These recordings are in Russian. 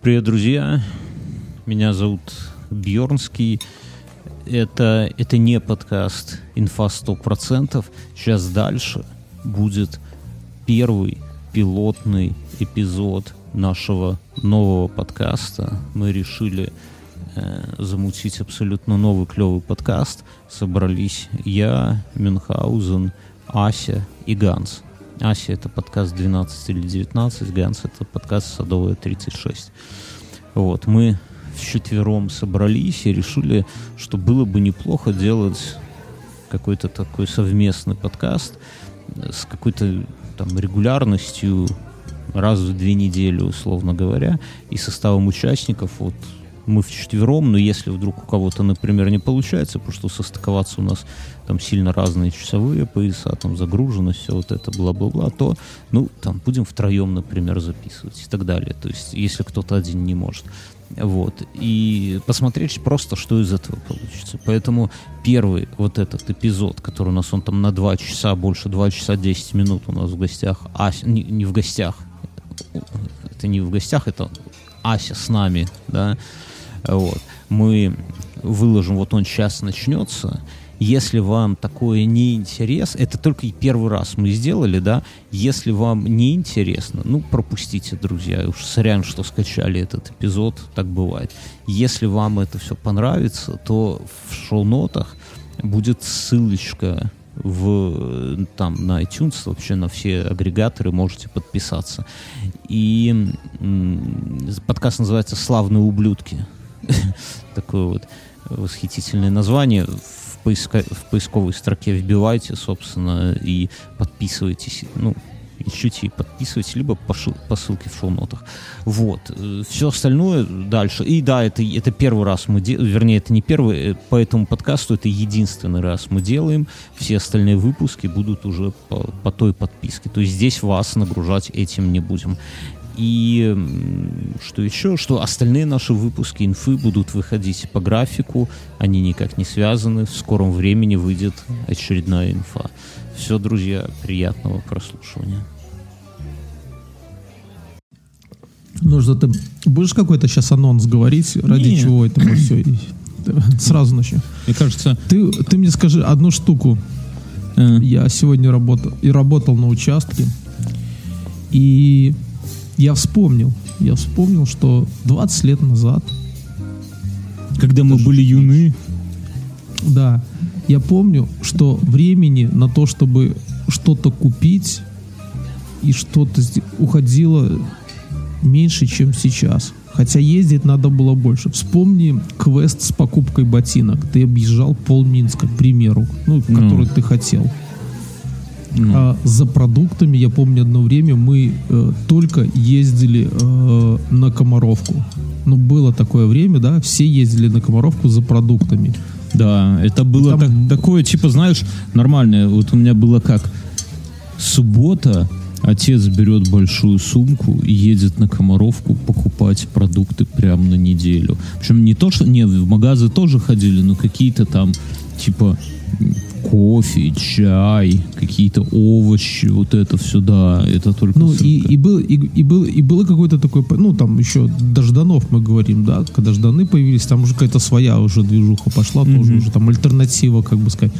Привет, друзья. Меня зовут Бьорнский. Это, это не подкаст «Инфа 100%». Сейчас дальше будет первый пилотный эпизод нашего нового подкаста. Мы решили э, замутить абсолютно новый клевый подкаст. Собрались я, Мюнхгаузен, Ася и Ганс. Ася — это подкаст 12 или 19, Ганс — это подкаст Садовая 36. Вот, мы вчетвером собрались и решили, что было бы неплохо делать какой-то такой совместный подкаст с какой-то там регулярностью раз в две недели, условно говоря, и составом участников вот мы вчетвером, но если вдруг у кого-то, например, не получается, потому что состыковаться у нас там сильно разные часовые пояса, там загруженность, все вот это, бла-бла-бла, то, ну, там, будем втроем, например, записывать и так далее. То есть, если кто-то один не может. Вот. И посмотреть просто, что из этого получится. Поэтому первый вот этот эпизод, который у нас, он там на 2 часа, больше 2 часа 10 минут у нас в гостях, Ася, не, не в гостях, это не в гостях, это Ася с нами, да, вот. Мы выложим, вот он сейчас начнется. Если вам такое не интересно, это только и первый раз мы сделали, да, если вам не интересно, ну, пропустите, друзья, уж сорян, что скачали этот эпизод, так бывает. Если вам это все понравится, то в шоу-нотах будет ссылочка в, там, на iTunes, вообще на все агрегаторы можете подписаться. И подкаст называется «Славные ублюдки». такое вот восхитительное название. В, поиска, в поисковой строке вбивайте, собственно, и подписывайтесь. Ну, ищите и подписывайтесь, либо по, по ссылке в шоу-нотах. Вот. Все остальное дальше. И да, это, это первый раз мы делаем, вернее, это не первый, э, по этому подкасту это единственный раз мы делаем. Все остальные выпуски будут уже по, по той подписке. То есть здесь вас нагружать этим не будем. И что еще? Что остальные наши выпуски инфы будут выходить по графику, они никак не связаны. В скором времени выйдет очередная инфа. Все, друзья, приятного прослушивания. Нужно ты будешь какой-то сейчас анонс говорить, ради Нет. чего это мы все сразу начнем. Мне кажется, ты ты мне скажи одну штуку. А. Я сегодня работал и работал на участке и я вспомнил, я вспомнил, что 20 лет назад... Когда мы были юны. Да, я помню, что времени на то, чтобы что-то купить и что-то уходило меньше, чем сейчас. Хотя ездить надо было больше. Вспомни квест с покупкой ботинок. Ты объезжал пол Минска, к примеру, ну, который ну. ты хотел. Mm. А, за продуктами, я помню, одно время мы э, только ездили э, на Комаровку. Ну, было такое время, да, все ездили на Комаровку за продуктами. Да, это было Там... так, такое, типа, знаешь, нормальное. Вот у меня было как суббота, отец берет большую сумку и едет на Комаровку покупать продукты прямо на неделю. Причем не то, что... Не, в магазы тоже ходили, но какие-то там, типа, кофе, чай, какие-то овощи, вот это все, да, это только... Ну, и, и, был, и, и, был, и было какое-то такое, ну, там еще до Жданов мы говорим, да, когда Жданы появились, там уже какая-то своя уже движуха пошла, mm-hmm. тоже уже там альтернатива, как бы сказать.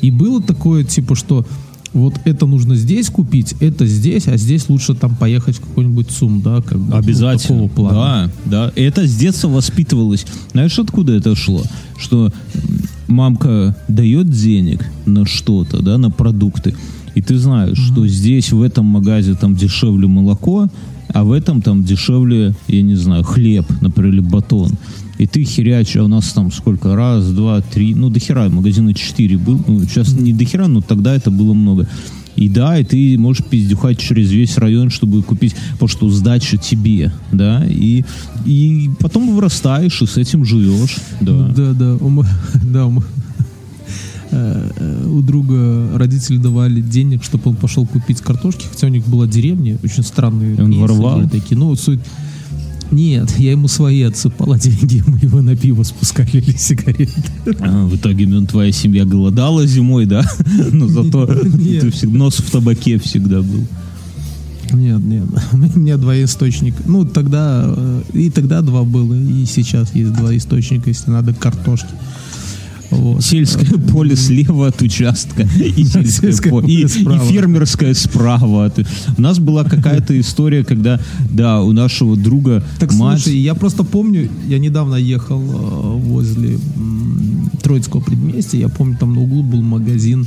И было такое, типа, что вот это нужно здесь купить, это здесь, а здесь лучше там поехать в какой-нибудь ЦУМ, да, как бы, ну, Обязательно. Ну, такого плана. Да, да. Это с детства воспитывалось. Знаешь, откуда это шло? Что мамка дает денег на что-то, да, на продукты, и ты знаешь, mm-hmm. что здесь в этом магазе там дешевле молоко, а в этом там дешевле, я не знаю, хлеб, например, или батон. И ты херячь, а у нас там сколько? Раз, два, три, ну, до хера, магазина четыре был. Ну, сейчас не до хера, но тогда это было много. И да, и ты можешь пиздюхать через весь район, чтобы купить, потому что сдача тебе, да, и, и потом вырастаешь и с этим живешь, да. Да, да, у, да, у, э, э, у друга родители давали денег, чтобы он пошел купить картошки, хотя у них была деревня, очень странные. И он воровал? Такие, ну, суть нет, я ему свои отсыпал, а деньги мы его на пиво спускали или сигареты. А, в итоге ну, твоя семья голодала зимой, да? Но зато ты всегда, нос в табаке всегда был. Нет, нет. У меня два источника. Ну, тогда э, и тогда два было, и сейчас есть два источника, если надо картошки. Вот. Сельское поле слева от участка и сельское, сельское поле, и, и фермерское справа. У нас была какая-то история, когда, да, у нашего друга Так мать... слушай, я просто помню, я недавно ехал э, возле Троицкого предместья, я помню, там на углу был магазин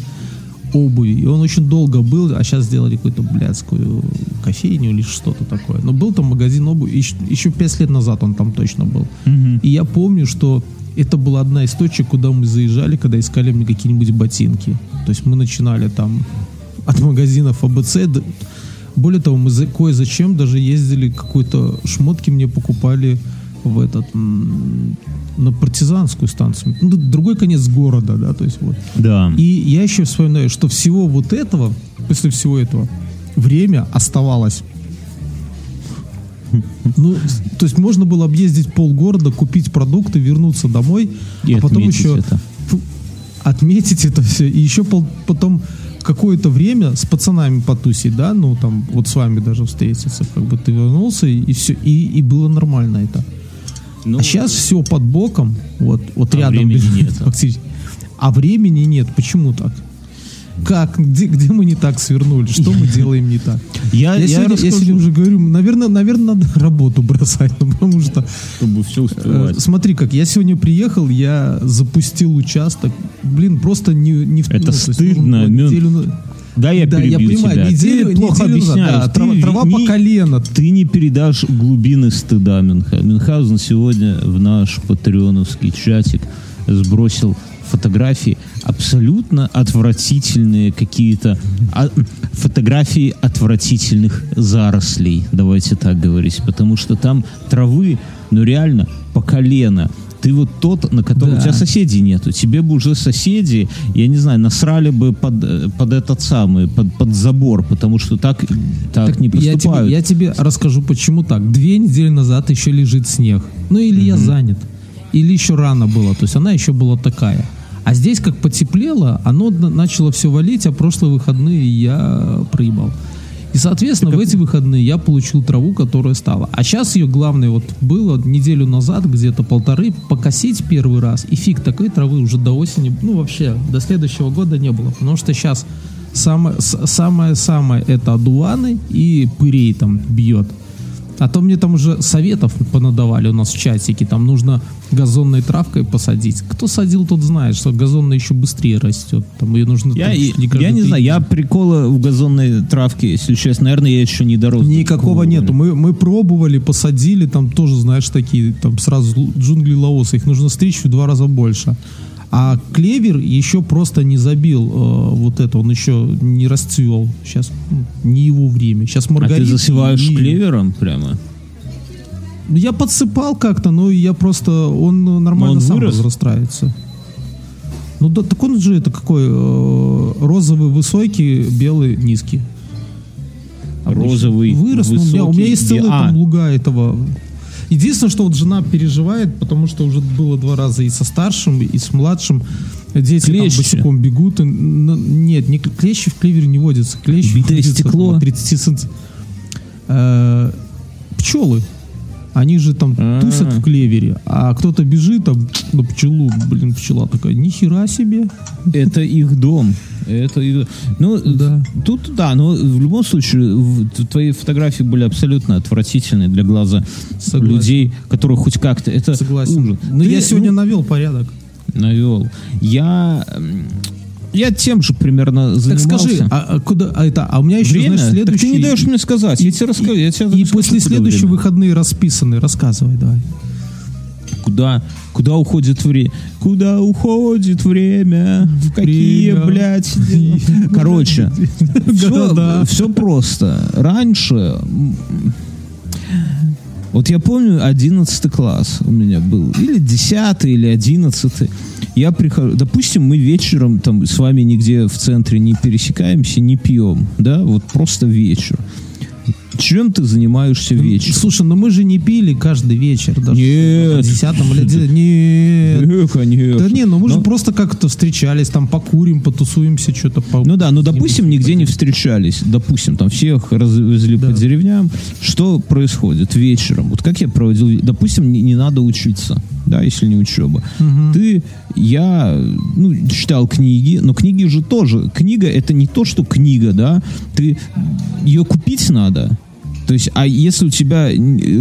обуви. И он очень долго был, а сейчас сделали какую-то блядскую кофейню или что-то такое. Но был там магазин обуви, еще, еще пять лет назад он там точно был. Угу. И я помню, что это была одна из точек, куда мы заезжали, когда искали мне какие-нибудь ботинки. То есть мы начинали там от магазинов АБЦ. Более того, мы за, кое-зачем даже ездили, какой-то шмотки мне покупали в этот на партизанскую станцию, ну, другой конец города, да, то есть вот. Да. И я еще вспоминаю, что всего вот этого, после всего этого, время оставалось. Ну, то есть можно было объездить полгорода, купить продукты, вернуться домой, и а потом еще это. отметить это все, и еще пол, потом какое-то время с пацанами потусить, да, ну там вот с вами даже встретиться, как бы ты вернулся и, и все, и, и было нормально это. Ну, а сейчас все под боком, вот, вот а рядом. Времени нет. А времени нет. Почему так? Как? Где, где мы не так свернули? Что мы делаем не так? Я, я, я, сегодня, я сегодня уже говорю, наверное, наверное, надо работу бросать, ну, потому что... Чтобы все успевать. Э, смотри, как я сегодня приехал, я запустил участок. Блин, просто не, не в Это ну, стыдно. Есть, неделю, да, я да, я понимаю, тебя. Неделю, ты плохо неделю объясняешь. Да, трава, ты трава не, по колено. Ты не передашь глубины стыда Мюнха. Мюнхгаузен сегодня в наш патреоновский чатик сбросил фотографии абсолютно отвратительные какие-то а, фотографии отвратительных зарослей, давайте так говорить, потому что там травы, ну реально по колено ты вот тот, на котором да. у тебя соседей нету. Тебе бы уже соседи, я не знаю, насрали бы под, под этот самый, под, под забор, потому что так, так, так не поступают. Я тебе, я тебе расскажу, почему так. Две недели назад еще лежит снег. Ну или mm-hmm. я занят. Или еще рано было. То есть она еще была такая. А здесь как потеплело, оно начало все валить, а прошлые выходные я проебал. И, соответственно, в эти выходные я получил траву, которая стала. А сейчас ее главное вот было неделю назад, где-то полторы, покосить первый раз. И фиг такой травы уже до осени, ну вообще, до следующего года не было. Потому что сейчас самое-самое это одуваны и пырей там бьет. А то мне там уже советов понадавали у нас в чатике. Там нужно газонной травкой посадить. Кто садил, тот знает, что газонная еще быстрее растет. Там ее нужно... Я, там, не, я не знаю, я прикола в газонной травке, если честно, наверное, я еще не дорос. Никакого нету. Мы, мы пробовали, посадили, там тоже, знаешь, такие, там сразу джунгли Лаоса. Их нужно стричь в два раза больше. А клевер еще просто не забил э, вот это, он еще не расцвел. Сейчас ну, не его время. Сейчас маргарит. А ты засеваешь и... клевером прямо? Я подсыпал как-то, но я просто он нормально он сам вырос? разрастается. Ну да, так он же это какой э, розовый высокий, белый низкий. Розовый вырос. Высокий, ну, у, меня, у меня есть целая а. там луга этого Единственное, что вот жена переживает, потому что уже было два раза и со старшим, и с младшим. Дети клещи. там босиком бегут. И, ну, нет, не, клещи в клевере не водятся. Клещи Битое стекло. 30 сантиметров. Э, пчелы. Они же там А-а-а. тусят в клевере, а кто-то бежит там на пчелу, блин, пчела такая, нихера себе. Это их дом. Это, ну, да. тут да, но в любом случае твои фотографии были абсолютно отвратительные для глаза Согласен. людей, которые хоть как-то это Согласен. ужас. Но Ты, я сегодня ну, навел порядок. Навел. Я я тем же примерно занимался. Так скажи, а, а куда, а это, а у меня еще, время? знаешь, следующий... Так ты не даешь мне сказать, я тебе расскажу. Я тебе и после следующие выходные расписаны, рассказывай, давай. Куда, куда уходит время? Куда уходит время? В какие, время. блядь, Короче, все, все просто. Раньше вот я помню, 11 класс у меня был, или 10 или 11 я прихожу, допустим, мы вечером там с вами нигде в центре не пересекаемся, не пьем, да, вот просто вечер. Чем ты занимаешься вечером? Слушай, ну мы же не пили каждый вечер. Даже Нет. В 10 или 11. Нет. Конечно. Да не, ну мы же Но- просто как-то встречались, там покурим, потусуемся, что-то по... Ну да, ну допустим, нигде не встречались. Допустим, там всех развезли по деревням. Что происходит вечером? Вот как я проводил... Допустим, не, не надо учиться, да, если не учеба. Ты, я, ну, читал книги, но книги же тоже... Книга — это не то, что книга, да. Ты... Ее купить надо. То есть, а если у тебя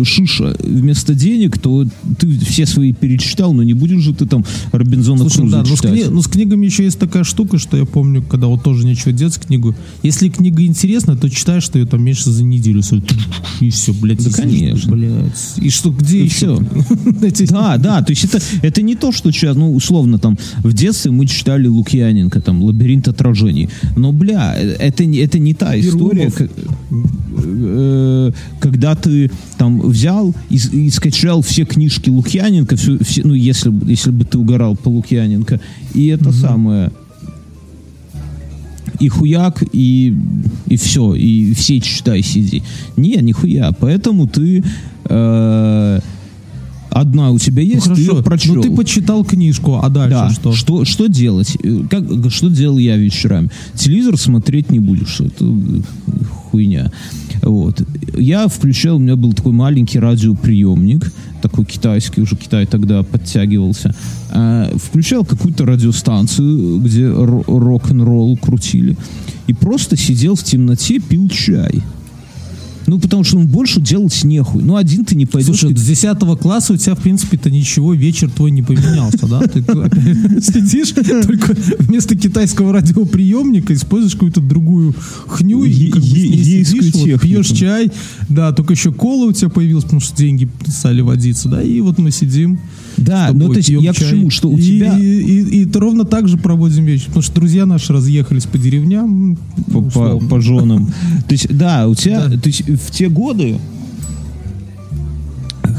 шиша вместо денег, то ты все свои перечитал, но не будешь же ты там Робинзона Слушай, Круза да, ну с, читать. кни- ну с книгами еще есть такая штука, что я помню, когда вот тоже нечего делать с книгу. Если книга интересна, то читаешь ты ее там меньше за неделю. И все, блядь. Да, конечно. блядь. И что, где И еще? Эти- Да, да, то есть это, это не то, что сейчас, ну, условно, там, в детстве мы читали Лукьяненко, там, «Лабиринт отражений». Но, бля, это, не- это не та история, Перумов. к- э, когда ты там взял и, и скачал все книжки Лукьяненко, всю- все, ну, если, если бы ты угорал по Лукьяненко, и это самое и хуяк, и, и все, и все читай, сиди. Не, нихуя. Поэтому ты э, одна у тебя Ну, есть, ты хорошо, ее прочел. ну ты почитал книжку, а дальше да. что? что? Что делать? Э, Как, что делал я вечерами? Телевизор смотреть не будешь. Это э, хуйня. Вот. Я включал, у меня был такой маленький радиоприемник, такой китайский, уже Китай тогда подтягивался. А, включал какую-то радиостанцию, где ро- рок-н-ролл крутили. И просто сидел в темноте, пил чай. Ну, потому что он больше делать нехуй. Ну, один ты не пойдешь. Слушай, и- с 10 класса у тебя, в принципе-то, ничего, вечер твой не поменялся, да? Ты сидишь, только вместо китайского радиоприемника используешь какую-то другую хню и сидишь, пьешь чай, да, только еще кола у тебя появилась, потому что деньги стали водиться, да, и вот мы сидим. Да, ну то есть я к чему, что у тебя И, и- ровно так же проводим вечер, потому что друзья наши разъехались по деревням. по, ну, по, женам. То есть, да, у тебя, то есть в те годы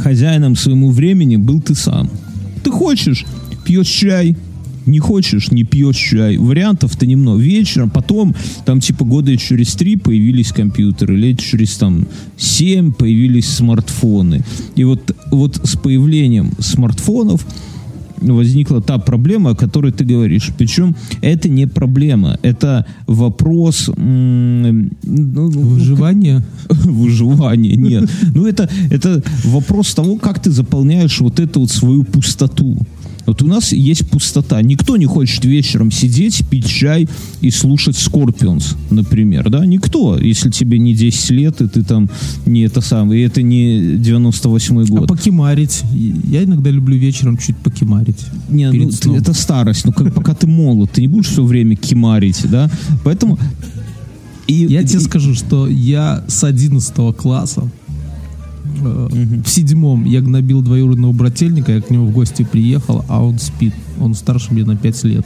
хозяином своему времени был ты сам. Ты хочешь, пьешь чай, не хочешь, не пьешь чай. Вариантов-то немного. Вечером, потом, там типа года через три появились компьютеры, лет через там семь появились смартфоны. И вот, вот с появлением смартфонов возникла та проблема, о которой ты говоришь. Причем это не проблема, это вопрос ну, ну, Выживание. выживания. Нет. Ну, это, это вопрос того, как ты заполняешь вот эту вот свою пустоту. Вот у нас есть пустота. Никто не хочет вечером сидеть, пить чай и слушать Scorpions, например, да? Никто, если тебе не 10 лет, и ты там не это самое, и это не 98 А год. покемарить. Я иногда люблю вечером чуть покемарить. Не, ну, ты- это старость. Ну, как, пока ты молод, ты не будешь все время кимарить, да? Поэтому... И, Я и- тебе скажу, что я с 11 класса в седьмом я гнобил двоюродного брательника, я к нему в гости приехал, а он спит. Он старше меня на 5 лет.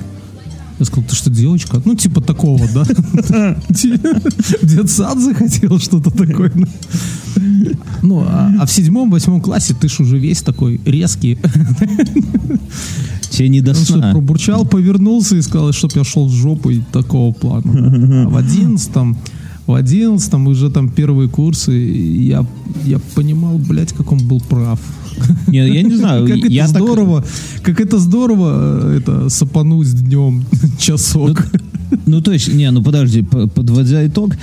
Я сказал, ты что, девочка? Ну, типа такого, да? В детсад захотел что-то такое. Ну, а а в седьмом, восьмом классе ты ж уже весь такой резкий. тебе не до Он что, сна. пробурчал, повернулся и сказал, чтоб я шел в жопу и такого плана. А в одиннадцатом, в одиннадцатом уже там первые курсы, я, я понимал, блядь, как он был прав. Не, я не знаю, Как я это так- здорово, как это здорово, э, это сапануть днем часок. Ну, то есть, не, ну подожди, по- подводя итог,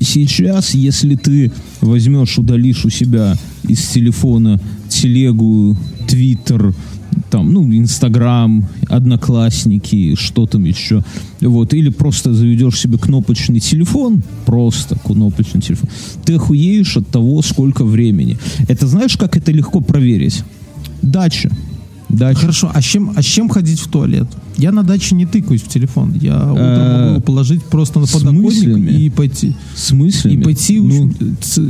сейчас, если ты возьмешь, удалишь у себя из телефона телегу, твиттер, там, ну, Инстаграм, Одноклассники, что там еще, вот, или просто заведешь себе кнопочный телефон, просто кнопочный телефон, ты охуеешь от того, сколько времени. Это знаешь, как это легко проверить? Дача. Дача. Хорошо, а с, чем, а с чем ходить в туалет? Я на даче не тыкаюсь в телефон. Я утром Э, могу положить просто на подоконник и пойти. Смысле? И пойти, Ну, ц-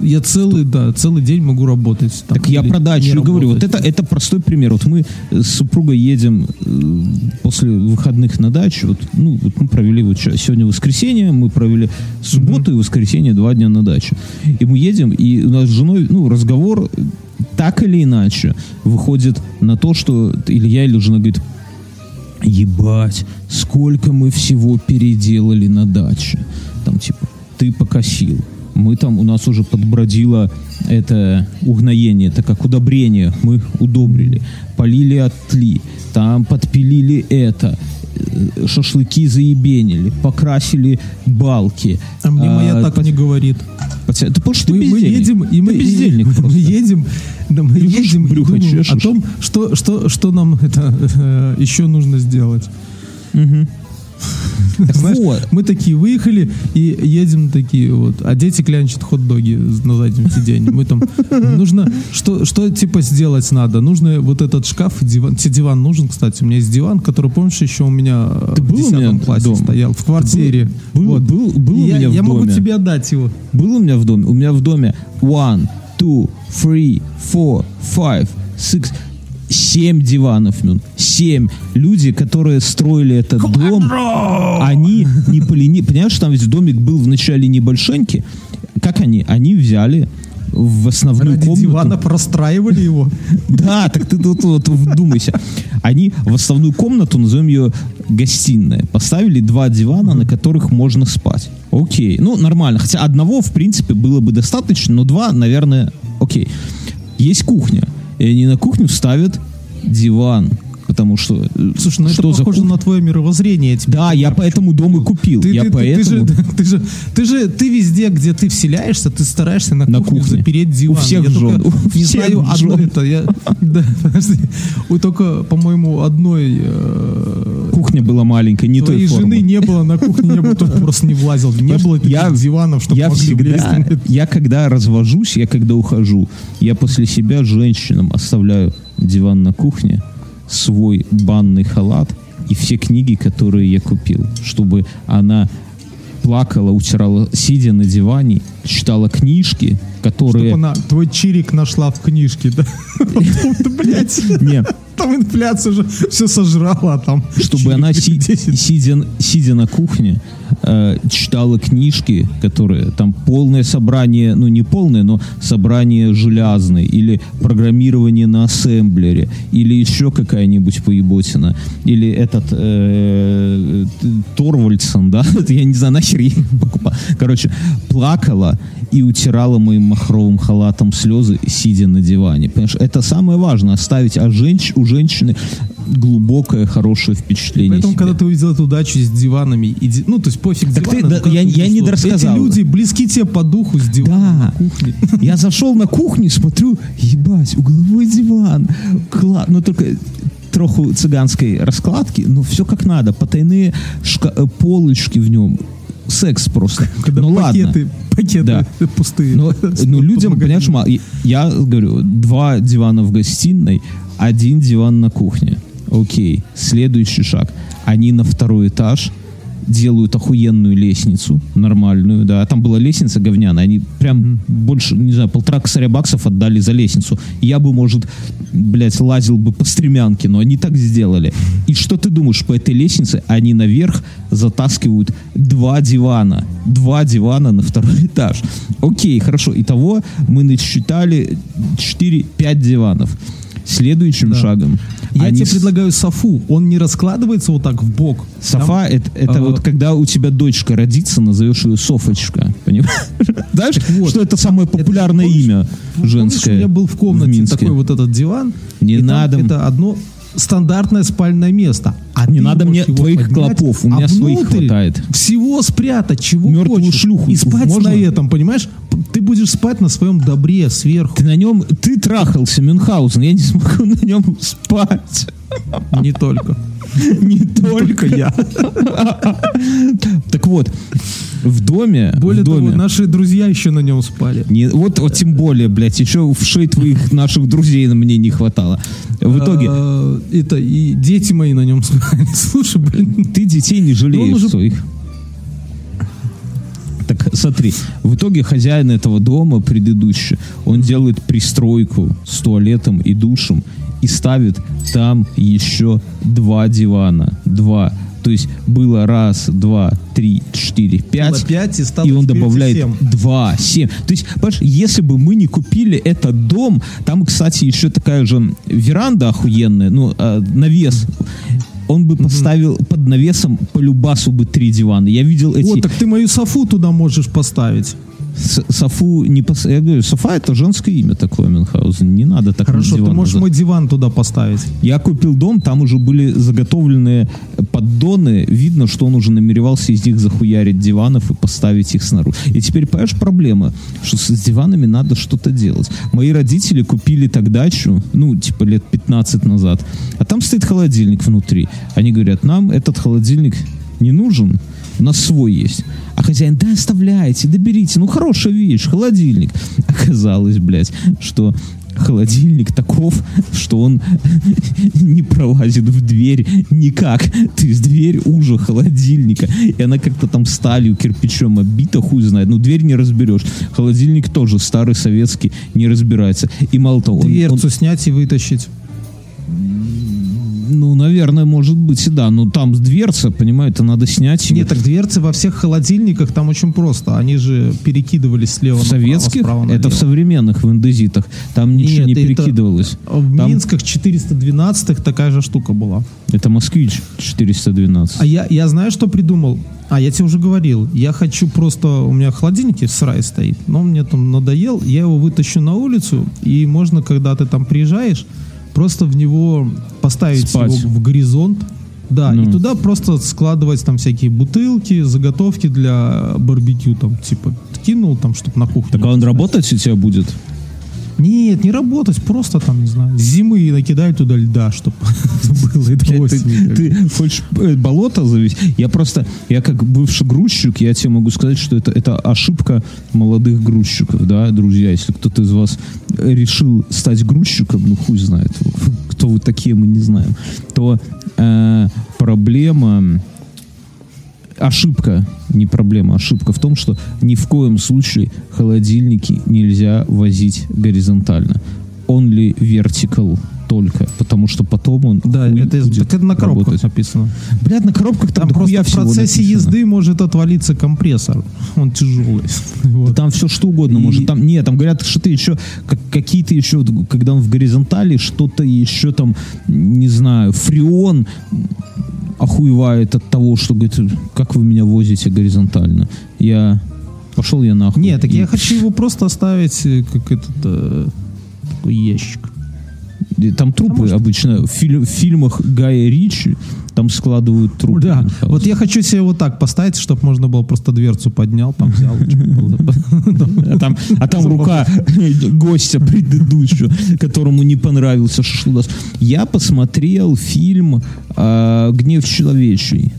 я целый, да, целый день могу работать. там, Так я про дачу говорю. Вот это, это простой пример. Вот мы с супругой едем э, после выходных на дачу. Вот, ну, вот мы провели вот сегодня воскресенье, мы провели субботу и воскресенье два дня на даче. И мы едем, и у нас с женой, ну, разговор так или иначе выходит на то, что Илья жена говорит, ебать, сколько мы всего переделали на даче. Там, типа, ты покосил, мы там, у нас уже подбродило это угноение, это как удобрение, мы удобрили, полили отли, там подпилили это, э, шашлыки заебенили, покрасили балки. А мне моя так под- не говорит. Ты просто Мы, мы бездельник. едем и мы, Ты бездельник и- просто. мы едем, да, мы Лежишь, едем брюхо чешешь. о том, что, что, что нам это э, еще нужно сделать. Мгм. Знаешь, вот. мы такие выехали и едем такие вот, а дети клянчат хот-доги на заднем сиденье. Мы там нужно что что типа сделать надо? Нужно вот этот шкаф, диван. Тебе диван нужен, кстати. У меня есть диван, который помнишь еще у меня э, Ты в был у 10 меня классе дома? стоял в квартире. Был, Вот. был, был у я меня в я могу доме. тебе отдать его. Был у меня в доме? У меня в доме one, two, three, four, five, six, семь диванов, Мюн. Семь. Люди, которые строили этот дом, они не полени... Понимаешь, там ведь домик был вначале небольшенький. Как они? Они взяли в основную Ради комнату. дивана простраивали его. Да, так ты тут вот вдумайся. Они в основную комнату, назовем ее гостиная, поставили два дивана, на которых можно спать. Окей, ну нормально. Хотя одного, в принципе, было бы достаточно, но два, наверное, окей. Есть кухня. И они на кухню ставят диван. Потому что... э, Слушай, ну что это за похоже кухня? на твое мировоззрение. я Да, я поэтому дом и купил. Ты, я ты- поэтому... ты, же, ты, же, ты же ты везде, где ты вселяешься, ты стараешься на, На кухне. запереть диван. У всех я жен, только у не всех знаю одно жен. это. Я, да, подожди. У только, по-моему, одной э, Кухня была маленькая, не той формы. жены не было на кухне, не было, просто не влазил. Не Потому было таких я- диванов, чтобы я всегда, я когда развожусь, я когда ухожу, я после себя женщинам оставляю диван на кухне, свой банный халат и все книги, которые я купил, чтобы она плакала, утирала, сидя на диване, читала книжки, которые... Чтобы она твой чирик нашла в книжке, да? Блядь. Нет, Там инфляция уже все сожрала, а там... чтобы она, си- чирик 10. сидя, сидя на кухне, э, читала книжки, которые там полное собрание, ну не полное, но собрание железное, или программирование на ассемблере, или еще какая-нибудь поеботина, или этот э, Торвальдсон, да, Это я не знаю, нахер я покупал. Короче, плакала и утирала моим махровым халатом слезы, сидя на диване. Понимаешь, это самое важное, оставить о женщ- у женщины глубокое, хорошее впечатление. Поэтому, себе. когда ты увидел эту дачу с диванами, и ну, то есть пофиг Так ты- диваны, да, ну, когда я- ты я не дорассказал. Эти люди близки тебе по духу с диваном Да. на кухне. Я зашел на кухню, смотрю, ебать, угловой диван. Кла... Ну, только троху цыганской раскладки, но все как надо. Потайные шка- э, полочки в нем. Секс просто. Когда ну пакеты, ладно. пакеты Да. пустые. Но, ну, Под людям, понимаешь, ма- и- я говорю, два дивана в гостиной, один диван на кухне. Окей, следующий шаг. Они на второй этаж делают охуенную лестницу, нормальную, да. Там была лестница говняная, они прям больше, не знаю, полтора косаря баксов отдали за лестницу. Я бы, может, блядь, лазил бы по стремянке, но они так сделали. И что ты думаешь, по этой лестнице они наверх затаскивают два дивана. Два дивана на второй этаж. Окей, хорошо. Итого мы насчитали 4-5 диванов. Следующим Да. шагом Я они тебе предлагаю софу. Он не раскладывается вот так в бок. Софа это, это а, вот когда у тебя дочка родится, назовешь ее Софочка. Понимаешь? Знаешь, вот. что это самое популярное помнишь, имя Помнишь, женское? у меня был в комнате Минске? такой вот этот диван. Не там надо. Это одно стандартное спальное место. А Не надо мне твоих поднять, клопов, у а меня своих внутрь хватает. Всего спрятать, чего Мертвую хочешь. шлюху И спать можно? на этом, понимаешь? Ты будешь спать на своем добре сверху. Ты на нем, ты трахался, Мюнхгаузен, я не смогу на нем спать. Не только. Не только я. Так вот, в доме, Более в того, доме, наши друзья еще на нем спали. Не, вот, вот тем более, блядь, еще в шей твоих наших друзей на мне не хватало. В итоге, А, Это и дети мои на нем спали. Слушай, блин. ты детей не жалеешь Ну, своих. Так смотри, в итоге хозяин этого дома предыдущий, он делает пристройку с туалетом и душем и ставит там еще два дивана. Два. То есть было раз, два, три, четыре, пять. Было пять, и стало и он добавляет семь. два, семь. То есть, понимаешь, если бы мы не купили этот дом, там, кстати, еще такая же веранда охуенная, ну, э, навес. Он бы поставил под навесом по любасу бы три дивана. Я видел эти... Вот, так ты мою софу туда можешь поставить. С- Софу не пос... Я говорю, Софа это женское имя такое, Мюнхгаузен. Не надо так Хорошо, ты можешь назад. мой диван туда поставить. Я купил дом, там уже были заготовленные поддоны. Видно, что он уже намеревался из них захуярить диванов и поставить их снаружи. И теперь, понимаешь, проблема, что с диванами надо что-то делать. Мои родители купили так дачу, ну, типа лет 15 назад, а там стоит холодильник внутри. Они говорят, нам этот холодильник не нужен, у нас свой есть. А хозяин, да оставляйте, да берите, ну хорошая вещь, холодильник. Оказалось, блядь, что холодильник таков, что он не пролазит в дверь никак. То есть дверь уже холодильника. И она как-то там сталью, кирпичом обита, хуй знает. Ну, дверь не разберешь. Холодильник тоже старый, советский, не разбирается. И мало того, он- Дверцу снять и вытащить. Ну, наверное, может быть да. Но там дверца, понимаете, надо снять. Нет, так дверцы во всех холодильниках там очень просто. Они же перекидывались слева в направо, советских, справа это в налево. современных в индезитах. Там ничего Нет, не это- перекидывалось. В Там- Минсках 412 такая же штука была. Это москвич 412. А я, я знаю, что придумал. А, я тебе уже говорил. Я хочу просто... У меня в холодильнике в сарае стоит, но он мне там надоел. Я его вытащу на улицу, и можно, когда ты там приезжаешь, просто в него поставить Спать. его в горизонт. Да, Ну. и туда просто складывать там всякие бутылки, заготовки для барбекю, там, типа, кинул там, чтобы на кухне. Так а он работать у тебя будет? Нет, не работать, просто там, не знаю, зимы накидай туда льда, чтобы было. Ты, ты хочешь э, болото завести? Я просто, я как бывший грузчик, я тебе могу сказать, что это, это ошибка молодых грузчиков, да, друзья. Если кто-то из вас решил стать грузчиком, ну хуй знает, кто вы такие, мы не знаем, то э, проблема ошибка, не проблема, ошибка в том, что ни в коем случае холодильники нельзя возить горизонтально. Only vertical только, потому что потом он Да, хуй это, будет так это на коробках работать. написано. Блядь, на коробках там, Там просто в процессе езды может отвалиться компрессор. Он тяжелый. Вот. Там все что угодно И- может. Там, нет, там говорят, что ты еще, как, какие-то еще, когда он в горизонтали, что-то еще там, не знаю, фреон охуевает от того, что говорит, как вы меня возите горизонтально. Я пошел я нахуй. Нет, так И- я хочу его просто оставить э, как этот э, такой ящик. Там трупы может- обычно в, филь- в фильмах Гая Ричи там складывают трупы. Да, вот я хочу себе вот так поставить, чтобы можно было просто дверцу поднял, там взял. А там, а рука гостя предыдущего, которому не понравился шашлык. Я посмотрел фильм а, «Гнев человечий»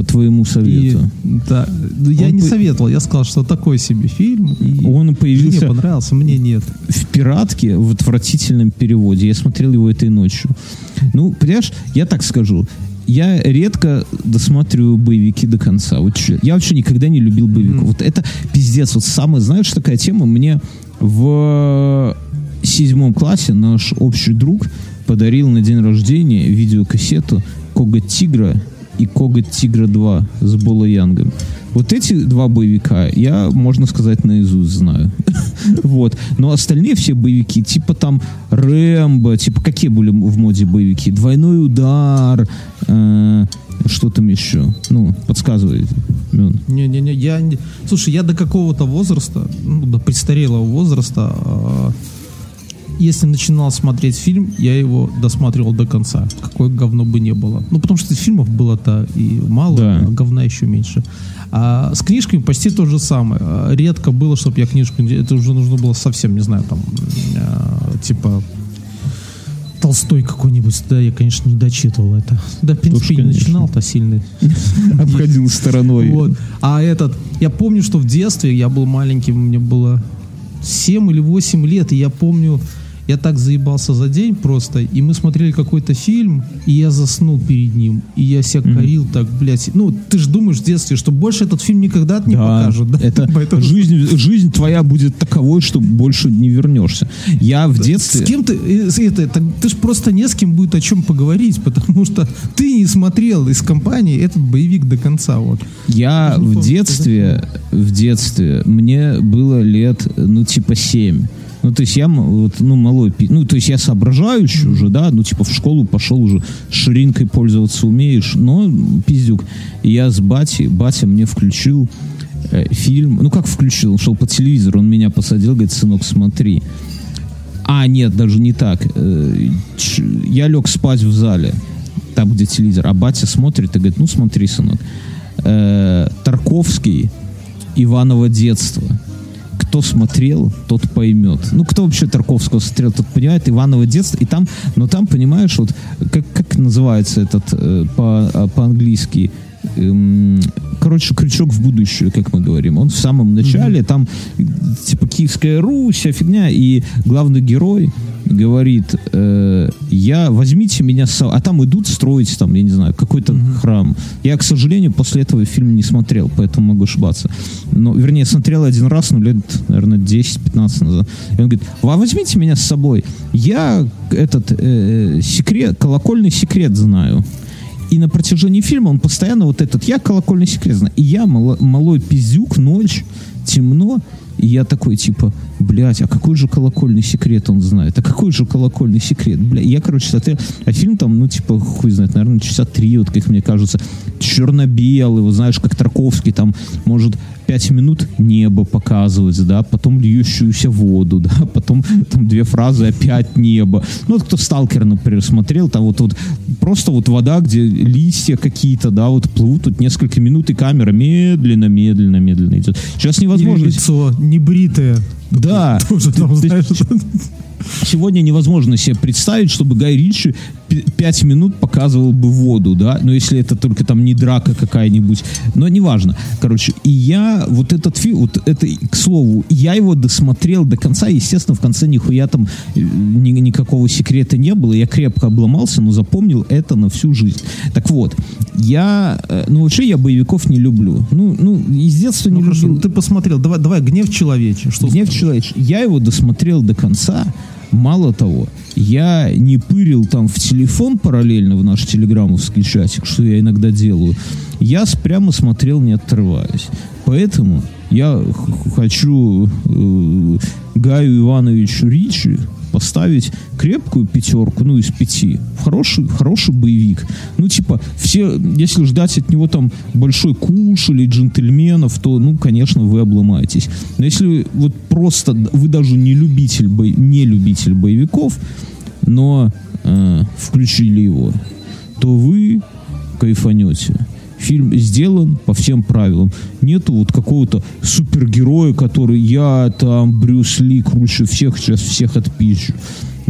по твоему И, совету. да, ну, я Он не по- советовал, я сказал, что такой себе фильм. и Он Мне появился понравился, мне нет. в «Пиратке» в отвратительном переводе. Я смотрел его этой ночью. Ну, понимаешь, я так скажу. Я редко досматриваю боевики до конца. Вот чё- я вообще никогда не любил боевиков. Вот это пиздец. Вот самая, знаешь, такая тема. Мне в седьмом классе наш общий друг подарил на день рождения видеокассету «Коготь тигра» и «Коготь тигра 2» с Боло Янгом. Вот эти два боевика я, можно сказать, наизусть знаю. Вот. Но остальные все боевики, типа там Рэмбо, типа какие были в моде боевики? Двойной удар, э, что там еще? Ну, подсказывайте. Мюн. Не-не-не, я. Слушай, я до какого-то возраста, ну, до престарелого возраста, а, если начинал смотреть фильм, я его досматривал до конца. Какое говно бы не было. Ну, потому что фильмов было-то и мало, Да. а говна еще меньше. А с книжками почти то же самое. А, Редко было, чтобы я книжку... Это уже нужно было совсем, не знаю, там, а, типа... Толстой какой-нибудь, да, я, конечно, не дочитывал это. Да, в принципе, не начинал-то сильно. Обходил стороной. Вот. А этот, я помню, что в детстве я был маленьким, мне было 7 или 8 лет, и я помню, я так заебался за день просто, и мы смотрели какой-то фильм, и я заснул перед ним, и я себя корил так, блядь. Ну, ты же думаешь в детстве, что больше этот фильм никогда не Да, покажут, да? это Поэтому- жизнь, жизнь твоя будет таковой, что больше не вернешься. Я в С детстве... кем ты, с- это, так ты ж просто не с кем будет о чем поговорить, потому что ты не смотрел из компании этот боевик до конца, вот. Я не в детстве, в детстве, мне было лет, ну, типа, 7. Ну, то есть я, вот, ну, малой, ну, то есть я соображающий уже, да, ну, типа, в школу пошел уже, ширинкой пользоваться умеешь, но пиздюк. Я с батей, батя мне включил э, фильм, ну как включил, он шел по телевизору, он меня посадил, говорит, сынок, смотри. А, нет, даже не так. Э, я лег спать в зале, там, где телевизор, а батя смотрит и говорит, ну смотри, сынок, э, Тарковский, Иваново детство. Кто смотрел, тот поймет. Ну, кто вообще Тарковского смотрел, тот понимает Иваново детство. И там, но там, понимаешь, вот как, как называется этот э, по, по-английски эм, короче, крючок в будущее, как мы говорим. Он в самом начале, mm-hmm. там типа Киевская Русь, вся фигня, и главный герой говорит, э, я возьмите меня с а там идут строить там, я не знаю, какой-то mm-hmm. храм. Я, к сожалению, после этого фильм не смотрел, поэтому могу ошибаться. Но, вернее, смотрел один раз, ну, лет, наверное, 10-15 назад. И он говорит, а возьмите меня с собой. Я этот э, секрет, колокольный секрет знаю. И на протяжении фильма он постоянно вот этот, я колокольный секрет знаю. И я, мало, малой пиздюк, ночь, темно, и я такой, типа, блядь, а какой же колокольный секрет он знает? А какой же колокольный секрет? Бля, я, короче, смотрел, а фильм там, ну, типа, хуй знает, наверное, часа три, вот, как мне кажется, черно-белый, вот, знаешь, как Тарковский, там, может, пять минут небо показывать, да, потом льющуюся воду, да, потом там две фразы опять небо. Ну, вот кто «Сталкер», например, смотрел, там вот, вот просто вот вода, где листья какие-то, да, вот плывут тут несколько минут, и камера медленно, медленно, медленно идет. Сейчас невозможно... И лицо небритое. Да. Тоже там, знаешь, сегодня невозможно себе представить, чтобы Гай Ричи пять минут показывал бы воду, да, но если это только там не драка какая-нибудь, но неважно. Короче, и я вот этот фильм, вот это, к слову, я его досмотрел до конца, естественно, в конце нихуя там э, ни, никакого секрета не было, я крепко обломался, но запомнил это на всю жизнь. Так вот, я, э, ну вообще я боевиков не люблю. Ну, ну из детства не ну, любил. Хорошо, ты посмотрел, давай, давай, «Гнев человече». Что «Гнев человече». Я его досмотрел до конца, Мало того, я не пырил там в телефон параллельно в наш телеграммовский чатик, что я иногда делаю. Я прямо смотрел, не отрываясь. Поэтому я хочу э, Гаю Ивановичу Ричи поставить крепкую пятерку, ну, из пяти. Хороший, хороший боевик. Ну, типа, все, если ждать от него там большой куш или джентльменов, то, ну, конечно, вы обломаетесь. Но если вот просто вы даже не любитель, бо... не любитель боевиков, но э, включили его, то вы кайфанете фильм сделан по всем правилам. Нету вот какого-то супергероя, который я там Брюс Ли круче всех, сейчас всех отпизжу.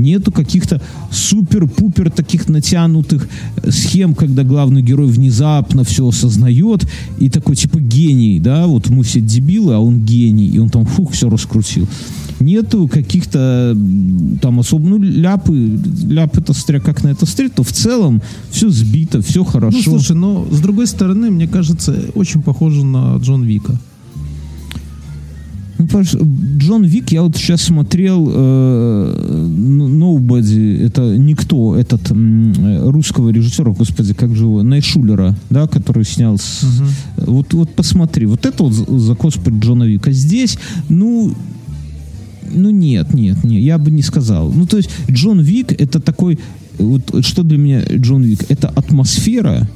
Нету каких-то супер-пупер таких натянутых схем, когда главный герой внезапно все осознает и такой типа гений, да, вот мы все дебилы, а он гений, и он там фух, все раскрутил нету каких-то там особо, ну, ляпы, ляп это стря, как на это стрит, то в целом все сбито, все хорошо. Ну, слушай, но с другой стороны, мне кажется, очень похоже на Джон Вика. Ну, Джон Вик, я вот сейчас смотрел э, Nobody, это никто, этот э, русского режиссера, господи, как же его, Найшулера, да, который снял с, угу. вот, вот посмотри, вот это вот закос под Джона Вика. Здесь, ну, ну нет, нет, нет, я бы не сказал. Ну то есть Джон Вик это такой, вот что для меня Джон Вик? Это атмосфера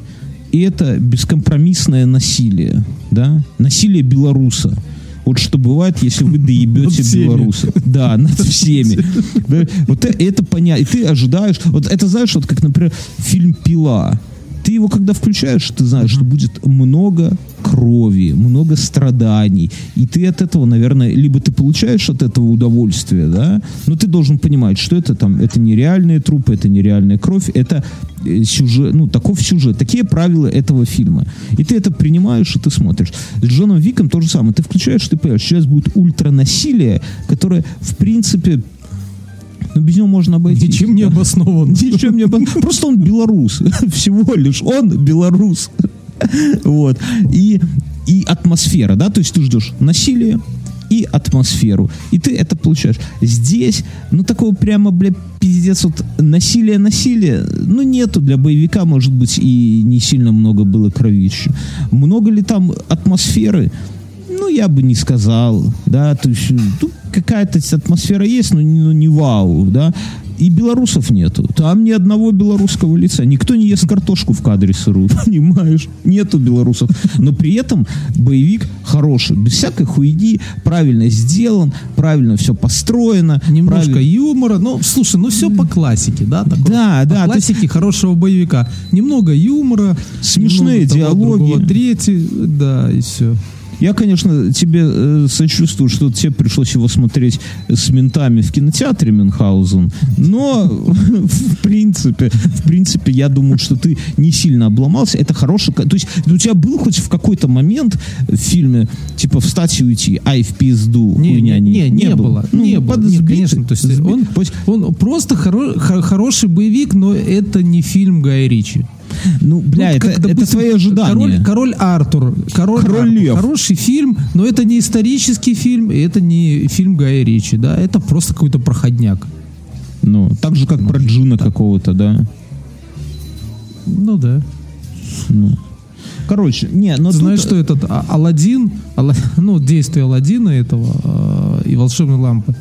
и это бескомпромиссное насилие, да, насилие белоруса. Вот что бывает, если вы доебете белоруса. Да, над всеми. Вот это понятно. И ты ожидаешь... Вот это знаешь, вот как, например, фильм «Пила» ты его когда включаешь, ты знаешь, что будет много крови, много страданий, и ты от этого, наверное, либо ты получаешь от этого удовольствие, да, но ты должен понимать, что это там, это нереальные трупы, это нереальная кровь, это э, сюжет, ну, таков сюжет, такие правила этого фильма. И ты это принимаешь, и ты смотришь. С Джоном Виком то же самое. Ты включаешь, ты понимаешь, сейчас будет ультранасилие, которое, в принципе, но ну, без него можно обойти. Ничем не обоснован. Ничем не обоснован. Просто он белорус. Всего лишь он белорус. Вот. И, и атмосфера, да, то есть ты ждешь насилие и атмосферу. И ты это получаешь. Здесь, ну, такого прямо, бля, пиздец, вот насилие, насилие, ну, нету для боевика, может быть, и не сильно много было кровища. Много ли там атмосферы? Ну, я бы не сказал, да, то есть, ну, какая-то атмосфера есть, но не, ну, не вау, да. и белорусов нету. Там ни одного белорусского лица. Никто не ест картошку в кадре сырую, понимаешь? Нету белорусов. Но при этом боевик хороший. Без всякой хуйни, правильно сделан, правильно все построено. Немножко правильно... юмора. Ну, слушай, ну все по классике, да? Такой, да, по да. классике есть... хорошего боевика. Немного юмора. Смешные немного диалоги. Того, другого, третий, да, и все. Я, конечно, тебе э, сочувствую, что тебе пришлось его смотреть с ментами в кинотеатре Мюнхгаузен, но в принципе, в принципе, я думаю, что ты не сильно обломался. Это хороший... То есть у тебя был хоть в какой-то момент в фильме, типа, встать и уйти, ай, в пизду, не, не, не, не, не было. Ну, не было, не, конечно. То есть он, он просто хоро, хороший боевик, но это не фильм Гая Ричи. Ну, бля, ну, это, как, допустим, это твои ожидания. Король, король Артур. Король, король Артур. Лев. Хороший фильм, но это не исторический фильм, и это не фильм Гая Ричи, да, это просто какой-то проходняк. Ну, так же, как ну, про Джина да. какого-то, да? Ну, да. Ну. Короче, не, но Ты знаешь, что этот а, Алладин, ну, действие Алладина этого э, и волшебной лампы,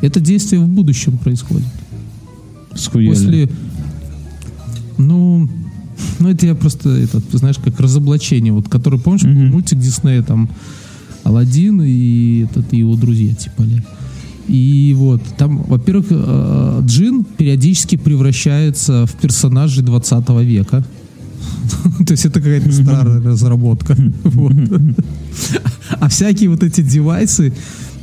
это действие в будущем происходит. Схуяли. После, ну, ну, это я просто, этот, знаешь, как разоблачение, вот, который, помнишь, mm-hmm. мультик Диснея, там, Алладин и этот, и его друзья, типа, ли. И вот, там, во-первых, э, Джин периодически превращается в персонажей 20 века. То есть это какая-то старая разработка. А всякие вот эти девайсы,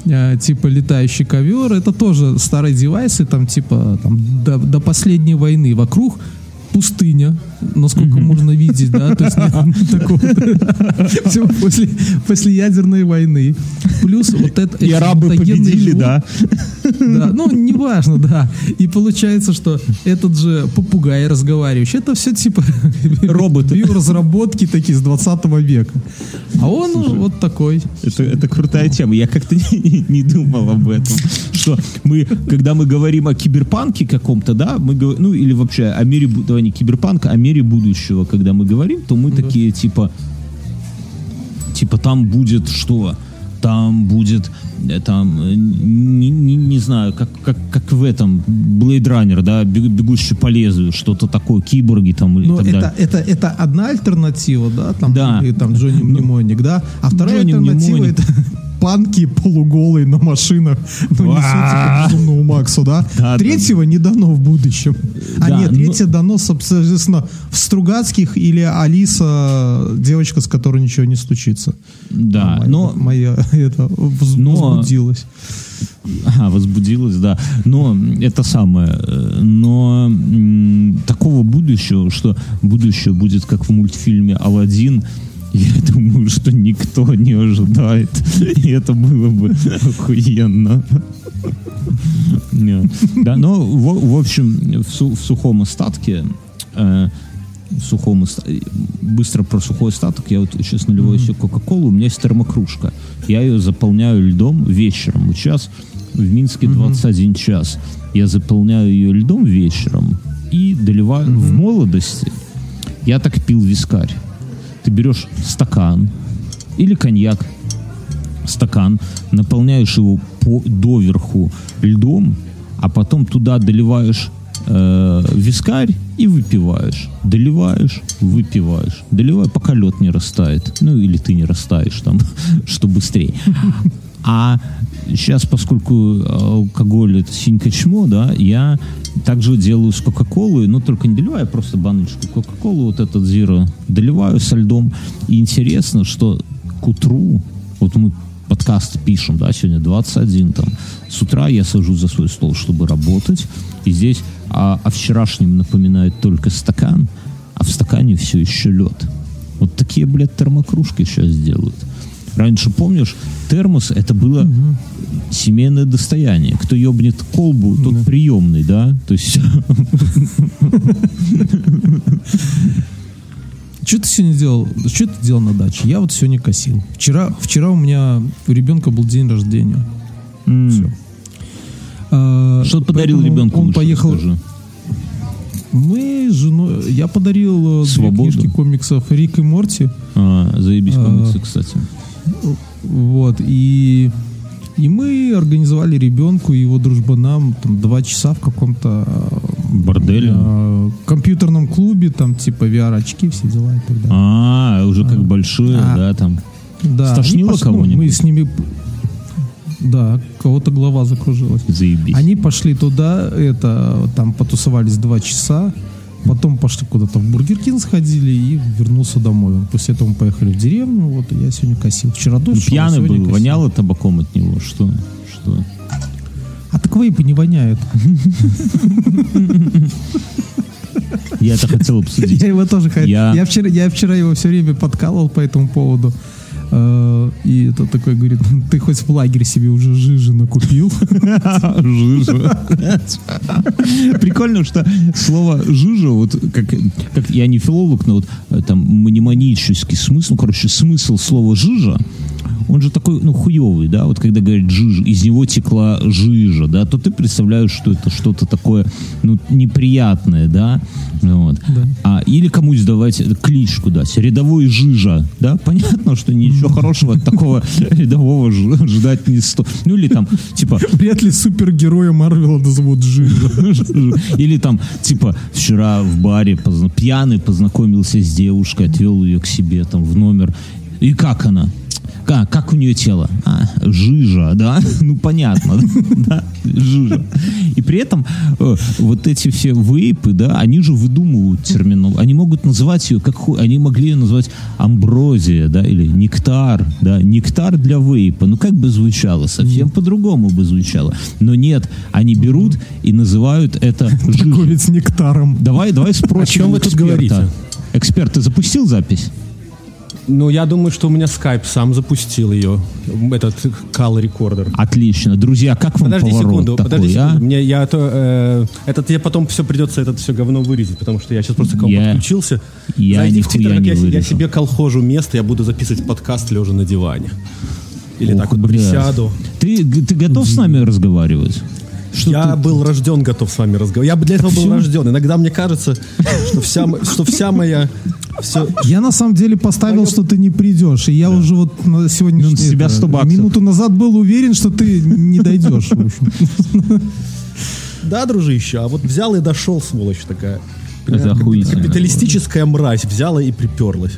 э, типа летающий ковер, это тоже старые девайсы, там типа там, до, до последней войны. Вокруг пустыня, насколько можно видеть, да, то есть нет такого. Все после, после ядерной войны. Плюс вот это... И арабы победили, да? Да, ну, неважно, да. И получается, что этот же попугай разговаривающий, это все типа... Роботы. Биоразработки такие с 20 века. А он Слушай, вот такой. Это, это крутая тема. Я как-то не, не думал об этом. Что мы, когда мы говорим о киберпанке каком-то, да, мы ну или вообще о мире, давай не киберпанка, о мире будущего, когда мы говорим, то мы да. такие типа, типа там будет что? Там будет э, там э, не, не, не знаю, как, как, как в этом Blade Runner, да, бегущий по лезвию, что-то такое, киборги там Но и так это, далее. Это, это одна альтернатива, да, там, да. и, там Джонни ну, Мнемоник, да, а вторая Джонни альтернатива Мнемоник. это панки полуголые на машинах, ну, несете безумному Максу, да? да Третьего да. не дано в будущем. А нет, ну третье дано, соответственно, в Стругацких или Алиса, девочка, с которой ничего не случится. Да, но... Моя, это, возбудилась. А, возбудилась, да. Но это самое. Но такого будущего, что будущее будет как в мультфильме Алладин, я думаю, что никто не ожидает. И это было бы охуенно. Да, но в, в общем, в, су, в сухом остатке э, в сухом быстро про сухой остаток. Я вот сейчас наливаю себе кока-колу у меня есть термокружка. Я ее заполняю льдом вечером. Сейчас в Минске 21 час. Я заполняю ее льдом вечером и доливаю. В молодости я так пил вискарь ты берешь стакан или коньяк, стакан, наполняешь его по доверху льдом, а потом туда доливаешь э, вискарь и выпиваешь. Доливаешь, выпиваешь. Доливай, пока лед не растает. Ну, или ты не растаешь там, что быстрее. А сейчас, поскольку алкоголь это синька чмо, да, я также делаю с Кока-Колой, но только не доливаю, а просто баночку Кока-Колы, вот этот Зиро, доливаю со льдом. И интересно, что к утру, вот мы подкаст пишем, да, сегодня 21 там, с утра я сажусь за свой стол, чтобы работать, и здесь а, о вчерашнем напоминает только стакан, а в стакане все еще лед. Вот такие, блядь, термокружки сейчас делают. Раньше, помнишь, термос это было угу. семейное достояние. Кто ебнет колбу, тот да. приемный, да? То есть... Что ты сегодня делал? Что ты делал на даче? Я вот сегодня косил. Вчера, вчера у меня у ребенка был день рождения. Mm. Все. А, Что подарил ребенку? Он поехал. Скажи. Мы с женой. Я подарил Свободу. две книжки комиксов Рик и Морти. А, заебись комиксы, а, кстати. Вот, и И мы организовали ребенку и его дружбанам там два часа в каком-то Борделе? э, компьютерном клубе, там типа VR-очки, все дела и так далее. А, уже как большие, А. да, там. Да, Стошнило пошли- ну, кого-нибудь? Мы с ними... Да, кого-то голова закружилась. Заебись. Они пошли туда, это, там потусовались два часа, потом пошли куда-то в Бургер Кинг сходили и вернулся домой. После этого мы поехали в деревню, вот, и я сегодня косил. Вчера Ну, дождь а Пьяный был, косил. воняло табаком от него. Что? Что? А так вейпы не воняют. Я это хотел обсудить. Я его тоже хотел. Я- Я вчера, я вчера его все время подкалывал по этому поводу. Э, И это такой говорит, ты хоть в лагерь себе уже жижи накупил. Жижа. Прикольно, что слово жижа, вот как, как я не филолог, но вот э, там мнемонический смысл, ну, короче, смысл слова жижа, он же такой, ну, хуевый, да, вот когда говорят жижа, из него текла жижа, да, то ты представляешь, что это что-то такое, ну, неприятное, да, вот. А, или кому-нибудь давать кличку дать, рядовой жижа, да, понятно, что ничего хорошего от такого рядового ждать не стоит. Ну, или там, типа, Вряд ли супергероя Марвела назовут жижа. или там, типа, вчера в баре пьяный познакомился с девушкой, отвел ее к себе там в номер. И как она? Как, как у нее тело? А, жижа, да? Ну, понятно, да? Жижа. И при этом э, вот эти все вейпы, да, они же выдумывают терминал. Они могут называть ее как Они могли ее назвать амброзия, да, или нектар, да, нектар для вейпа. Ну, как бы звучало? Совсем по-другому бы звучало. Но нет, они берут и называют это. Торговец с нектаром. Давай, давай спросим. О чем вы тут говорите? Эксперт, ты запустил запись? Ну, я думаю, что у меня скайп сам запустил ее, этот кал рекордер. Отлично. Друзья, как вам Подожди поворот секунду, такой, подожди а? секунду. Мне я то, э, это тебе потом все придется этот все говно вырезать, потому что я сейчас просто к вам Я- подключился. я Зайди в Твиттер, как я, я себе колхожу место, я буду записывать подкаст лежа на диване. Или Ох, так вот блядь. присяду. Ты, ты готов с нами разговаривать? Что я ты- был рожден готов с вами разговаривать. Я бы для этого был Всё? рожден. Иногда мне кажется, что вся, что вся моя... Все, Я на самом деле поставил, что ты не придешь. И я уже вот на сегодня Ну, себя 100 баксов. минуту назад был уверен, что ты не дойдешь. Да, дружище, а вот взял и дошел, сволочь такая. Это охуительно. Капиталистическая мразь взяла и приперлась.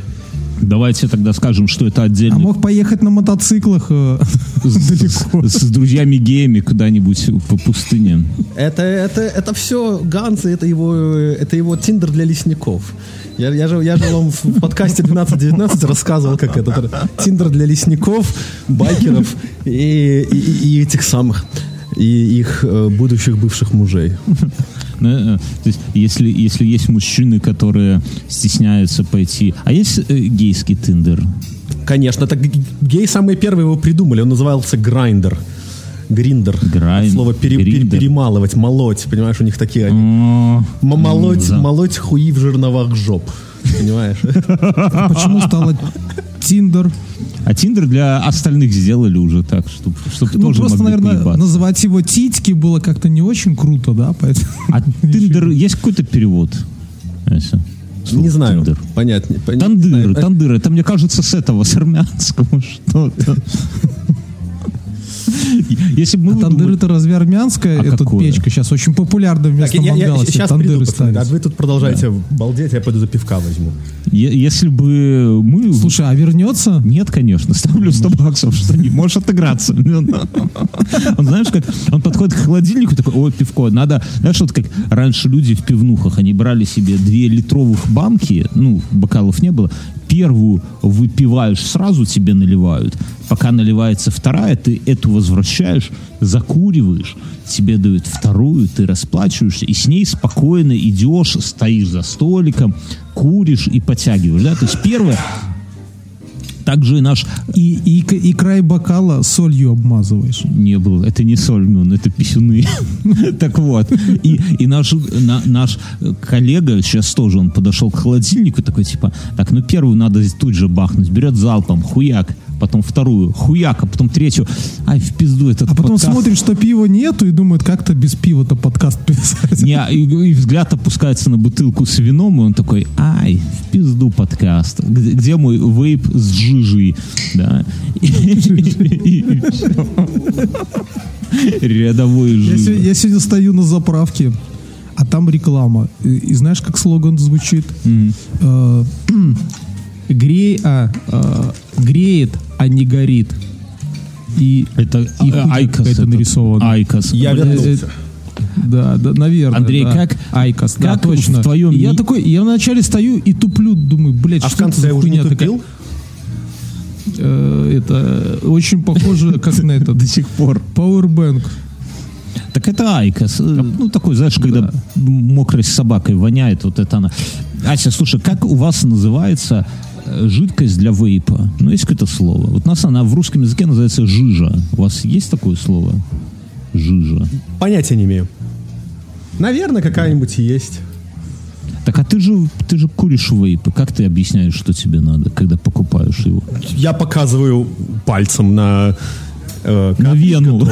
Давайте тогда скажем, что это А отдельно мог поехать на мотоциклах э, далеко. с, друзьями-геями куда-нибудь по пустыне. Это, это, это все Ганс, и это его, это его тиндер для лесников. Я, я, же, я же вам в подкасте 12-19 рассказывал, как это тиндер для лесников, байкеров и, и, и этих самых, и их э, будущих бывших мужей. Ну, э, То есть, если, если есть мужчины, которые стесняются пойти... А есть э, гейский тиндер? Конечно, г- гей самые первые его придумали. Он назывался Грайндер. Гриндер. Грайн- От слова пере- пере- перемалывать, молоть. Понимаешь, у них такие они. М- молоть, да. молоть хуи в жерновах жоп. Понимаешь? Почему стало Тиндер? А Тиндер для остальных сделали уже так, чтобы чтоб Ну, тоже просто, могли наверное, поебаться. называть его Титьки было как-то не очень круто, да? Поэтому... А Тиндер, есть какой-то перевод? Ася? Слово Не знаю. Тиндер. Понятно. пон- Тандыр, тандыр, это мне кажется с этого, с армянского что-то. Если бы мы Тандыр выдумали- это разве армянская А эта какое? печка? Сейчас очень популярна Так, вместо я, я- мангала. я сейчас тандыры ставить. А вы тут продолжаете балдеть, я пойду за пивка возьму. Е- Если бы мы... Слушай, а вернется? Нет, конечно, ставлю 100 баксов, что не можешь отыграться. Он, знаешь, как он подходит к холодильнику, такой, ой, пивко, надо, знаешь, вот как раньше люди в пивнухах, они брали себе две литровых банки, ну, бокалов не было, первую выпиваешь, сразу тебе наливают, пока наливается вторая, ты эту возвращаешь, закуриваешь, тебе дают вторую, ты расплачиваешься, и с ней спокойно идешь, стоишь за столиком, куришь и подтягиваешь, да, то есть первое, также наш И, и, и край бокала солью обмазываешь. не был, это не соль, ну, это писюны. Так вот, и, и наш, на- наш коллега, сейчас тоже он подошел к холодильнику, такой типа, так, ну первую надо тут же бахнуть, берет залпом, хуяк, потом вторую, хуяка, потом третью. Ай, в пизду этот А потом подкаст. смотришь, что пива нету, и думают, как-то без пива-то подкаст писать. Не, и, и взгляд опускается на бутылку с вином, и он такой, ай, в пизду подкаст. Где, где мой вейп с жижей? Да. Рядовой жижа. я сегодня стою на заправке, а там реклама. И, и знаешь, как слоган звучит? Э, Грей, а, э, греет, а не горит. И Это и а, хуйня Айкос. это. нарисована. Айкос. Я вернулся. Да, да, наверное. Андрей, да. как- Айкос, да, как точно. в твоем И я ми- такой, я вначале стою и туплю, думаю, блядь, А в что это за хуйня такая? Э, это очень похоже, как на это До сих пор. Powerbank. Так это Айкос. Э, Ну, такой, знаешь, когда мокрой собакой воняет, вот это она. Ася, слушай, как у вас называется э, жидкость для вейпа? Ну, есть какое-то слово? Вот у нас она в русском языке называется жижа. У вас есть такое слово? Жижа. Понятия не имею. Наверное, какая-нибудь есть. Так а ты же, ты же куришь вейпы. Как ты объясняешь, что тебе надо, когда покупаешь его? Я показываю пальцем на... э, На вену.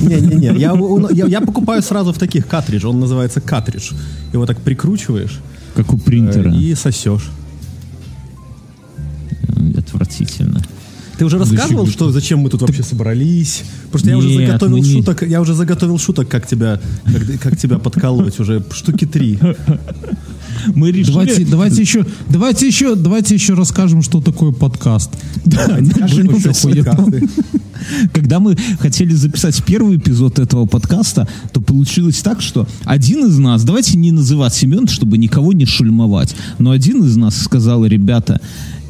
Не-не-не, я, я, я покупаю сразу в таких картридж, он называется картридж. Его так прикручиваешь Как у э, принтера. и сосешь. Отвратительно. Ты уже рассказывал, Зачем? что зачем мы тут вообще собрались? Потому что я уже Нет, заготовил не- шуток, я уже заготовил шуток, как тебя, как, как тебя подколоть уже штуки три. Мы решили... Давайте, давайте еще, давайте еще, давайте еще расскажем, что такое подкаст. Охуенно. подкасты. Когда мы хотели записать первый эпизод этого подкаста, то получилось так, что один из нас, давайте не называть Семен, чтобы никого не шульмовать, но один из нас сказал, ребята,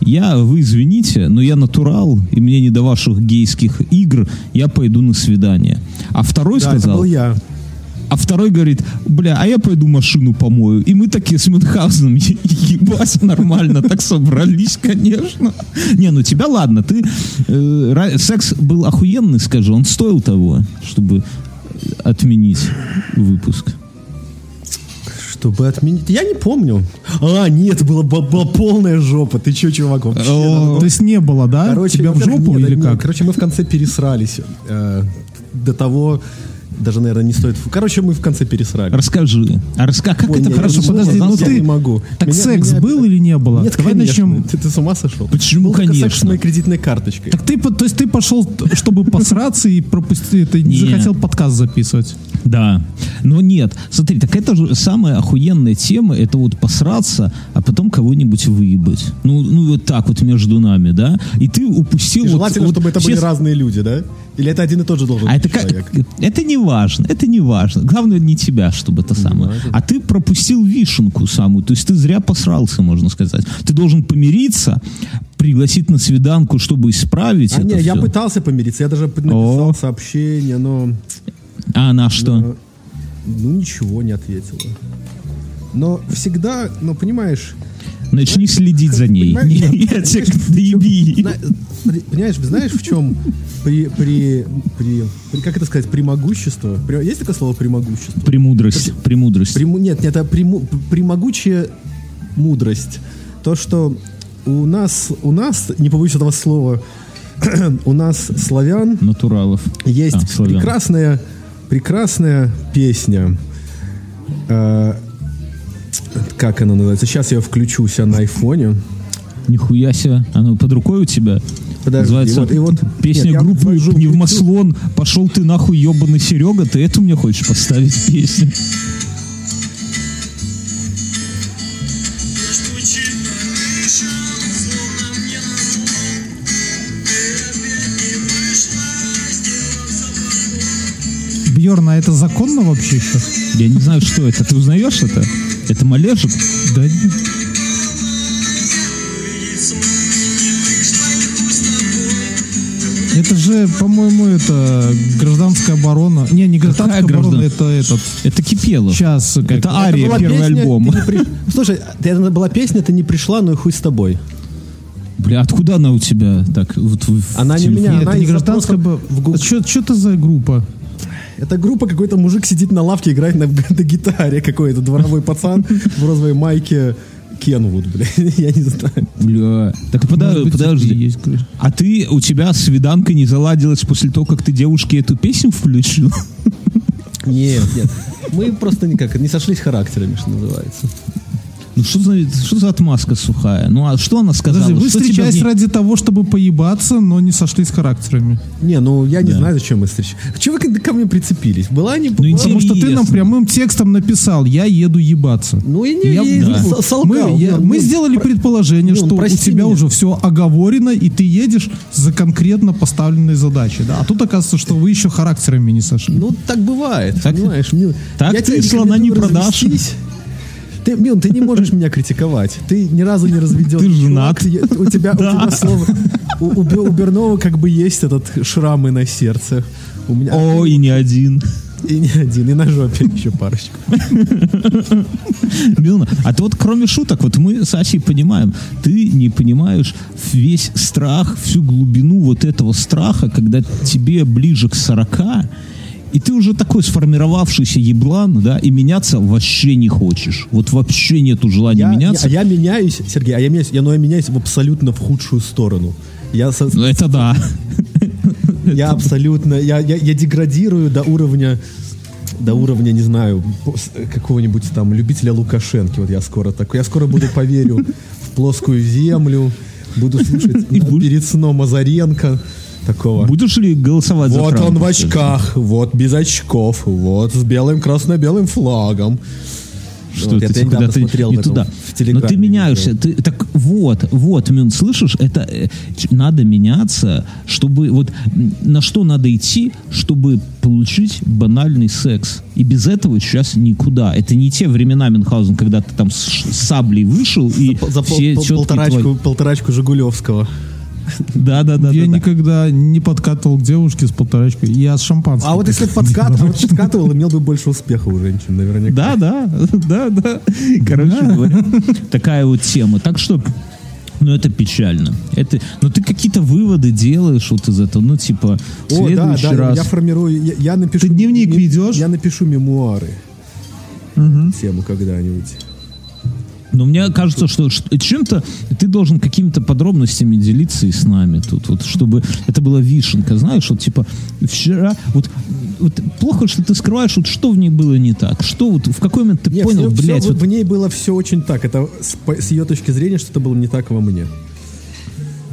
я, вы извините, но я натурал, и мне не до ваших гейских игр, я пойду на свидание. А второй Да, это сказал, был я. а второй говорит, бля, а я пойду машину помою. И мы такие с Мюнхгаузеном, «Е- ебать, нормально, так собрались, конечно. Не, ну тебя ладно, ты... э, секс был охуенный, скажи, он стоил того, чтобы отменить выпуск. Чтобы отменить. Я не помню. А, нет, была, была, полная жопа. Ты че, чувак, вообще? То есть не было, да? Короче, Тебя в жопу нет, или нет, как? Короче, мы в конце пересрались. э, до того, даже, наверное, не стоит... Короче, мы в конце пересрали. Расскажи. А раска... как Ой, это не, хорошо подожди, ну не ты- могу. Так Меня- секс меня- был или не было? Нет, Давай конечно. начнем. Ты, ты с ума сошел? Почему, Был только секс с конечно? моей кредитной карточкой. Так ты, то есть ты пошел, чтобы посраться и пропустить, ты не Нет. захотел подкаст записывать? Да. Но нет. Смотри, так это же самая охуенная тема, это вот посраться, а потом кого-нибудь выебать. Ну, ну вот так вот между нами, да? И ты упустил... И вот- желательно, вот чтобы это были разные люди, да? Или это один и тот же должен А быть это как? человек? Это не важно, это не важно. Главное не тебя, чтобы это самое. А ты пропустил вишенку самую, то есть ты зря посрался, можно сказать. Ты должен помириться, пригласить на свиданку, чтобы исправить А, это не, я всё. пытался помириться, я даже написал О. сообщение, но А она что? но, ну ничего не ответила. Но всегда, ну понимаешь, Начни следить за ней. Я тебя доеби. понимаешь, знаешь, в чем при, при, при, при- как это сказать, премогущество? При- есть такое слово премогущество? Премудрость. Премудрость. Прему- нет, нет, это прему- премогучая мудрость. То, что у нас, у нас, не побоюсь этого слова, у нас славян Натуралов. есть А, славян. прекрасная, прекрасная песня. Э, как она называется? Сейчас я включу себя на айфоне. Нихуя себе. Оно под рукой у тебя? Подожди, Называется вот- и вот- песня нет, группы Пневмослон «Пошел ты нахуй, ебаный Серега». Ты эту мне хочешь поставить песню? Бьерна, это законно вообще сейчас? Я не знаю, что это. Ты узнаешь это? Это Малежик? Да нет. Это же, по-моему, это гражданская оборона. Не, не гражданская Какая оборона, граждан- это этот. Это Кипелов. Сейчас. как- Это Ария, была первый песня, альбом. при- Слушай, это была песня, ты не пришла, ну и хуй с тобой. Бля, откуда она у тебя? Так, вот в Она не меня, Нет, она это не гражданская запроса оборона. в Гугл. Что это за группа? Это группа, какой-то мужик сидит на лавке, играет на, на гитаре, какой-то дворовой пацан в розовой майке Кенвуд, блядь, я не знаю. Бля. Так Может быть, подожди. есть. А ты, у тебя свиданка не заладилась после того, как ты девушке эту песню включил? Нет, нет. Мы просто никак не сошлись характерами, что называется. Ну что за, что за отмазка сухая? Ну а что она сказала? Подожди, вы Что тебя встречались ней- ради того, чтобы поебаться, но не сошлись характерами. Не, ну я не Да. знаю, зачем мы встречались. Чего вы ко- ко мне прицепились? Была не Ну, была? Потому что ты нам прямым текстом написал, я еду ебаться. Ну и не Я- я да. с- солгал. мы, я- Ну, мы ну, сделали предположение, ну, что у тебя меня. уже все оговорено, и ты едешь за конкретно поставленной задачей. Да? А тут оказывается, что вы еще характерами не сошли. Ну, так бывает, Так- понимаешь? Так я ты слона не продашь. развестись. Ты, Мил, ты не можешь меня критиковать. Ты ни разу не разведен. Ты женат. у тебя, у тебя Да. слово... У, у у Бернова как бы есть этот шрамы на сердце. У меня О, и не один. и не один, и на жопе еще парочку. Милна, а ты вот кроме шуток, вот мы с Асей понимаем, ты не понимаешь весь страх, всю глубину вот этого страха, когда тебе ближе к 40, и ты уже такой сформировавшийся еблан, да, и меняться вообще не хочешь. Вот вообще нету желания Я, меняться. я- я меняюсь, Сергей, а я меняюсь, я, но я меняюсь в абсолютно в худшую сторону. Я, со- Ну, это да. я абсолютно, я, я, я деградирую до уровня, до уровня, не знаю, какого-нибудь там любителя Лукашенки. Вот я скоро такой, я скоро буду поверю в плоскую землю, буду слушать перед сном Азаренко такого. Будешь ли голосовать за Вот Трампа? он в очках, вот без очков, вот с белым красно-белым флагом. Что Вот, это я недавно ты смотрел не в этом, туда. в Но ты меняешься. Ты, так вот, вот, Мюн, слышишь, это э, надо меняться, чтобы вот на что надо идти, чтобы получить банальный секс. И без этого сейчас никуда. Это не те времена Мюнхгаузен, когда ты там с, саблей вышел и За пол- все пол- тетки полторачку, твои- полторачку Жигулевского. Да, да, да. я да, да. никогда не подкатывал к девушке с полторачкой. Я с шампанским. А вот если бы подкатывал, подкатывал, имел бы больше успеха у женщин, наверняка. Да, да, да, да. Короче говоря, такая вот тема. Так что, ну это печально. Это, но ты какие-то выводы делаешь вот из этого, ну типа в О, да, следующий да, раз. я формирую, я, я напишу... Ты дневник ведешь? Я напишу мемуары. Тему когда-нибудь. Но мне кажется, что, ш- чем-то ты должен какими-то подробностями делиться и с нами тут, вот, чтобы это была вишенка, знаешь, вот типа вчера, вот, вот плохо, что ты скрываешь, вот что в ней было не так, что вот в какой момент ты Нет, понял, всё блядь, в- вот в ней было все очень так. Это с, с ее точки зрения что-то было не так во мне.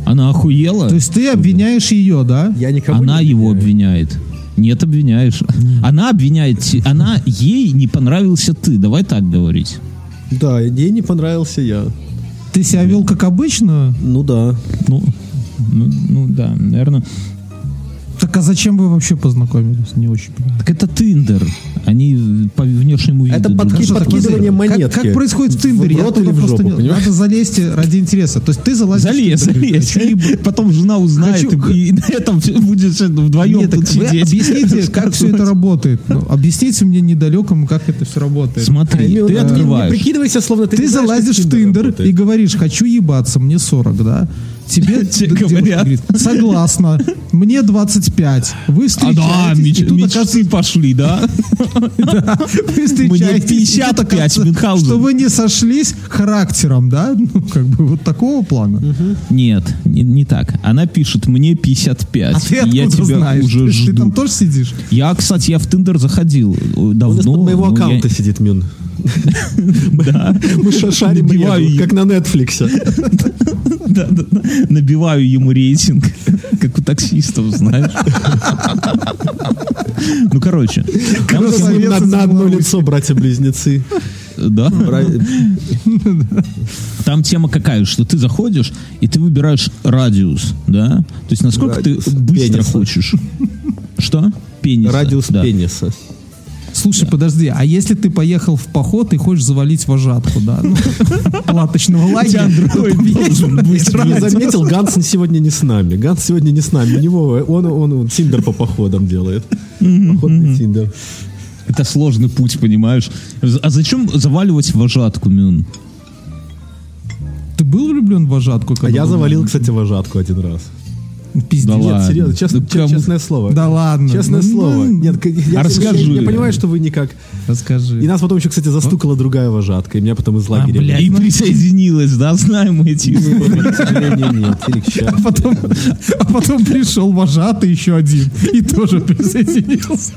она охуела, То есть ты обвиняешь ее, да? Я никого она не его обвиняю. обвиняет. Нет, обвиняешь. Она обвиняет, она ей не понравился ты, давай так говорить. Да, ей не понравился я. Ты себя вел как обычно? Ну да. Ну, ну, ну да, наверное. Так а зачем вы вообще познакомились? Не очень понимаю. Так это Тиндер. Они по внешнему виду. Это подки- подкидывание подожди, как- монетки. Как, происходит в Тиндере? В Я или в просто жопу, не- понимаешь? Надо залезть ради интереса. То есть ты залазишь... в Залез, Тиндер, залез. хочу Потом жена узнает, Хочу- и, и на этом будешь вдвоем Нет, тут вы сидеть. объясните, как все это работает. Ну, объясните мне недалекому, как это все работает. Смотри, Мил, ты не- Не, открываешь. прикидывайся, словно ты Ты не знаешь, как залазишь в Тиндер и говоришь, хочу ебаться, мне 40, да? Тебе говорят. говорит, согласна, мне 25, вы А встречаетесь, да, и меч- тут мечты пошли, да? Да, вы встречаетесь, Мне и тут 55, оказывается, Мюнхгаузен. Что вы не сошлись характером, да? Ну, как бы вот такого плана. Нет, не, не так. Она пишет, мне 55. А ты откуда я тебя знаешь? уже ты, жду. ты там тоже сидишь? Я, кстати, я в Тиндер заходил э, Он давно. из-под моего но я- аккаунта сидит, Мин. Да. Мы ша- шарим Набиваю как на Нетфликсе. Да, да, да. Набиваю ему рейтинг, как у таксистов, знаешь. Ну, короче. На, одно лицо братья-близнецы. Да. Там тема какая, что ты заходишь, и ты выбираешь радиус, да? То есть насколько Радиус ты быстро пениса. хочешь. Что? Пенис. Радиус да. пениса. Слушай, подожди, а если ты поехал в поход и хочешь завалить вожатку, да? Ну, палаточного лагеря. не заметил, Ганс сегодня не с нами. Ганс сегодня не с нами. У него он, он, тиндер по походам делает. Походный тиндер. Это сложный путь, понимаешь? А зачем заваливать вожатку, Мюн? Ты был влюблен в вожатку? А я был завалил, кстати, вожатку один раз. Пиздец. Да Нет, серьезно, честно- Да кому- честное слово. Да ладно. Честное Ну, слово. ну, Нет, я, А расскажи. Я, я понимаю, что вы никак. Расскажи. И нас потом еще, кстати, застукала другая вожатка, и меня потом из лагеря. блядь. И присоединилась, да, знаем мы эти истории. К сожалению, нет. Или к А потом, а потом пришел вожатый еще один и тоже присоединился.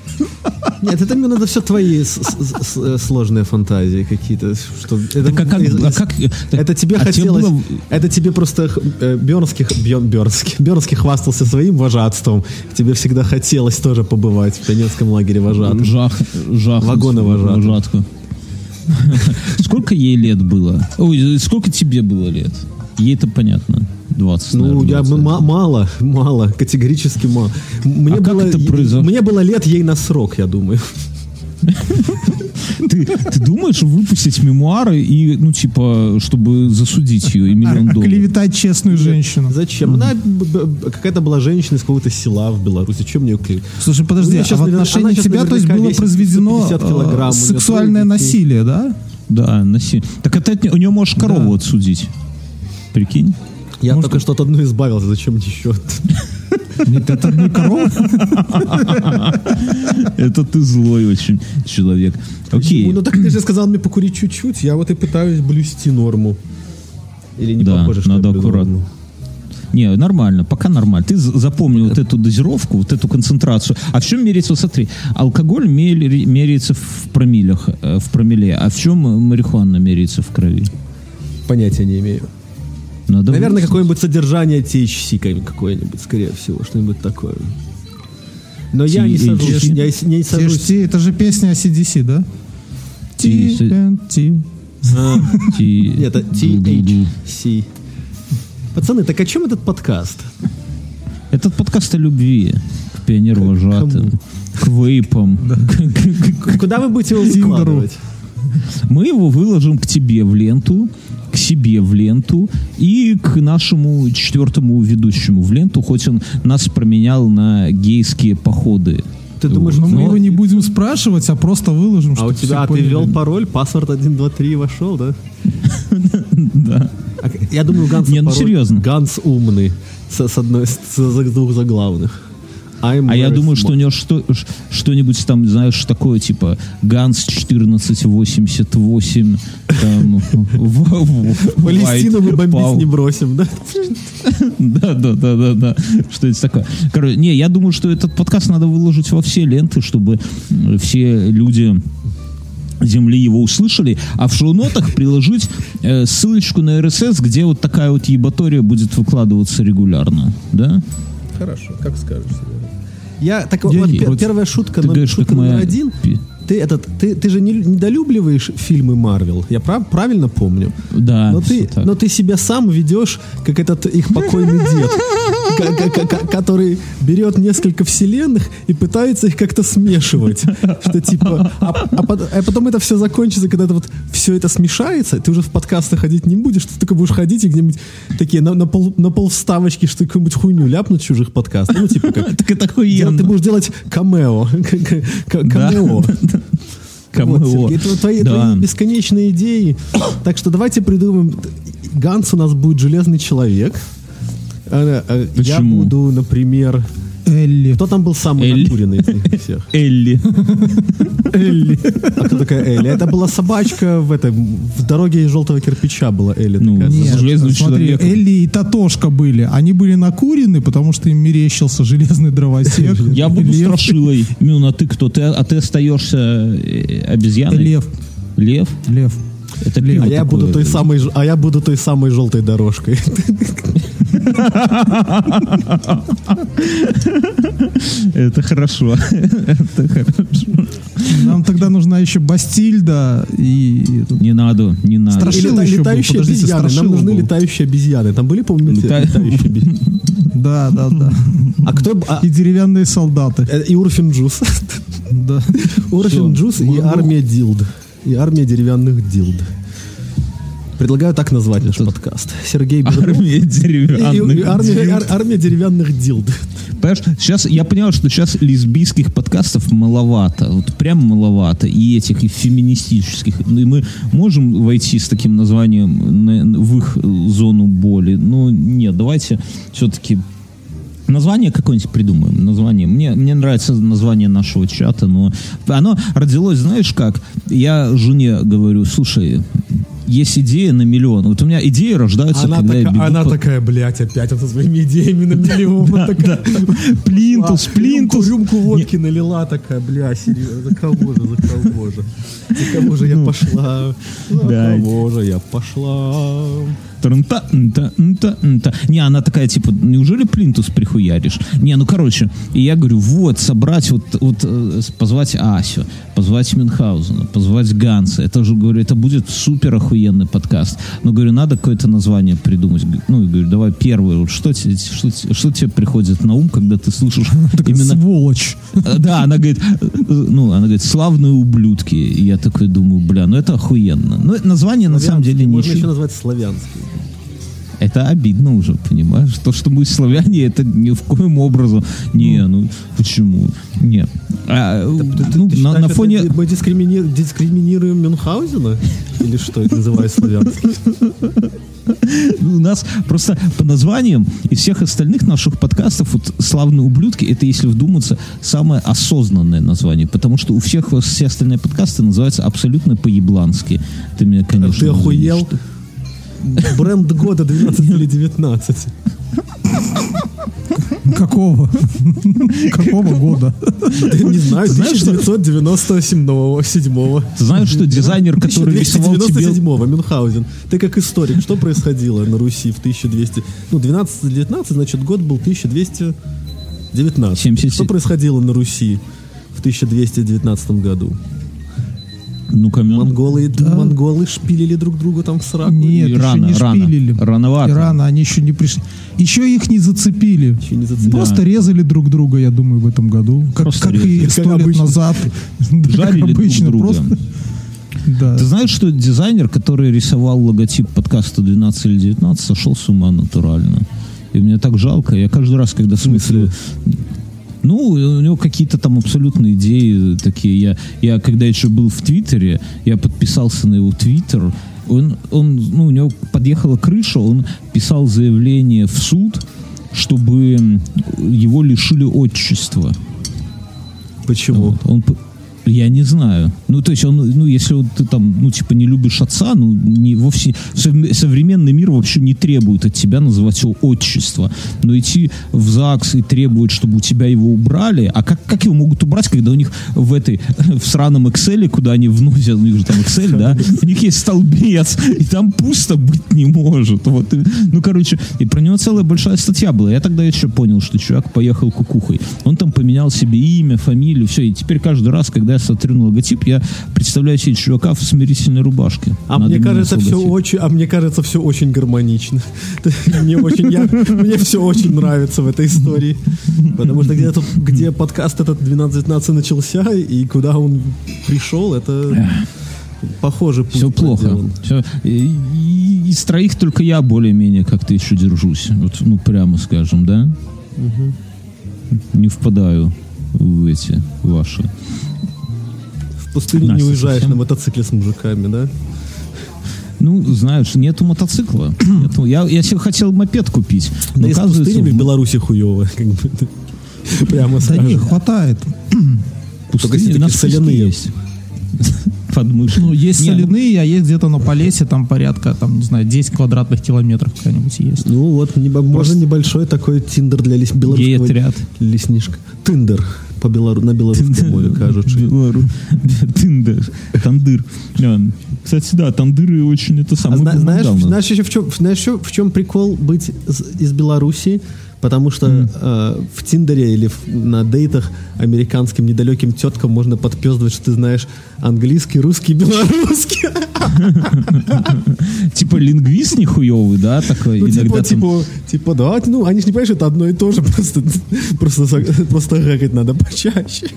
Нет, это именно это все твои э, сложные фантазии какие-то. Что это, а как, из- а как- это тебе а хотелось. Это тебе просто э, Бёрнский, х- Бьон- Бёрнский, Бёрнский хвастался своим вожатством. Тебе всегда хотелось тоже побывать в Донецком лагере вожатым. Жах, жах. Вагоны вожатых. вожатку. Сколько ей лет было? Ой, сколько тебе было лет? Ей-то понятно. 20, Ну, наверное, я 21. ма- мало, мало, категорически мало. Мне А как было, это произошло? Мне было лет ей на срок, я думаю. Ты, ты думаешь выпустить мемуары и, ну, типа, чтобы засудить ее и миллион долларов? Клеветать честную женщину. Зачем? Она какая-то была женщина из какого-то села в Беларуси. Чем мне ее клеить? Слушай, подожди, а сейчас в отношении тебя, то есть, было произведено 150 э, сексуальное насилие, да? Да, носи. Так это у нее можешь корову отсудить. Прикинь? Я только что от одной избавился, зачем еще? Нет, это одной коровы. Это ты злой очень человек. Окей. Ну так ты же сказал мне покурить чуть-чуть, я вот и пытаюсь блюсти норму. Или не Да, похоже, что надо аккуратно. Не, нормально, пока нормально. Ты за- запомни вот эту дозировку, вот эту концентрацию. А в чем меряется, вот смотри, алкоголь меряется в промилях, э, в промилле, а в чем марихуана меряется в крови? Понятия не имею. Надо Наверное, выяснить. какое-нибудь содержание THC какое- какое-нибудь, скорее всего, что-нибудь такое. Но я не сажусь, я не- сажусь. THC, это же песня CDC, да? TNT. Ти- Нет, это. THC. Пацаны, так о чем этот подкаст? Этот подкаст о любви к пионер-вожатым, к вейпам. Куда вы будете его Тиндеру. Мы его выложим к тебе в ленту, к себе в ленту и к нашему четвертому ведущему в ленту, хоть он нас променял на гейские походы. Ты думаешь, мы ну, его не будем спрашивать, а просто выложим, А у тебя, а ты ввел пароль, паспорт 1, 2, 3 и вошел, да? Да. А Я думаю, Ганс Не, ну серьезно. Ганс умный. С, одной с двух заглавных. I'm А я думаю, что у него что, что-нибудь там, знаешь, такое, типа Ганс 1488, там, Палестину мы бомбить не бросим, да? Да, да, да, да, да. Что это такое? Короче, не, я думаю, что этот подкаст надо выложить во все ленты, чтобы все люди земли его услышали, а в шоу-нотах приложить э, ссылочку на RSS, где вот такая вот ебатория будет выкладываться регулярно, да? Хорошо, как скажешь. Я, так Я вот, вот первая шутка, ты номер, говоришь, шутка как моя номер один. Ты, этот, ты, ты же не недолюбливаешь фильмы Марвел, я прав, правильно помню? Да, Но ты, так. но ты себя сам ведешь, как этот их покойный дед, который берет несколько вселенных и пытается их как-то смешивать. Что типа, а, а а потом это все закончится, когда это вот все это смешается, ты уже в подкасты ходить не будешь, ты только будешь ходить и где-нибудь такие на, на, пол, на полвставочки, что какую-нибудь хуйню ляпнуть чужих подкастах. Ну, типа как... Так это охуенно. Ты будешь делать камео. Камео. Камео. Вот, Сергей, это твои, Да. твои бесконечные идеи. Так что давайте придумаем. Ганс у нас будет железный человек. А, а, Я Почему? буду, например... Элли. Кто там был самый Элли. накуренный из них всех? Элли. Элли. А кто такая Элли? Это была собачка в этой в дороге из желтого кирпича была Элли. Ну, такая. Нет. железным смотри, человеком. Элли и Татошка были. Они были накурены, потому что им мерещился железный дровосек. Я буду Лев. страшилой. Мюн, а ты кто? Ты, а ты остаешься э, обезьяной? Лев. Лев? Лев. Это А пиво я буду той самой, ж- а я буду той самой желтой дорожкой. Это хорошо. Это хорошо. Нам тогда нужна еще Бастильда и... Не надо, не надо. Страшила еще летающие подождите, обезьяны. Нам нужны был. летающие обезьяны. Там были, по-моему, Лета- летающие обезьяны? Да, да, да. А кто... а, И деревянные солдаты. э, И Урфин Джус. Да. Урфин Джус и армия Дилд. И армия деревянных Дилд. Предлагаю так назвать наш подкаст. Сергей Белов. Армия И- и- и деревянных. армия, ар- армия деревянных Дилд. Понимаешь, сейчас я понял, что сейчас лесбийских подкастов маловато, вот прям маловато, и этих, и феминистических. Ну, И мы можем войти с таким названием на- в их зону боли. Ну, нет, давайте все-таки Название какое-нибудь придумаем. Название. Мне, мне нравится название нашего чата, но оно родилось, знаешь как? Я жене говорю, слушай, есть идея на миллион. Вот у меня идеи рождаются, Она, когда я така- бегу она по- такая, блядь, опять со своими идеями на миллион. Да, такая, да. Плинтус, «А, плинтус. Рюмку, рюмку водки налила такая, бля, серьезно, за кого же, за кого же? За кого же я пошла? За Ну, кого же я пошла? Не, она такая, типа, неужели плинтус прихуяришь? Не, ну, короче, и я говорю, вот, собрать, вот, вот э, позвать Асю, позвать Мюнхгаузена, позвать Ганса. Это же, говорю, это будет супер охуенный подкаст. Но, говорю, надо какое-то название придумать. Ну, и говорю, давай первое, вот что, тебе- что, что тебе приходит на ум, когда ты слышишь именно... Сволочь. Э, Да, она говорит, э, ну, она говорит, славные ублюдки. И я такой думаю, бля, ну это охуенно. Ну, название на самом деле не Можно еще назвать славянский. Это обидно уже, понимаешь? То, что мы славяне, это ни в коем образом. Не, ну почему? Нет. А, ну, Ты на, на считаешь, фоне... это Мы дискримини- дискриминируем Мюнхгаузена? Или что это называю славянский? У нас просто по названиям и всех остальных наших подкастов вот «Славные ублюдки» это, если вдуматься, самое осознанное название, потому что у всех все остальные подкасты называются абсолютно по-еблански. Ты меня, конечно... Ты охуел? извини, Бренд года 12 или 19. Какого? Какого года? Да не знаю, Знаешь, что- 1997 седьмого. Ты знаешь, что дизайнер, который рисовал тебе... 1297-го, Мюнхгаузен. Ты как историк, что происходило на Руси в 1200... Ну, 12-19, значит, год был 1219. 77. Что происходило на Руси в 1219 году? Ну, Камен... Монголы, монголы шпилили друг другу там в сраку. Нет, еще рано, не рано. шпилили. Рановато. И рано, они еще не пришли. Еще их не зацепили. Еще не зацепили. Просто резали друг друга, я думаю, в этом году. Как, Просто как резали. и сто лет обычно. назад. Да, Жарили как друг обычно, друга. просто. Да. Ты знаешь, что дизайнер, который рисовал логотип подкаста 12 или 19, сошел с ума натурально. И мне так жалко. Я каждый раз, когда смотрю... Ну, у него какие-то там абсолютно идеи такие. Я, я когда еще был в Твиттере, я подписался на его Твиттер. Он, он, ну, у него подъехала крыша, он писал заявление в суд, чтобы его лишили отчества. Почему? Вот. Он, я не знаю. Ну, то есть он, ну, если вот ты там, ну, типа, не любишь отца, ну, не вовсе... Современный мир вообще не требует от тебя называть его отчество. Но идти в ЗАГС и требовать, чтобы у тебя его убрали, а как, как его могут убрать, когда у них в этой, в сраном Excel, куда они вносят, у них же там Excel, да, у них есть столбец, и там пусто быть не может. Вот, ну, короче, и про него целая большая статья была. Я тогда еще понял, что чувак поехал кукухой. Он там поменял себе имя, фамилию, все. И теперь каждый раз, когда я смотрю на логотип, я представляю себе чувака в смирительной рубашке. А Надо мне кажется, все очень, а мне кажется, все очень гармонично. Мне очень, я, мне все очень нравится в этой истории, потому что где-то, где подкаст этот 12-15 начался и куда он пришел, это похоже. Все плохо. проделан. И- Из троих только я более-менее как-то еще держусь. Вот, ну, прямо скажем, да? Не впадаю в эти ваши. Пустыню не Настя, уезжаешь совсем? на мотоцикле с мужиками, да? Ну, знаешь, нету мотоцикла. Нету. Я, я себе хотел мопед купить. Но Да и с оказывается, пустынями в в Беларуси хуево. Как бы, прямо Да не, хватает. пустыне Только нас такие соляные. есть. Подмышки. Ну, есть Не, ну, соляные, а есть где-то на Полесе, там порядка, там, не знаю, 10 квадратных километров какая-нибудь есть. Ну вот, небо- можно небольшой такой тиндер для лес- белорусского Гей-отряд. леснишка. Тиндер по белору, на белорусском мове, кажучи. Белору. Тындер. Тандыр. А, Кстати, да, тандыры очень это А самое. был знаешь, знаешь, еще в чем, знаешь, еще в чем прикол быть из, Беларуси? Потому что э, в Тиндере или в- на дейтах американским недалеким теткам можно подпездывать, что ты знаешь английский, русский, белорусский. Типа лингвист нихуевый, да, такой. Ну, типа, типа, типа, да, ну, они же не понимают, что это одно и то же, просто, просто, просто гэкать надо почаще.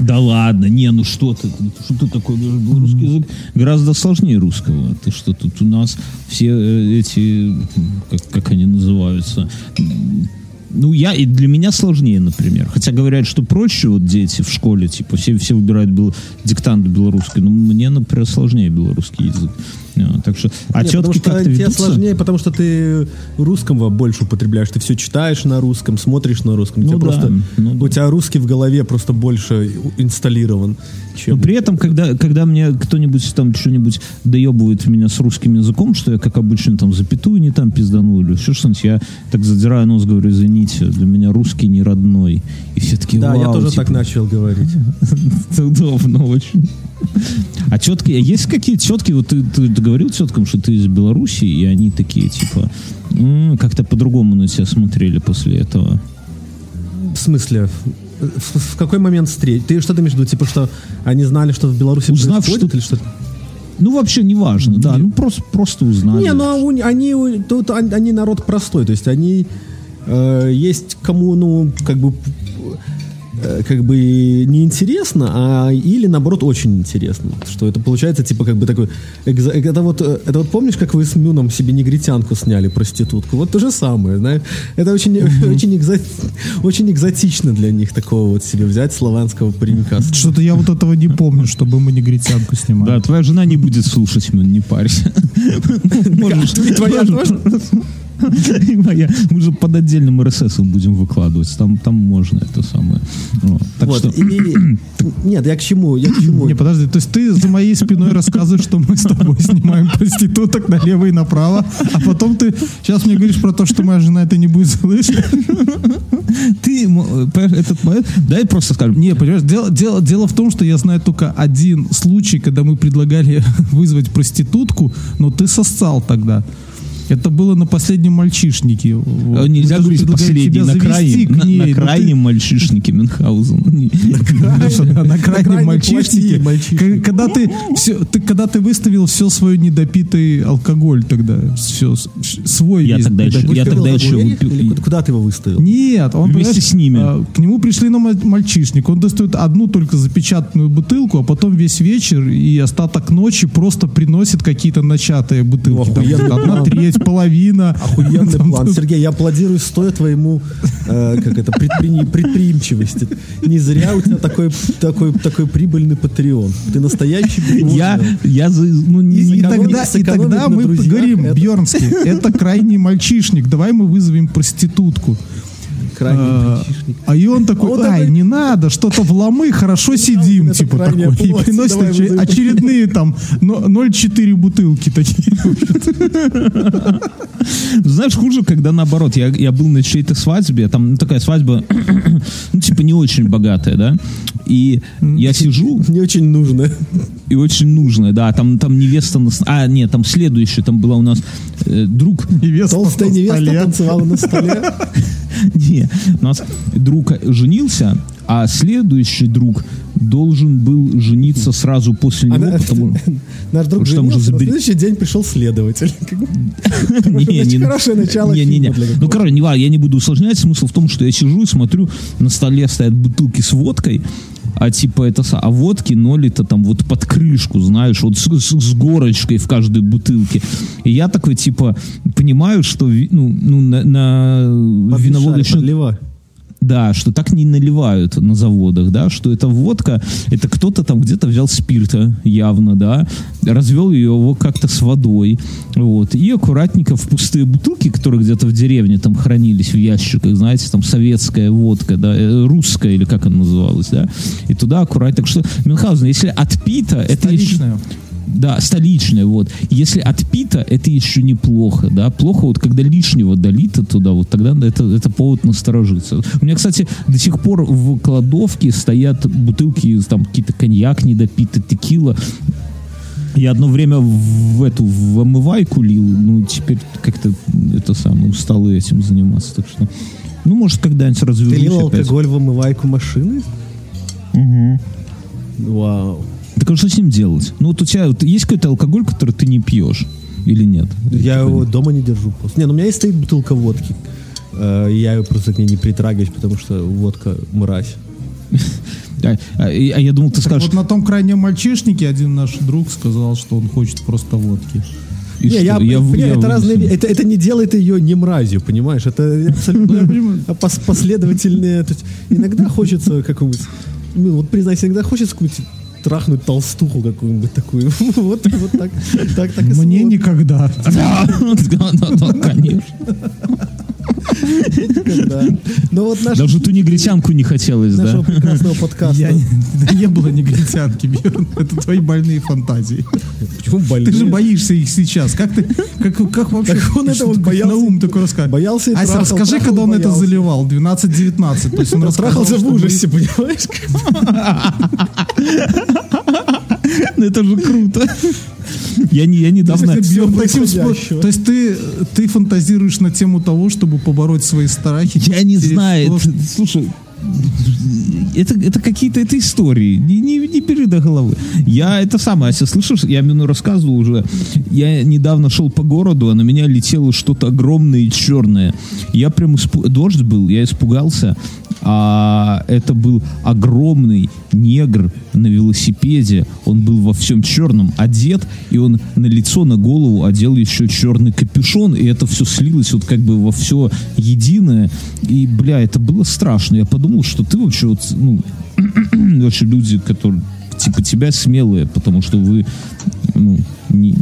Да ладно, не, ну что ты, что ты говоришь? Белорусский язык гораздо сложнее русского. Ты что, тут у нас все э, эти, как, как они называются, ну, я, и для меня сложнее, например. Хотя говорят, что проще вот дети в школе, типа, все, все выбирают бел, диктант белорусский. Но мне, например, сложнее белорусский язык. Ну, так что, а Не, тетки потому что тебе ведутся? сложнее, потому что ты русского больше употребляешь. Ты все читаешь на русском, смотришь на русском. Ну Тебе да, просто, ну да. У тебя русский в голове просто больше инсталлирован, чем... Но при этом, когда, когда мне кто-нибудь там что-нибудь доебывает меня с русским языком, что я, как обычно, там запятую не там пизданул или еще что-нибудь, я так задираю нос, говорю, извините, для меня русский не родной. И все таки да, я тоже типа, так начал говорить. Это удобно очень. А тетки, а есть какие тетки, вот ты, ты говорил теткам, что ты из Беларуси, и они такие, типа, «М, как-то по-другому на тебя смотрели после этого. В смысле? В, в какой момент встреч? Ты что ты имеешь в виду? Типа, что они знали, что в Беларуси Узнав, происходит? что- Или что Ну, вообще, неважно, да, ну, просто, просто узнали. Не, ну а они, тут они, народ простой, то есть они э, есть кому, ну, как бы как бы неинтересно, а или наоборот очень интересно. Что это получается типа как бы такой... экзо- Это вот, э, это вот помнишь, как вы с Мюном себе негритянку сняли, проститутку? Вот то же самое, знаешь. Это очень, очень, экзо- очень экзотично для них такого вот себе взять славянского паренька. Что-то я вот этого не помню, чтобы мы негритянку снимали. Да, твоя жена не будет слушать, Мэн, не парься. Можешь- твоя тоже? Мы же под отдельным РСС будем выкладывать. Там, там можно это самое. Вот. Так Вот. что, И- нет, я к чему? Я к чему? Не, подожди, то есть ты за моей спиной рассказываешь, что мы с тобой снимаем проституток налево и направо, а потом ты сейчас мне говоришь про то, что моя жена это не будет слышать. ты, этот момент, дай просто скажем. Не, понимаешь, дело, дело, дело в том, что я знаю только один случай, когда мы предлагали вызвать проститутку, но ты сосцал тогда. Это было на последнем мальчишнике. Вот. Э, Нельзя даже говорить последний, на крайнем, на, на крайнем мальчишнике Мюнхгаузен. Не- Леша, да, на крайнем мальчишнике, когда ты все, ты когда ты выставил все свой недопитый алкоголь тогда, все свой Я весь тогда еще- я тогда еще выпил- куда- ты его выставил? Нет, он Вместе с ними. а, к нему пришли на ма- мальчишник, он достает одну только запечатанную бутылку, а потом весь вечер и остаток ночи просто приносит какие-то начатые бутылки. Ну, одна треть, половина. Охуенный Там- план. Сергей, я аплодирую стоя твоему э, как это, предпри- предприимчивости. Не зря у тебя такой, такой, такой прибыльный патреон. Ты настоящий Я, я ну, И, не- и сэкономить- тогда, и тогда мы друзьях говорим, это- Бьернский, это крайний мальчишник, давай мы вызовем проститутку. Крайний А, мальчишник. А и он такой, Он ай, такой- не надо, что-то вломы, хорошо сидим, это типа такой. И плоть, приносит давай оче- вызовем. очередные там но- 0,4 бутылки такие. Знаешь, хуже, когда наоборот, я, я был на чьей-то свадьбе, там ну, такая свадьба, ну, типа, не очень богатая, да, и я сижу, Не очень нужно. и очень нужная, да, там, там невеста, на а, нет, там следующая, там была у нас э, друг, Невеста Толстая невеста танцевала на столе. не, у нас друг женился, а следующий друг должен был жениться сразу после него, Она- потому Наш друг Потому что женился, на забери- следующий день пришел следователь. Хорошее начало не, не, не. фильма для Ну, короче, не я не буду усложнять. Смысл в том, что я сижу и смотрю, на столе стоят бутылки с водкой, а типа это, а водки нолито там вот под крышку, знаешь, вот с, с- с горочкой в каждой бутылке. И я такой, типа, понимаю, что, ну, ну на, на виноводочную да, что так не наливают на заводах, да, что это водка, это кто-то там где-то взял спирта, явно, да, развел его как-то с водой, вот, и аккуратненько в пустые бутылки, которые где-то в деревне там хранились в ящиках, знаете, там советская водка, да, э, русская или как она называлась, да, и туда аккуратно, так что, Мюнхгаузен, если отпито, это еще... Да, столичная, вот. Если отпито, это еще неплохо, да. Плохо, вот когда лишнего долито туда, вот тогда это, это повод насторожиться. У меня, кстати, до сих пор в кладовке стоят бутылки, там какие-то коньяк недопитый, текила. Я одно время в эту в омывайку лил, ну теперь как-то это самое устал этим заниматься, так что ну может когда-нибудь Ты развернусь лил опять. алкоголь в омывайку машины? Мгм. Вау. Так а что с ним делать? Ну вот у тебя вот есть какой-то алкоголь, который ты не пьешь или нет? Я его дома не держу просто. Не, ну у меня есть стоит бутылка водки. Э, Я ее просто к ней не притрагиваюсь, потому что водка мразь. А, а- а я думал, ты скажешь, Вот на том крайнем мальчишнике один наш друг сказал, что он хочет просто водки. и не, что? я, Я- я это разные, высуну. это, это не делает ее не мразью, понимаешь? Это абсолютно пос- последовательные. иногда хочется какого-нибудь, ну вот признайся, иногда хочется какую-нибудь трахнуть толстуху какую-нибудь такую. Вот, вот так, так, так Мне никогда. Да, да, да, конечно. Да. Но вот наш, Даже ту негритянку не хотелось, нашего да? прекрасного подкаста. Я, да не было негритянки, Бьерн. Это твои больные фантазии. Почему больные? Ты же боишься их сейчас. Как ты, как, как вообще? Так он что ты боялся. На ум такой расскажешь. Боялся и трахал, расскажи, когда он это заливал, 12-19. То есть он Он трахался в ужасе, понимаешь? Ну, Это же круто. Я, не, я недавно... Бьерн, таким. То есть ты, ты фантазируешь на тему того, чтобы побороть свои страхи? Я не знаю. слушай, это, это какие-то это истории. Не, не, не бери до головы. Я это самое, Ася, слышишь, я Мину рассказывал уже. Я недавно шел по городу, а на меня летело что-то огромное и черное. Я прям испу- дождь был, я испугался. А это был огромный негр на велосипеде. Он был во всем черном одет, и он на лицо, на голову одел еще черный капюшон, и это все слилось вот как бы во все единое. И, бля, это было страшно. Я подумал, что ты вообще вот, ну, вообще люди, которые типа тебя смелые, потому что вы, ну, не-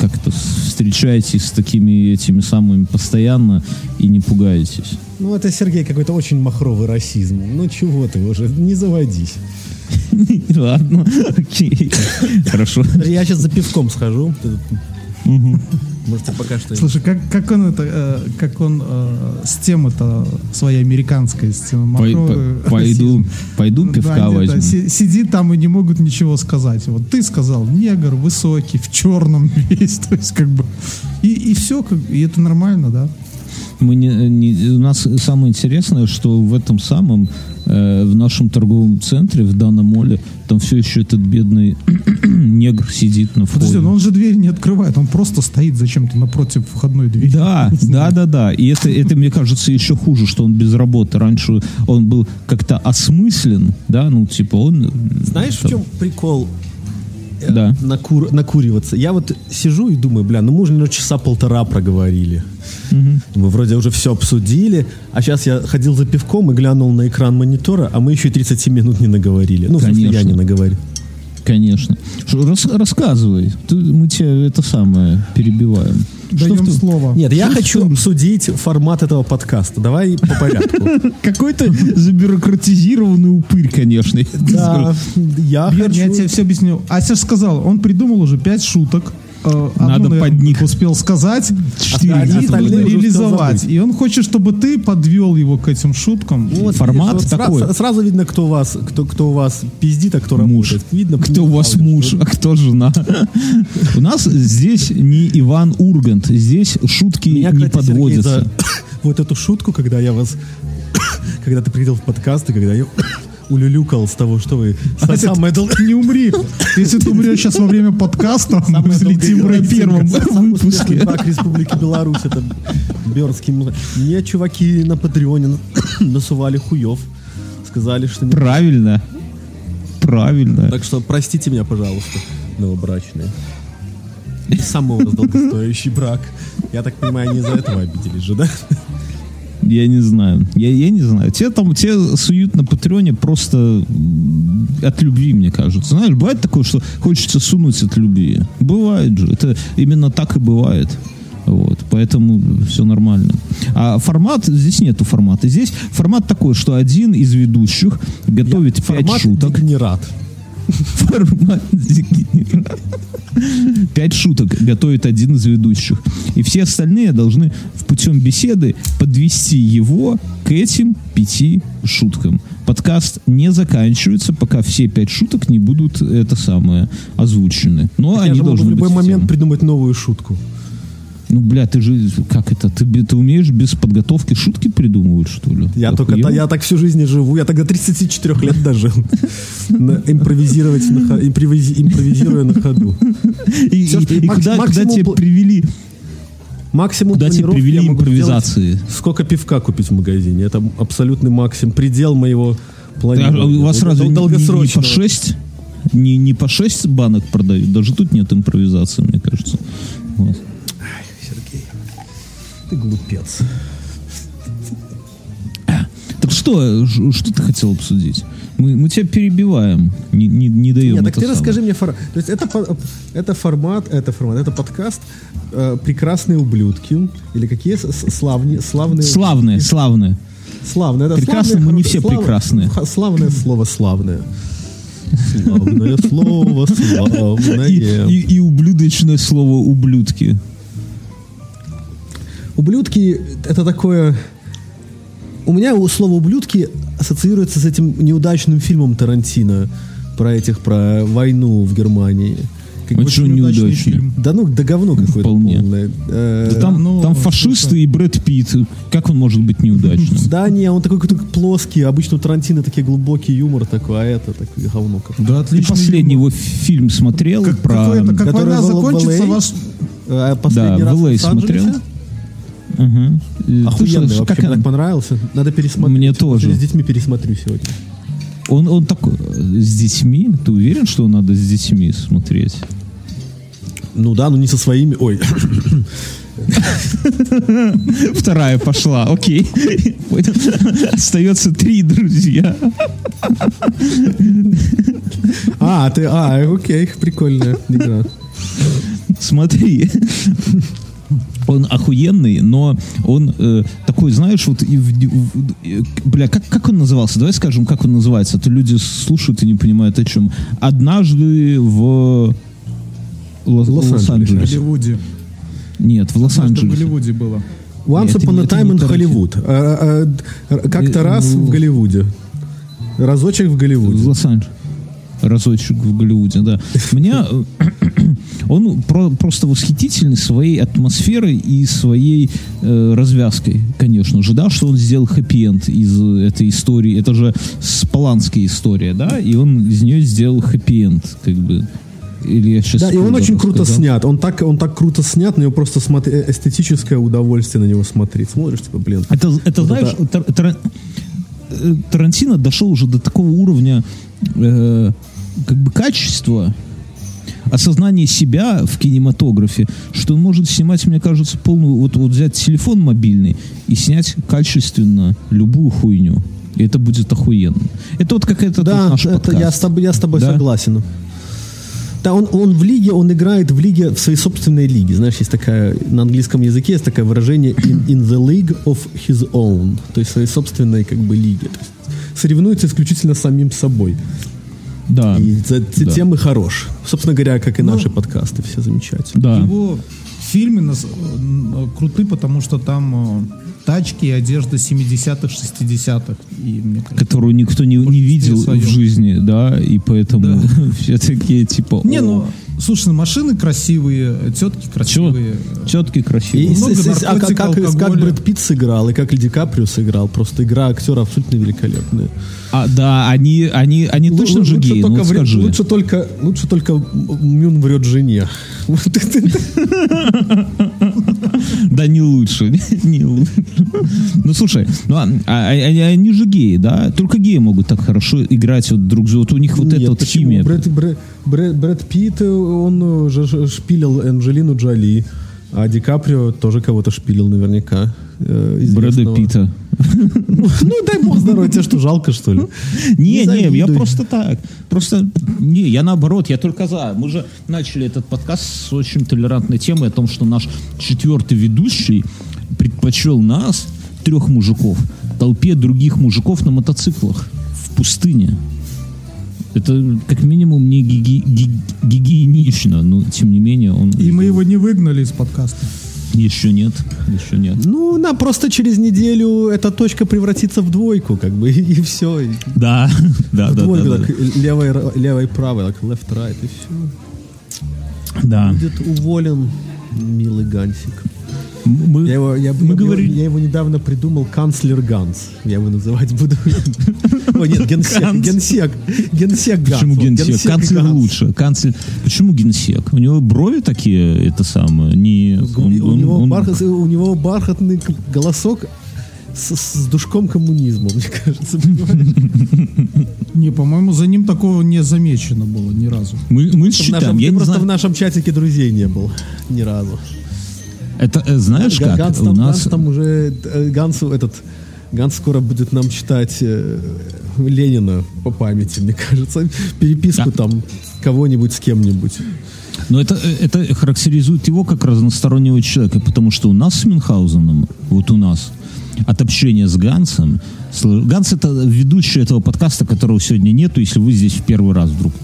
как-то встречаетесь с такими этими самыми постоянно и не пугаетесь. Ну, это, Сергей, какой-то очень махровый расизм. Ну, чего ты уже, не заводись. Ладно, окей. Хорошо. Я сейчас за пивком схожу. Можете пока что... Слушай, как, как он это, э, как он э, с темы-то своей американской, с темы Пой- махровый по- Пойду, пойду пивка да, нет, да, возьму. си- сидит там и не могут ничего сказать. Вот ты сказал, негр, высокий, в черном весь, то есть как бы... И, и все, как, и это нормально, да? Мы не, не- у нас самое интересное, что в этом самом, э, в нашем торговом центре, в данном моле, там все еще этот бедный негр сидит на входе. Подожди, но он же дверь не открывает, он просто стоит зачем-то напротив входной двери. Да, да, да, да. И это, это, мне кажется, еще хуже, что он без работы. Раньше он был как-то осмыслен, да, ну, типа он... Знаешь, в там, чем прикол э, Да. накур- накуриваться? Я вот сижу и думаю, бля, ну мы уже часа полтора проговорили. Мы вроде уже все обсудили, а сейчас я ходил за пивком и глянул на экран монитора, а мы еще и 37 минут не наговорили. Ну, в смысле, я Конечно. не наговорил. Конечно. Что, рас- рассказывай. Ты- мы тебя это самое перебиваем. Что Даем tu- слово. Нет, я Что хочу ты- обсудить формат этого подкаста. Давай по порядку. Какой-то забюрократизированный упырь, конечно. Да, я Бьерн, я тебе хочу... все объясню. Ася ж сказал, он придумал уже пять шуток. Э, Надо одну, под них. успел сказать, Четыре реализовать. И он хочет, чтобы ты подвел его к этим шуткам. Вот Формат видишь, вот сра- такой. Сразу видно, кто у вас, кто, кто у вас пиздит, а кто Муж. работает. Видно, Кто у вас муж, а кто жена? У нас здесь не Иван Ургант, здесь шутки Меня, не кстати, Сергей, подводятся. за вот эту шутку, когда я вас... Когда ты приходил в подкаст, и когда я улюлюкал с того, что вы... Ася, Самое дол- Не умри. Если ты умрешь сейчас во время подкаста, мы взлетим на первом выпуске. брак Республики Беларусь. Это Бернский. музей. Мне чуваки на Патреоне на- насували хуев. Сказали, что... не- Правильно. Правильно. Так что простите меня, пожалуйста, новобрачные. Самый у вас долгостоящий брак. Я так понимаю, не из-за этого обиделись же, да? Я не знаю. Я, я не знаю. Те там, те суют на Патреоне просто от любви, мне кажется. Знаешь, бывает такое, что хочется сунуть от любви. Бывает же. Это именно так и бывает. Вот, поэтому все нормально. А формат, здесь нету формата. Здесь формат такой, что один из ведущих готовит пять Формат шуток. дегенерат. Формат. Пять шуток готовит один из ведущих. И все остальные должны в путем беседы подвести его к этим пяти шуткам. Подкаст не заканчивается, пока все пять шуток не будут это самое озвучены. Но Я они должны в любой быть момент придумать новую шутку. Ну, бля, ты же, как это, ты, ты умеешь без подготовки шутки придумывать, что ли? Я Ты только охуел? я так всю жизнь и живу. Я тогда 34 лет дожил. Импровизировать, импровизируя на ходу. И, куда, тебя привели? Максимум Куда планировки привели импровизации? сделать, Сколько пивка купить в магазине. Это абсолютный максимум. Предел моего А планирования. у вас разве не- не, по 6? Не, не по 6 банок продают? Даже тут нет импровизации, мне кажется. Вот. Ты глупец. Так что, что ты хотел обсудить? Мы, мы тебя перебиваем, не, не, не даем Нет, так ты самое. расскажи мне формат. То есть это, это формат, это формат, это подкаст э, «Прекрасные ублюдки» или какие славни, славные... Славные, славные. Славные. Это Прекрасные славные, мы не все слав- прекрасные. Славное слово «славное». Славное слово, И, славное. и, и ублюдочное слово ублюдки. Ублюдки — это такое... У меня у слова «ублюдки» ассоциируется с этим неудачным фильмом Тарантино про этих, про войну в Германии. Как А очень неудачный фильм. Да ну, да говно какое-то Вполне. полное. Э, Да там, ну, там фашисты и Брэд Питт. Как он может быть неудачным? Да, не, он такой какой-то плоский. Обычно у Тарантино такие глубокий юмор такой, а это такое говно. как. Да, Ты отлично. последний его фильм смотрел Как, про... как который война закончится, LA? вас... А последний Да, раз в LA в смотрел. Ты Охуенный вообще, как мне так понравился. Надо пересмотреть. Мне тоже. С детьми пересмотрю сегодня. Он, он такой, э, с детьми? Ты уверен, что надо с детьми смотреть? Ну да, но не со своими. Ой, Вторая пошла, окей. Остается три друзья. А, ты, а, окей, прикольная игра. Смотри. Он охуенный, но он э, такой, знаешь, вот и в- в- э, бля, как, как он назывался? Давай скажем, как он называется. А то люди слушают и не понимают о чем. Однажды в Лос- Лос-Анджелесе. В Лос-Анджелесе. Голливуде. Нет, в Что в Лос-Анджелесе. Голливуде было. Once Это upon a time in. Hollywood. А, а, Как-то раз ну- в Голливуде. Разочек в В Голливуде. Лос-Анджелесе. Разочек в Голливуде, да. Меня э, он про- просто восхитительный своей атмосферой и своей э, развязкой, конечно же, да, что он сделал хэппи-энд из этой истории. Это же спаланская история, да, и он из нее сделал хэппи-энд, как бы. Или я сейчас Да, и он очень круто сказал. снят. Он так, он так круто снят, на него просто смотри, э, эстетическое удовольствие на него смотреть. Смотришь, типа, блин. Это, это Вот знаешь, это- Тар- э, Тарантино дошел уже до такого уровня э, как бы качества, осознания себя в кинематографе, что он может снимать, мне кажется, полную, вот, вот взять телефон мобильный и снять качественно любую хуйню. И это будет охуенно. Это вот какая-то Да, тут наш это подкаст. я с тобой, я с тобой Да? согласен. Да, он, он в лиге, он играет в лиге, в своей собственной лиге. Знаешь, есть такая, на английском языке есть такое выражение in, in the league of his own. То есть в своей собственной как бы лиге. То есть соревнуется исключительно с самим собой. Да, И за, за да. тем и хорош. Собственно говоря, как и Ну, наши подкасты, все замечательно. да. Его фильмы нас- э, круты, потому что там э, тачки и одежда 70-х, 60-х. И мне кажется, которую никто не, не видел своем. в жизни, да, и поэтому все такие типа... Не, «О, ну, слушай, машины красивые, тетки красивые. Четкий, И, красивый. с- много с- с- а как, как, как. Брэд Питт сыграл, и как Ди Каприо сыграл. Просто игра актера абсолютно великолепная. А, да, они, они, они точно Лу- же лучше геи, ну только врет- скажи. Лучше только, лучше только Мюн врет жене. Да не лучше, не лучше. Ну слушай, ну, а, а- а- они же геи, да? Только геи могут так хорошо играть вот друг за Вот у них вот Нет, эта вот химия. Брэд, Брэд, Брэд- Брэд Питт, он э, же шпилил Анджелину Джоли, а Ди Каприо тоже кого-то шпилил наверняка. э, Брэда. Питта. Ну, дай бог здоровья, тебе что, жалко, что ли? Не, не, я просто так. Просто, не, я наоборот, я только за. Мы же начали этот подкаст с очень толерантной темой о том, что наш четвертый ведущий предпочел нас, трех мужиков, толпе других мужиков на мотоциклах в пустыне. Это как минимум не гиги- ги- гигиенично, но тем не менее он И мы его не выгнали из подкаста. еще нет, еще нет. Ну, на просто через неделю эта точка превратится в двойку, как бы, и, все. Да, да, да, Двойка, да, да, так, левой, левой, правой, так, left, right, и все. да. Будет уволен милый Гансик. Мы, Я его, я, мы я- говорили- я его недавно придумал, канцлер Ганс. Я его называть буду. О, нет, генсек, генсек, генсек Ганс. Почему генсек? Канцлер лучше. Канцлер. Почему генсек? У него брови такие, это самое, не... У, он- у него, бархатный голосок с, с душком коммунизма, мне кажется. Не, по-моему, за ним такого не замечено было ни разу. Мы, считаем, нашем- я не просто знаю. в нашем чатике друзей не был ни разу. Это, э, знаешь как? Ганс У там, нас... Ганс там уже, э, Гансу этот, Ганс скоро будет нам читать э, Ленина по памяти, мне кажется. Переписку Да. там кого-нибудь с кем-нибудь. Но это, это характеризует его как разностороннего человека, потому что у нас с Мюнхгаузеном, вот у нас, от общения с Гансом, Ганс это ведущий этого подкаста, которого сегодня нету, если вы здесь в первый раз вдруг.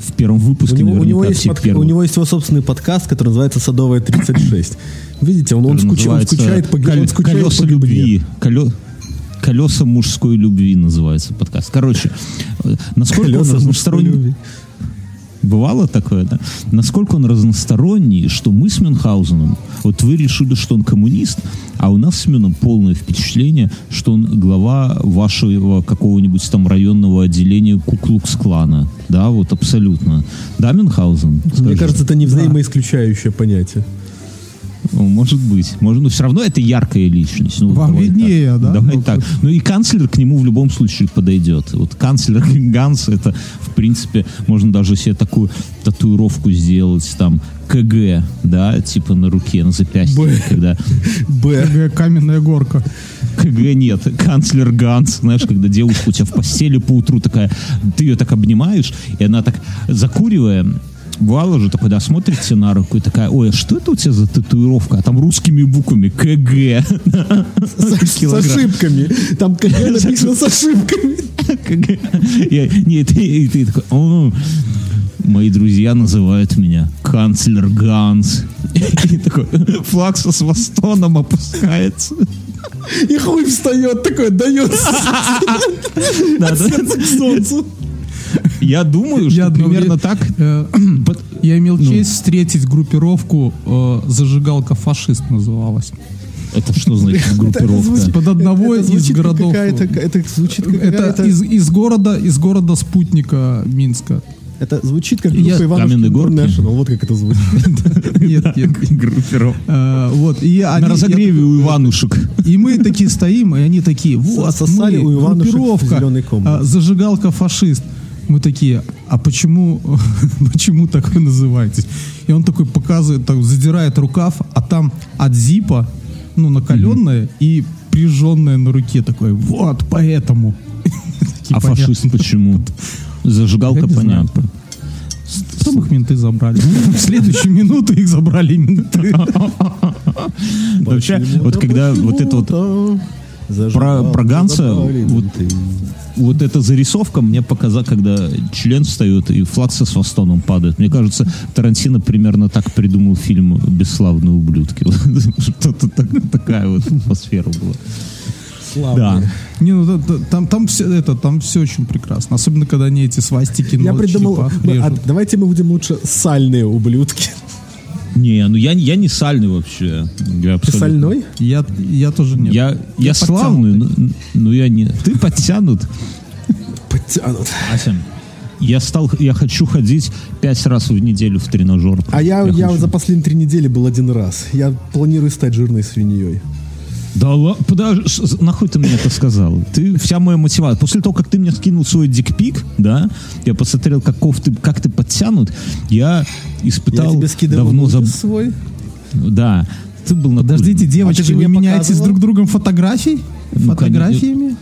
В первом У выпуске него, у, него есть первые. у него есть его собственный подкаст, который называется «Садовая 36». Видите, он, он, скуч- он скучает по, «Кол- он скучает колеса по любви. Коле- Колеса мужской любви называется подкаст. Короче, э, насколько Колеса он разносторонний. Бывало такое, да? Насколько он разносторонний, что мы с Мюнхгаузеном, вот вы решили, что он коммунист, а у нас с Мюном полное впечатление, что он глава вашего какого-нибудь там районного отделения Куклукс-клана. Да, вот абсолютно. Да, Мюнхгаузен? Мне Скажи. кажется, это не взаимоисключающее понятие. Ну, может быть. Может, но все равно это яркая личность. Ну, Вам виднее, так. да? Давай Ну, так. Ну и канцлер к нему в любом случае подойдет. Вот канцлер Ганс, это, в принципе, можно даже себе такую татуировку сделать, там, КГ, да, типа на руке, на запястье, Б. когда Б. Такая каменная горка. КГ нет, канцлер Ганс, знаешь, когда девушка у тебя в постели по утру такая, ты ее так обнимаешь, и она так, закуривая, бывало же такое, да, смотрит тебе на руку и такая, ой, а что это у тебя за татуировка? А там русскими буквами КГ. С ошибками. Там КГ написано с ошибками. КГ. Я- Не, ты, и ты такой, «О, мои друзья называют меня канцлер Ганс. И такой флаг со свастоном опускается. И хуй встает такой, дает Да, да. сердце к солнцу. Я думаю, Я что одно примерно так. Э, Я имел Ну. честь встретить группировку э, «Зажигалка фашист» называлась. Это что значит Это группировка? звучит- Под одного это из звучит как городов. какая-то- Это звучит как Это из, из города, из города спутника Минска. Это звучит как Я- группа Иванушки Каменные горки? International. Вот как это звучит. Нет, нет. Группировка. Э, Вот, и они- На разогреве у Иванушек. И мы такие стоим, и они такие, вот, мы, группировка, зажигалка фашист. Мы такие, а почему, почему так вы называетесь? И он такой показывает, так, задирает рукав, а там от зипа, ну, накаленное и прижженное на руке такое, вот, поэтому. А фашист почему? Зажигалка, понятно. Потом их менты забрали. В следующую минуту их забрали менты. Вообще, вот когда вот это вот про, про Ганса, вот, вот эта зарисовка мне показала, когда член встает и флаг со свастоном падает. Мне кажется, Тарантино примерно так придумал фильм «Бесславные ублюдки». Что-то так- такая вот атмосфера была. Да. Не, ну там, там все это, там все очень прекрасно. Особенно, когда они эти свастики Я на придумал, а давайте мы будем лучше сальные ублюдки. Не, ну я, я не сальный вообще. Я Ты абсолютно- сальной? Я, я тоже нет. Я, я, славный, но, но я не. Ты подтянут. Подтянут. Ася, я стал, я хочу ходить пять раз в неделю в тренажер. А я, я, хочу. за последние три недели был один раз. Я планирую стать жирной свиньей. Да ладно, подожди, нахуй ты мне это сказал? Ты вся моя мотивация. После того, как ты мне скинул свой дикпик, да, я посмотрел, каков ты, как ты подтянут, я Я испытал тебе скидывал давно заб... свой. Да, ты был на Подождите, девочки, А вы меняетесь друг другом фотографий? Ну, Фотографиями?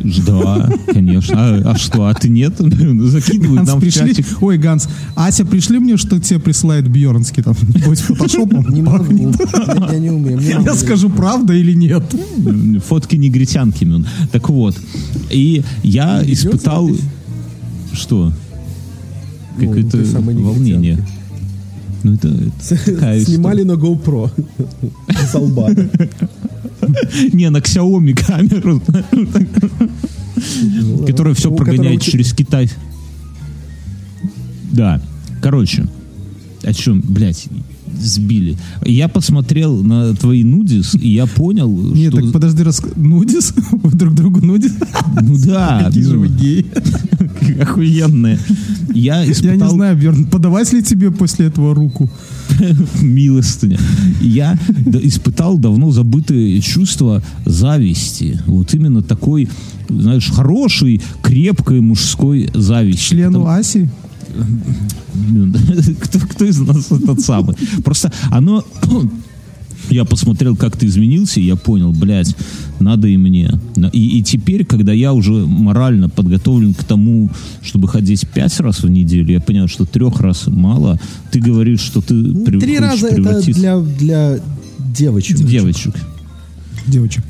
Да, конечно. А, а что, а ты нет? Закидывают Ганс, нам в чатик. Ой, Ганс, Ася, пришли мне, что тебе присылает Бьернский там, небось, фотошопом. Не могу. Я, не умею. Я скажу, правда или нет? Фотки негритянки. мин. Так вот. И я испытал... Что? Ну, Какое-то волнение. Ну, это, это такая Снимали на GoPro. С лба. Не, на Xiaomi камеру, которая все прогоняет через Китай. Да. Короче, о чем, блядь, сбили. Я посмотрел на твои нудис, и я понял, Нет, что... так подожди, рас... нудис? Вы друг другу нудис? Ну да, Какие же ну, вы геи. охуенные. Я Я испытал... не знаю, Бьерн, подавать ли тебе после этого руку? милостыня. Я испытал давно забытое чувство зависти. Вот именно такой, знаешь, хорошей, крепкой мужской зависти. Члену Аси? Кто, кто из нас этот самый? Просто оно я посмотрел, как ты изменился, и я понял, блядь, надо и мне. И, и теперь, когда я уже морально подготовлен к тому, чтобы ходить пять раз в неделю, я понял, что трех раз мало. Ты говоришь, что ты Ну, при- Три раза это превратиться- для, для девочек. девочек. Девочек.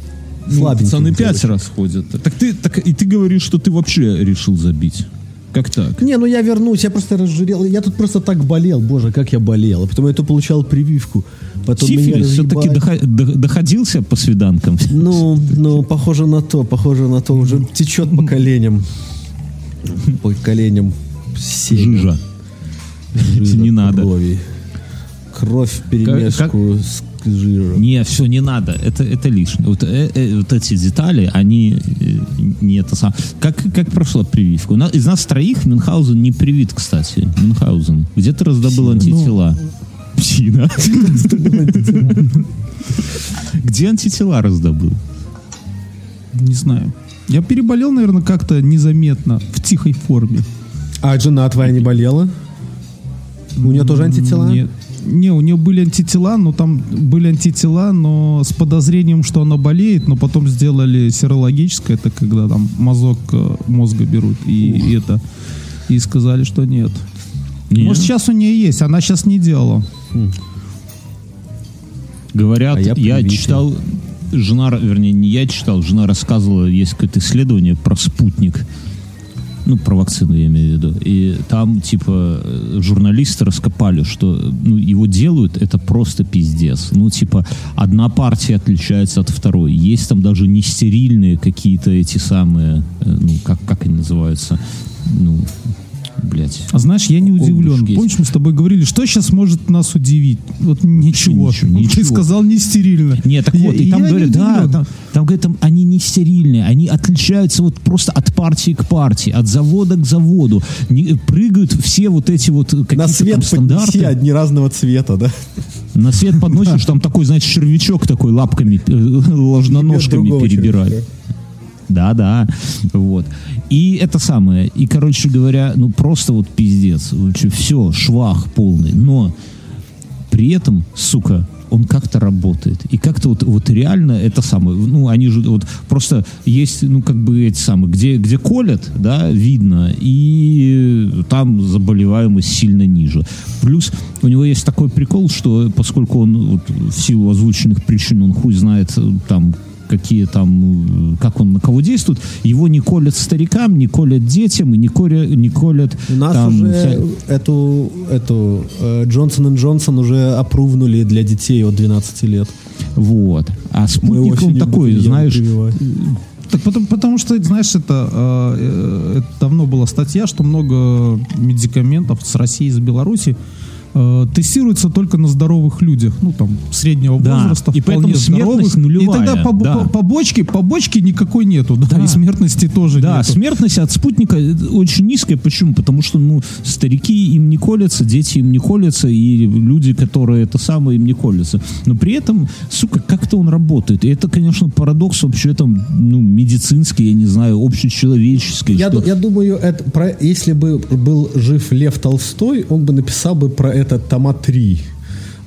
Слабеньких Пацаны девочек. пять раз ходят. Так ты, так, и ты говоришь, что ты вообще решил забить. Как так? Не, ну я вернусь, я просто разжирел. Я тут просто так болел, боже, как я болел. А потом я то получал прививку. Потом Сифилис все-таки доходился по свиданкам? Ну, ну, похоже на то, похоже на то. Уже течет по коленям. По коленям семя. Жижа. Жира, Не надо. Крови. Кровь в перемешку с жиром. Не, все, не надо. Это, это лишнее. Вот, э- э, вот эти детали, они э, не это сам. Как, как прошла прививка? У нас, из нас троих Мюнхгаузен не привит, кстати. Мюнхгаузен. Где ты раздобыл антитела? Псина. Где антитела раздобыл? Не знаю. Я переболел, наверное, как-то незаметно, в тихой форме. А жена твоя не болела? У нее тоже антитела? Нет. Не, у нее были антитела, но там были антитела, но с подозрением, что она болеет, но потом сделали серологическое, это когда там мазок э, мозга берут, и, и это, и сказали, что нет. Не. Может, сейчас у нее есть, она сейчас не делала. Говорят, А я я, читал, жена, вернее, не я читал, жена рассказывала, есть какое-то исследование про спутник. Ну, про вакцину я имею в виду. И там, типа, журналисты раскопали, что ну, его делают, это просто пиздец. Ну, типа, одна партия отличается от второй. Есть там даже не стерильные какие-то эти самые, э, ну, как, как они называются? Ну, блядь. А знаешь, я не удивлен. Помнишь, мы с тобой говорили, что сейчас может нас удивить? Вот ничего. Ничего, Ты ничего. сказал не стерильно. Нет, так Я- вот, и там говорят, да, там, там говорят, там, они не стерильные, они отличаются вот просто от партии к партии, от завода к заводу, Не- прыгают все вот эти вот какие-то На там свет стандарты. поднеси, одни разного цвета, да? На свет подносишь, там такой, знаете, червячок такой лапками, э, ложноножками перебирает. Человека. Да, да, вот. И это самое, и, короче говоря, ну просто вот пиздец, все, швах полный, но при этом, сука, он как-то работает. И как-то вот, вот реально это самое, ну, они же вот просто есть, ну, как бы эти самые, где, где колят, да, видно, и там заболеваемость сильно ниже. Плюс у него есть такой прикол, что поскольку он вот, в силу озвученных причин, он хуй знает там какие там, э, как он на кого действует, его не колят старикам, не колят детям, и не колят, не колят У нас там, уже вся- эту, эту э, Джонсон и Джонсон уже опрувнули для детей от 12 лет. Вот. А спутник он такой, знаешь, прививать. Так потому, потому что, знаешь, это, э, э, это давно была статья, что много медикаментов с России, из Беларуси э, тестируется только на здоровых людях, ну там среднего Да, возраста, и поэтому смертность здоровых. нулевая, И тогда побо- да. по- побочки, побочки никакой нету, да, Да. и смертности тоже Да, нету. смертность от спутника очень низкая. Почему? Потому что, ну, старики им не колятся, дети им не колятся, и люди, которые это самое, им не колятся. Но при этом, сука, как-то он работает. И это, конечно, парадокс вообще там, ну, медицинский, я не знаю, общечеловеческий. Я, что- я думаю, это про, если бы был жив Лев Толстой, он бы написал бы про это тома 3.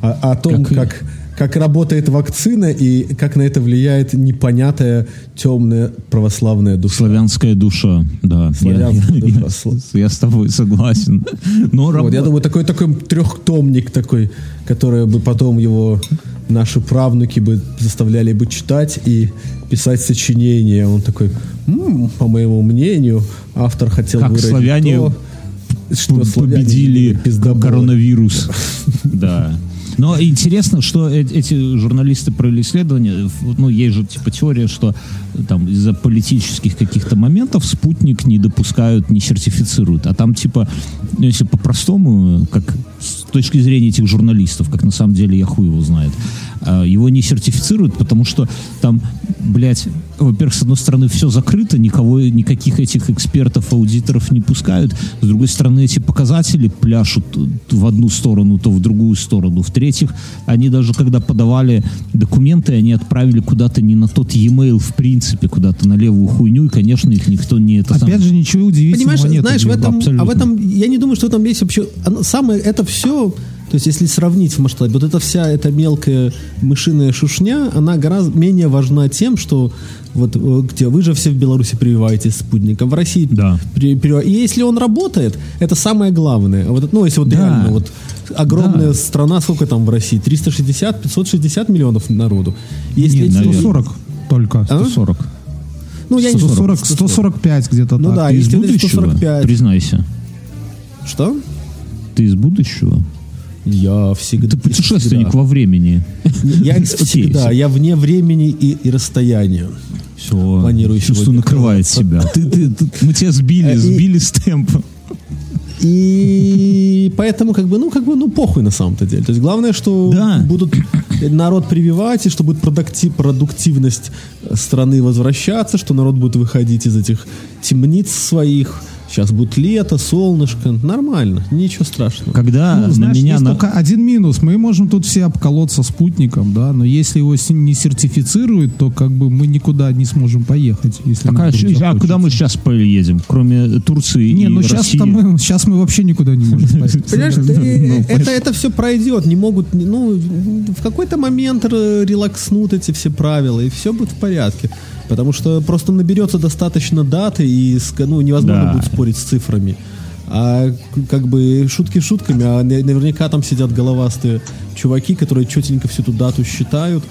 О, о том, Как как, как работает вакцина и как на это влияет непонятая темная православная душа. Славянская душа, да. Славянская я, душа, я- я с тобой согласен. Но Вот, рабо- я думаю, такой, такой трехтомник такой, который бы потом его наши правнуки бы заставляли бы читать и писать сочинения. Он такой, «М, по моему мнению, автор хотел Как выразить славяне то, что победили пиздоболы». коронавирус. Да. Но интересно, что э- эти журналисты провели исследование, ну, есть же типа теория, что там из-за политических каких-то моментов спутник не допускают, не сертифицируют. А там типа, ну, если по-простому, как с точки зрения этих журналистов, как на самом деле я хуй его знает, его не сертифицируют, потому что там, блядь, во-первых, с одной стороны, все закрыто, никого, никаких этих экспертов, аудиторов не пускают. С другой стороны, эти показатели пляшут в одну сторону, то в другую сторону. В-третьих, они даже когда подавали документы, они отправили куда-то не на тот e-mail, в принципе, куда-то на левую хуйню, и, конечно, их никто не это сам- Опять же, ничего удивительного Понимаешь, нет. знаешь, в этом, а в этом, я не думаю, что там есть вообще, самое, это все, То есть, если сравнить в масштабе, вот эта вся эта мелкая мышиная шушня, она гораздо менее важна тем, что вот э, где вы же все в Беларуси прививаетесь спутником, в России Да. при- привив- И если он работает, это самое главное. Вот, ну, если вот Да. реально вот огромная Да. страна, сколько там в России? 360, 560 миллионов народу. Если Нет, эти- наверное. 140 только. А? 140. ну, я не 140, 140. 145 где-то Ну так. да, Ты из будущего? 145. Признайся. Что? Ты из будущего? Я всегда... Ты путешественник всегда. во времени. Я всегда, я вне времени и, и расстояния. Все. Планирую Чувство сегодня накрывает себя. Ты, ты- ты- мы тебя сбили, Э, сбили с темпа. И поэтому, как бы, ну, как бы, ну, похуй на самом-то деле. То есть главное, что Да. будут народ прививать, и что будет продуктив- продуктивность страны возвращаться, что народ будет выходить из этих темниц своих. Сейчас будет лето, солнышко. Нормально, ничего страшного. Когда Ну, на знаешь, меня... есть на- только один минус. Мы можем тут все обколоться спутником, да, но если его не сертифицируют, то как бы мы никуда не сможем поехать. Если Так, а, а куда мы сейчас поедем, кроме Турции Не, и ну сейчас, России? мы, сейчас мы вообще никуда не можем поехать. Понимаешь, ты- Ну, это, это все пройдет, не могут, ну, в какой-то момент р- релакснут эти все правила, и все будет в порядке. Потому что просто наберется достаточно даты, и ну, невозможно Да. будет спорить с цифрами. А как бы шутки шутками, а на- наверняка там сидят головастые чуваки, которые четенько всю эту дату считают,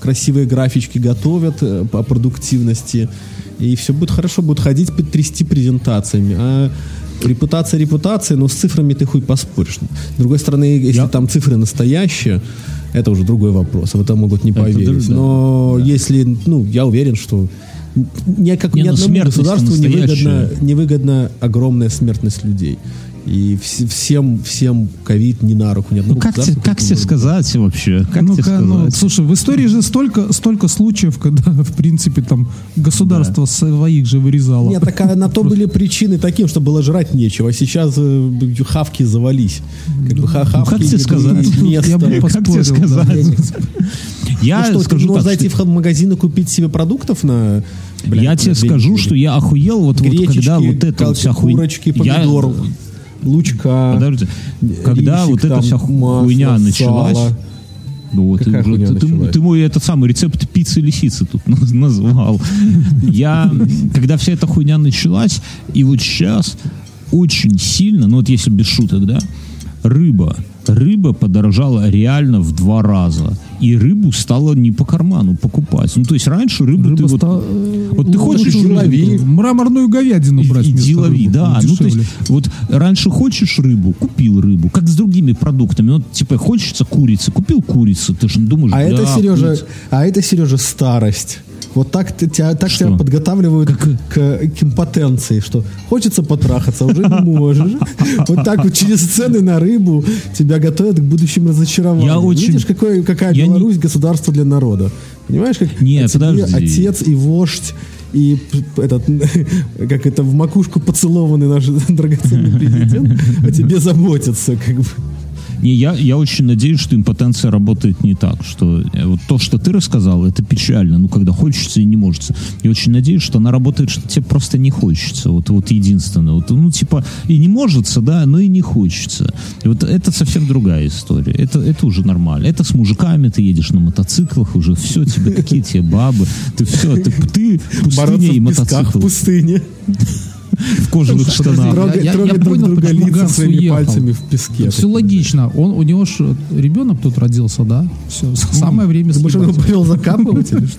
красивые графички готовят э, по продуктивности, и все будет хорошо, будут ходить, трясти презентациями. А репутация репутация, но с цифрами ты хуй поспоришь. С другой стороны, если Я- там цифры настоящие, это уже другой вопрос, в это могут не поверить. да, Но если, ну, я уверен, что ни, как, Не, ни ну, одному государству настоящая. невыгодна огромная смертность людей. И вс- всем, всем ковид не на руку, ни одному Ну как, тебе, как тебе сказать вообще? Как тебе ну, сказать? слушай, в истории же столько, столько случаев, когда, в принципе, там государство своих же вырезало. Нет, так а на то были причины таким, что было жрать нечего. А сейчас э, хавки завались. Как бы ха- хавки как тебе сказать? место. Я бы Как тебе да. сказать? Я Ну что, ты скажу можешь так, зайти что- в магазин и купить себе продуктов на... блядь, я тебе скажу, что я охуел вот, вот когда вот эта вот вся хуйня... курочки, Я- помидор, лучка, Подожди. Когда рисик, вот эта там, вся масло, хуйня началась... сало. Ну, вот, Какая ты, хуйня ты- началась? ты мой этот самый рецепт пиццы лисицы тут наз- назвал. Я, когда вся эта хуйня началась, и вот сейчас очень сильно, ну вот если без шуток, да, рыба, рыба подорожала реально в два раза. И рыбу стало не по карману покупать. Ну, то есть раньше рыбу Рыба ты вот... ста- э, вот ты лучше хочешь рыбу. лови. Мраморную говядину брать Иди лови, да. Ну, то есть, вот раньше хочешь рыбу, купил рыбу. Как с другими продуктами. Вот, типа, хочется курицы, купил курицу. Ты же думаешь, А да, это, Сережа, курица. а это, Сережа, старость. Вот так, тебя, так Что? тебя подготавливают к, к, к импотенции, что хочется потрахаться, а уже не можешь. Вот так вот через цены на рыбу тебя готовят к будущим разочарованиям. Я очень- Видишь, какой, какая Я не- Беларусь государство для народа. Понимаешь, как Нет, тебе отец и вождь и этот, как это, в макушку поцелованный наш драгоценный президент о тебе заботятся, как бы. Не, я, я очень надеюсь, что импотенция работает не так, что э, вот то, что ты рассказал, это печально, ну, когда хочется и не может. Я очень надеюсь, что она работает, что тебе просто не хочется. Вот, вот единственное. Вот, ну, типа, и не может, да, но и не хочется. И вот это совсем другая история. Это, это уже нормально. Это с мужиками ты едешь на мотоциклах, уже все, тебе какие тебе бабы. Ты все, ты, ты пустыня и песках, в мотоцикл пустыне. В кожаных штанах. Трогать, друг понял, друга почему лица Ганс своими уехал. пальцами в песке. Все логично. Он, у него же ребенок тут родился, да? Все, самое время Думаешь, он съебать. повел закапывать или что?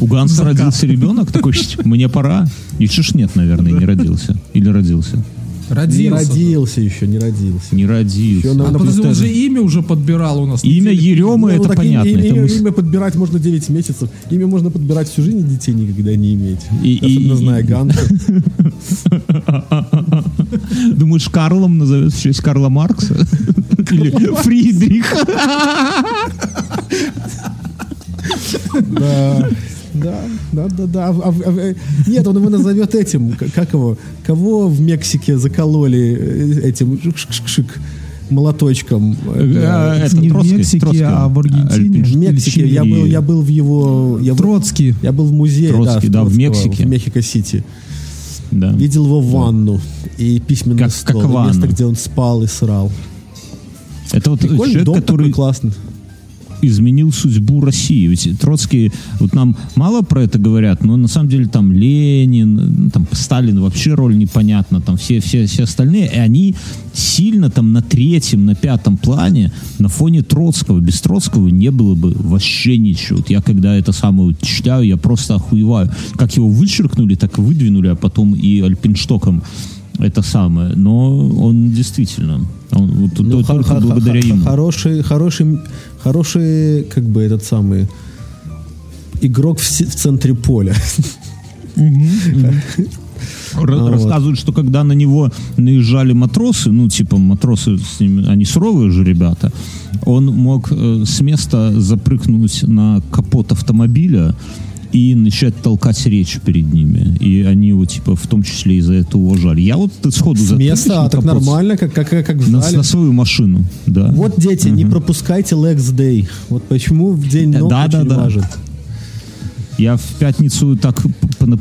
У Ганса родился ребенок, такой, «Щ, мне пора. И чеш нет, наверное, не родился. Или родился. Не Родился. родился еще, не родился. Не родился. Ещё на- А подожди, он же имя уже подбирал у нас. на Имя. Еремы, Ну, это так понятно. Имя, это имя- мы имя подбирать можно 9 месяцев. Имя можно подбирать всю жизнь, и детей никогда не иметь. И- Особенно и- зная и- Ганса. Думаешь, Карлом назовет в честь Карла Маркса? Или Фридриха? Да. Да, да, да, да. А- а- а- Нет, он его назовет этим. Как его? Кого в Мексике закололи э, этим шик-шик-шик молоточком? А, Э, это Не в Троцкий, Мексике, Троцкий. а в Аргентине. В Мексике. Я был, я был в его... Я был, Троцкий. я был в музее, Троцкий, да, в Троцкого, Мексике. В Мехико-Сити. Да. Видел его ванну и письменный Как- стол, как и место, ванну. где он спал и срал. Это вот Прикольный человек, дом который такой классный. Изменил судьбу России. Ведь Троцкий, вот нам мало про это говорят, но на самом деле там Ленин, там Сталин вообще роль непонятна, там все, все, все остальные, и они сильно там на третьем, на пятом плане на фоне Троцкого. Без Троцкого не было бы вообще ничего. Вот я когда это самое читаю, я просто охуеваю. Как его вычеркнули, так и выдвинули, а потом и Альпинштоком это самое. Но он действительно, он, вот, Ну, только ха- благодаря ха- ему. Хороший, хороший, хороший, как бы этот самый игрок в, в центре поля. Рассказывают, что когда на него наезжали матросы, ну, типа, матросы, с ними, они суровые же ребята, он мог э, с места запрыгнуть на капот автомобиля и начать толкать речь перед ними. И они его, типа, в том числе из-за этого уважали. Я вот сходу запрыгнешь места, а так капот нормально, как, как, как в На, зале. на свою машину, да. Вот, дети, не пропускайте Lex Day. Вот почему в день ног да, да, очень да. важен. Я в пятницу так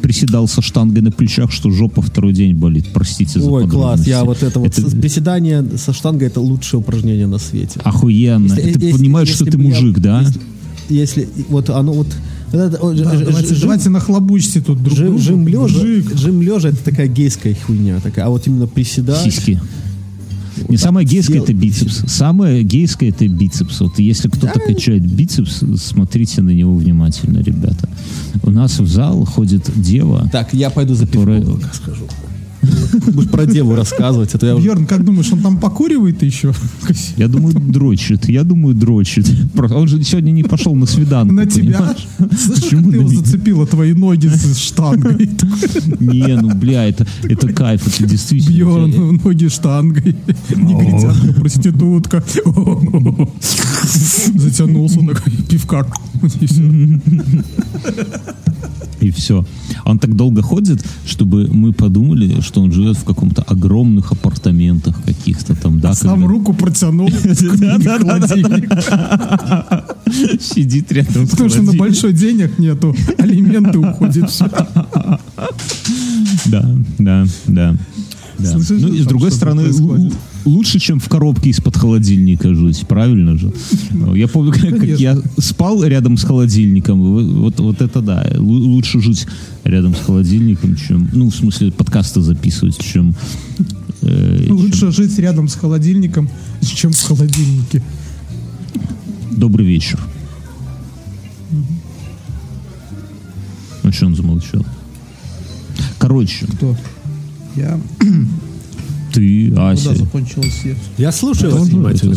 приседал со штангой на плечах, что жопа второй день болит. Простите за Ой, класс. Я вот это вот Это приседание со штангой это лучшее упражнение на свете. охуенно. Если- ты если- понимаешь, если что ты бы я- мужик, да? Если, если- вот оно вот вот это, о, ж- Да, ж- давайте, ж- давайте нахлобучьте тут друг Жим, друга. жим лежа, жим лежа это такая гейская хуйня такая, а вот именно приседать. Сиськи. Не самое гейское это бицепс. Самое гейское это бицепс. Вот если кто-то качает бицепс, смотрите на него внимательно, ребята. У нас в зал ходит дева. Так, я пойду за Которая- пивком пока схожу. Будешь про деву рассказывать, а то я уже... Бьерн, как думаешь, он там покуривает еще? Я думаю, дрочит. Я думаю, дрочит. Просто Он же сегодня не пошел на свиданку. На тебя. Слышишь, Почему ты на его зацепила твои ноги с штангой? Не, ну бля, это, это кайф, это действительно. Бьерн, ноги штангой. Негритянка, проститутка. Затянулся такой, пивка. И все. Он так долго ходит, чтобы мы подумали, что он живет в каком-то огромных апартаментах каких-то там, да? Сам когда- руку протянул. Сидит рядом с Потому что на большой денег нету. Алименты уходят. Да, да, да. да. Слышишь, ну и с другой стороны, лучше, чем в коробке из-под холодильника жить, правильно же? Я помню, как, как я спал рядом с холодильником. Вот, вот, это да. Лу- Лучше жить рядом с холодильником, чем, ну, в смысле, подкасты записывать, чем... э, чем- Лучше жить рядом с холодильником, чем в холодильнике. Добрый вечер. Ну, что он замолчал? Короче, Кто? Я. ты, Вода Ася. закончилась. я- Я слушаю вас внимательно.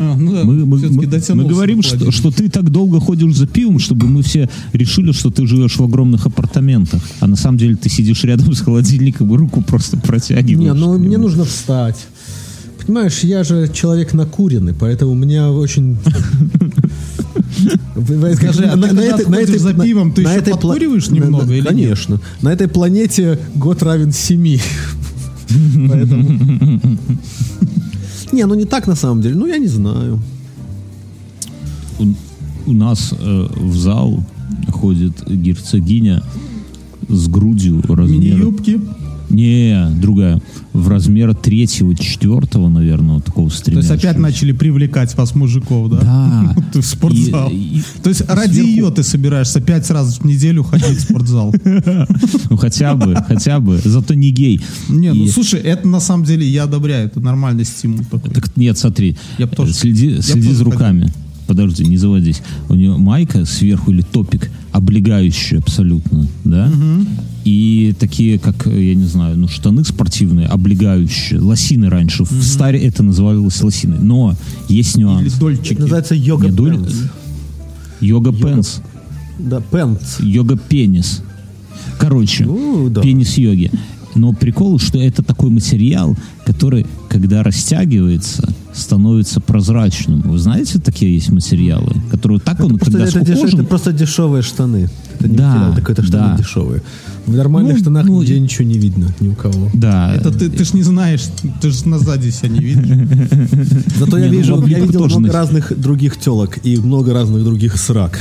А, ну да, Мы, мы- мы- говорим, что, что ты так долго ходишь за пивом, чтобы мы все решили, что ты живешь в огромных апартаментах. А на самом деле ты сидишь рядом с холодильником и руку просто протягиваешь. Не, ну мне нужно встать. Понимаешь, я же человек накуренный, поэтому у меня очень... Скажи, а ты когда отходишь за пивом, ты еще подкуриваешь на- немного на-? Конечно. На этой планете год равен семи. Поэтому... Не, ну не так на самом деле. Ну, я не знаю. у, у нас э, в зал ходит герцогиня с грудью размера... Мини-юбки. Не, другая. В размера третьего, четвертого, наверное, вот такого То стремящего. есть опять начали привлекать вас, мужиков, да? Да. В спортзал. И- и- То есть ради сверху- ее ты собираешься пять раз в неделю ходить в спортзал. Ну, хотя бы, хотя бы. Зато не гей. Не, ну слушай, это на самом деле я одобряю, это нормальный стимул такой. Так нет, смотри. Следи, за руками. Подожди, не заводись. У нее майка сверху или топик облегающий абсолютно, да? И такие, как, я не знаю, ну, штаны спортивные, облегающие. Лосины раньше. В старе это называлось лосиной. Но есть Или нюанс. Это дольчики. называется йога пенс. Йога пенс. Да, пенс. Йога пенис. Короче, Ну, да. пенис йоги. Но прикол, что это такой материал, который, когда растягивается, становится прозрачным. Вы знаете, такие есть материалы, которые так он, Просто когда это, деш- скукожен, это просто дешевые штаны. Это не Да, материал такой, это штаны да. дешевые. В нормальных Ну, штанах ну, нигде ничего не видно, ни у кого. Да. Это ты, ты ж не знаешь, ты же на сзади себя не видишь. Зато я, ну, вижу, я видел много разных других телок и много разных других срак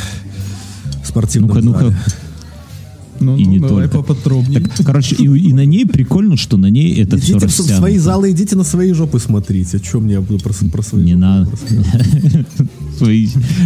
в спортивном Ну-ка, ну-ка. Ну, и ну, не давай только. поподробнее. Так, короче, и, и на ней прикольно, что на ней это все Идите в свои растянуто. залы, идите на свои жопы смотрите. Чем мне я буду про, про свои Не надо.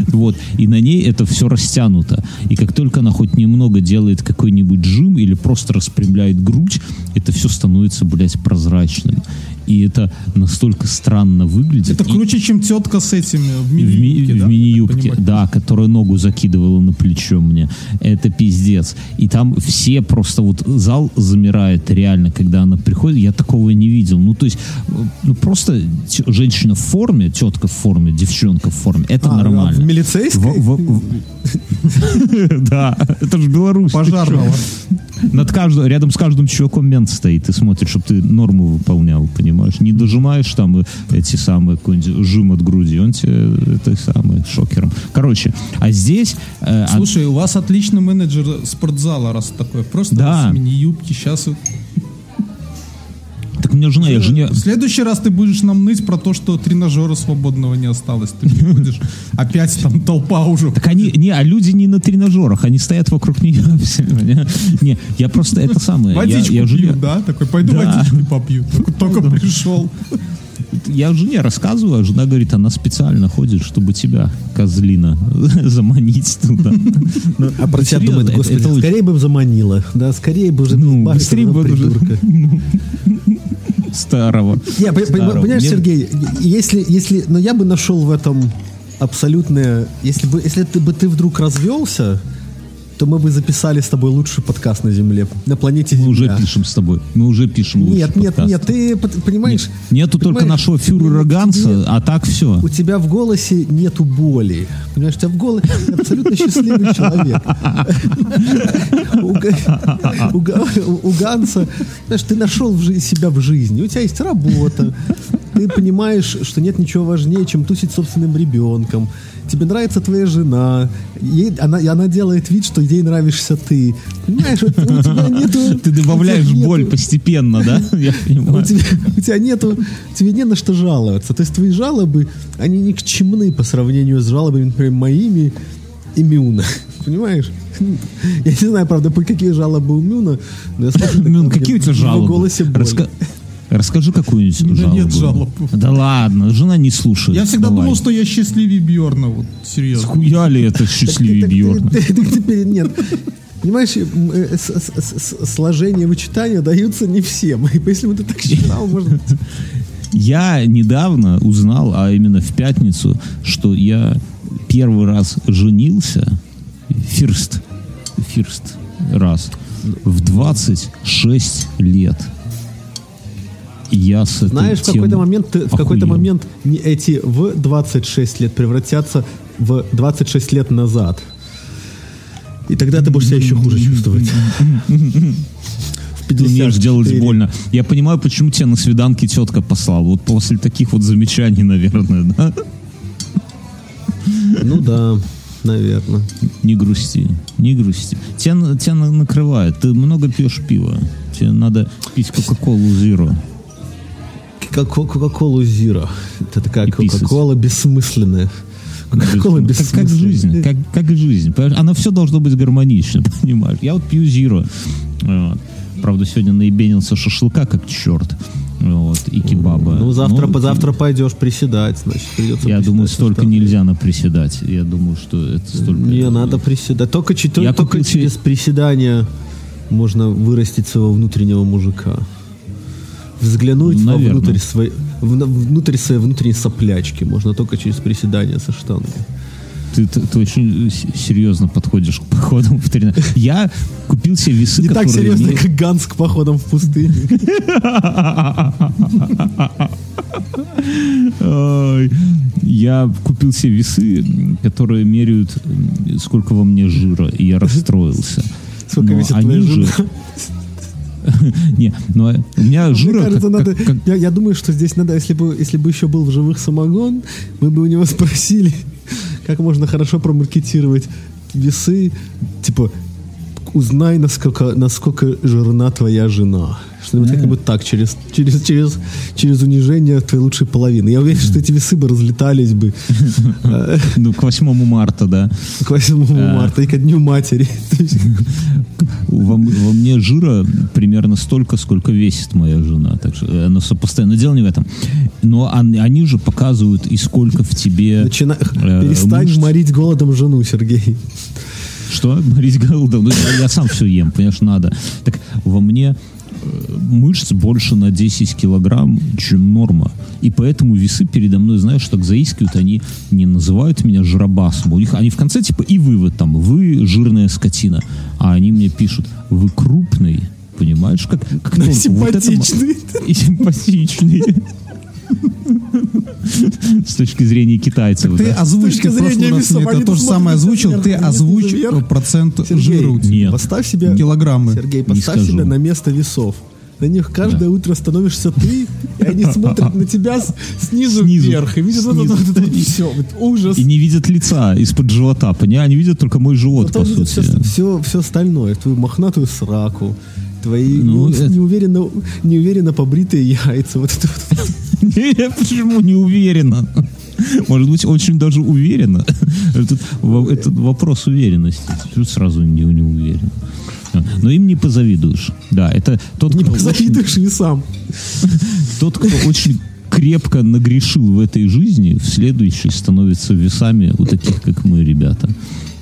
Вот. И на ней это все растянуто. И как только она хоть немного делает какой-нибудь жим или просто распрямляет грудь, это все становится, блядь, прозрачным. И это настолько странно выглядит. Это И- круче, чем тетка с этими в в, ми- мини-юбке, в да? мини-юбке, да, которая ногу закидывала на плечо мне. Это пиздец. И там все просто вот зал замирает реально, когда она приходит. Я такого не видел. Ну, то есть, ну, просто женщина в форме, тетка в форме, девчонка в форме. Это А, В нормально. милицейской? В- в- Да, это же Беларусь. Пожарного. Над каждым, рядом с каждым чуваком мент стоит и смотрит, чтобы ты норму выполнял, понимаешь? Не дожимаешь там эти самые какой-нибудь жим от груди, он тебе это самое шокером. Короче, а здесь... э, а- Слушай, у вас отличный менеджер спортзала, раз такое. Просто Да. мини-юбки. Сейчас так мне жена, я жене... В следующий раз ты будешь нам ныть про то, что тренажера свободного не осталось. Ты не будешь. Опять там толпа уже. Так они, не, а люди не на тренажерах, они стоят вокруг нее. все, не, Не, я просто это самое. я- Водичку я, жене- пьют, да? Такой, пойду Да. водичку попью. Только, только пришел. я жене рассказываю, а жена говорит, она специально ходит, чтобы тебя, козлина, заманить туда. Ну, А про тебя думает, это- господи, скорее бы заманила. Да, скорее бы уже Ну, быстрее бы уже. старого. Старого. понимаешь, Сергей, если, если, но я бы нашел в этом абсолютное, если бы, если ты бы ты вдруг развелся, то мы бы записали с тобой лучший подкаст на Земле, на планете Мы уже Земля. пишем с тобой. Мы уже пишем лучший Нет, нет, подкаст. нет, ты понимаешь? Нету только понимаешь, нашего фюрера Ганса, а так все. У тебя в голосе нету боли. Понимаешь, у тебя в голосе абсолютно счастливый человек. У Га- у Га- у- У Ганса, знаешь, ты нашел себя в жизни. У тебя есть работа. Ты понимаешь, что нет ничего важнее, чем тусить собственным ребенком. Тебе нравится твоя жена. Ей, она, и она делает вид, что ей нравишься ты. Понимаешь, вот у тебя нету... Ты добавляешь у нету- боль постепенно, да? Я у понимаю. тебя, у тебя нету, тебе не на что жаловаться. То есть твои жалобы, они никчемны по сравнению с жалобами, например, моими и Мюна. Понимаешь? Я не знаю, правда, по какие жалобы у Мюна, но я слышу, так, какие у в тебя жалобы? голосе боль. Расскажи какую-нибудь жалобу. нет жалоб. Да ладно, жена не слушает. Я всегда Давай. думал, что я счастливее Бьорна. Вот, серьезно. Схуя ли это счастливее Бьорна? теперь нет. Понимаешь, э, сложение вычитания даются не всем. И если бы ты так считал, быть, Я недавно узнал, а именно в пятницу, что я первый раз женился, фирст, фирст раз, в 26 лет. Я с Знаешь, в какой-то момент, ты- в какой-то момент эти в 26 лет превратятся в 26 лет назад. И тогда ты будешь себя еще хуже чувствовать. В Ты умеешь 54. делать больно. Я понимаю, почему тебя на свиданке тетка послала. Вот после таких вот замечаний, наверное, да? Ну да, наверное. Не грусти, не грусти. Тебя, тебя на- накрывает. Ты много пьешь пива. Тебе надо пить Кока-Колу Зеро. Как Кока-Колу Зира. Это такая. Кока-Кола бессмысленная. Кока-Кола Как, как жизнь, бессмысленная. как, как жизнь. Оно все должно быть гармонично, понимаешь? Я вот пью Зиро. Вот. Правда, сегодня наебенился шашлыка, как черт. Вот, и кебаба. Ну, завтра, Ну, завтра пойдешь приседать, значит, придется Я думаю, столько штангой. нельзя на приседать. Я думаю, что это столько... Не, надо приседать. Только, Я только купил через приседания можно вырастить своего внутреннего мужика. Взглянуть Ну, наверно. вовнутрь своей, внутрь своей внутренней соплячки можно только через приседания со штангой. Ты, ты- ты очень серьезно подходишь к походам в тренаж. Я купил себе весы, Не так серьезно, имеют- как Ганс к походам в пустыне. Я купил себе весы, которые меряют, сколько во мне жира, и я расстроился. Сколько весит твоя же- жена? Не, но у меня жира... кажется, как- надо, как- как- я, я думаю, что здесь надо, если бы, если бы еще был в живых самогон, мы бы у него спросили, как можно хорошо промаркетировать весы, типа, узнай, насколько, насколько жирна твоя жена. Что-нибудь как-нибудь так, через, через, через, через унижение твоей лучшей половины. Я уверен, что эти весы бы разлетались бы Ну, к 8 марта, да. к 8 марта и ко дню матери. Во, во мне жира примерно столько, сколько весит моя жена. Так что оно сопоставимо. Но дело не в этом. Но они, они же показывают, и сколько в тебе... Начина... э, Перестань мышц. морить голодом жену, Сергей. Что? Морить голодом? Ну, я, я сам все ем, понимаешь, надо. Так во мне э, мышц больше на 10 килограмм, чем норма. И поэтому весы передо мной, знаешь, так заискивают, они не называют меня жиробасом. У них, они в конце типа и вывод там, вы жирная скотина. А они мне пишут, вы крупный. Понимаешь, как, как тонко. Вот это Симпатичный. и симпатичный. С точки зрения китайцев. Ты да. озвучки зрения раз это то же самое озвучил. Ты снизу э, процент жира у тебя. Нет. Поставь себя, Килограммы. Сергей, поставь себя на место весов. На них каждое утро становишься ты, и они смотрят на тебя с- снизу, Снизу. вверх, и видят вот это вот это все, вот ужас. И не видят лица из-под живота, понимаешь? Они видят только мой живот, Зато по сути. все, все, все остальное, твою мохнатую сраку, твои Ну, неу- это- неуверенно, неуверенно побритые яйца, вот это вот. Не, почему не уверенно? Может быть, очень даже уверенно. Это, во- это вопрос уверенности. Чуть сразу не, не уверен. Но им не позавидуешь. Да, это тот, Не кто очень, позавидуешь и сам. тот, кто очень крепко нагрешил в этой жизни, в следующей становится весами у таких, как мы, ребята.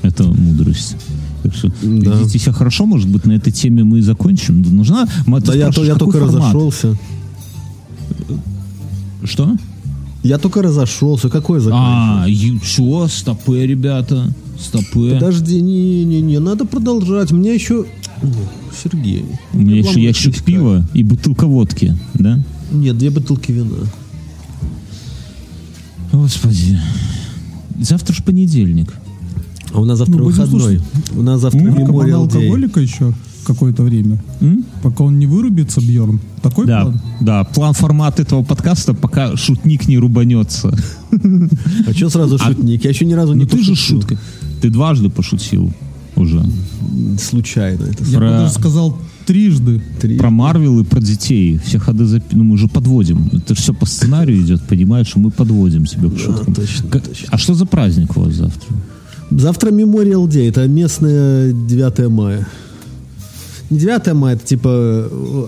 Это мудрость. Так что Да. ведите себя хорошо, может быть, на этой теме мы и закончим. Нужна... ты Да я, я только формат? разошелся. Что? Я только разошелся. Какой закон? А, все, стопы, ребята. Стопы. Подожди, не-не-не, надо продолжать. Мне еще... Сергей. У меня еще ящик пива и бутылка водки, да? Нет, две бутылки вина. Господи. Завтра ж понедельник. А у нас завтра Ну, будем выходной. У нас завтра Memorial Day. алкоголика еще какое-то время. М? Пока он не вырубится, Бьерн. Такой Да, план? да, план формат этого подкаста, пока шутник не рубанется. А что сразу шутник? Я еще ни разу Ну не ты же шутка. Ты дважды пошутил уже. Случайно. Это Я бы даже сказал трижды. три. Про Марвел и про детей. Все ходы запи... Ну, мы же подводим. Это же все по сценарию идет, понимаешь, мы подводим тебя к шуткам. точно, Как- точно. А что за праздник у вас завтра? Завтра Memorial Day. Это местное 9 мая. Не 9 мая, это типа...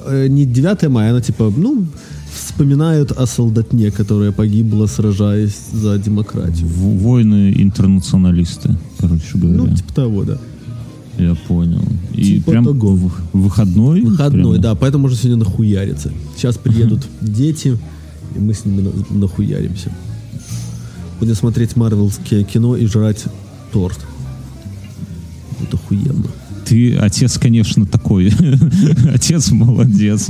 э, Не 9 мая, она типа, ну, вспоминают о солдатне, которая погибла, сражаясь за демократию. В- Войны интернационалисты, короче говоря. Ну, типа того, да. Я понял. И Типа прям того. в- выходной? Выходной, Прям? да, поэтому можно сегодня нахуяриться. Сейчас приедут дети, и мы с ними на- нахуяримся. Будем смотреть марвелские кино и жрать торт. Это охуенно. Ты, отец, конечно, такой. отец молодец.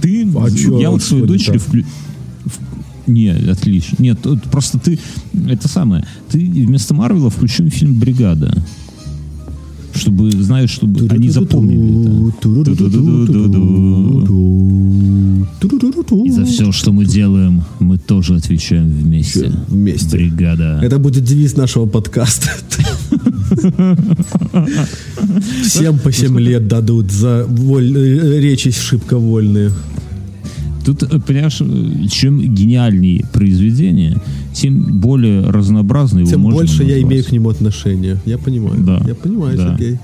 Ты, А я вот что своей не дочери так? вклю... в- Не, отлично. Нет, просто ты, это самое, ты вместо Марвела включил фильм «Бригада». Чтобы, знаешь, чтобы они запомнили это. И за все, что мы делаем, мы тоже отвечаем вместе. Вместе. Бригада. Это будет девиз нашего подкаста. Всем по 7 лет дадут за воль- э, речи шибко вольные. Тут, э, понимаешь, э, чем гениальнее произведение, тем более разнообразно его Тем больше я назвать. имею к нему отношение. Я понимаю. Да. Я понимаю, Да. Сергей.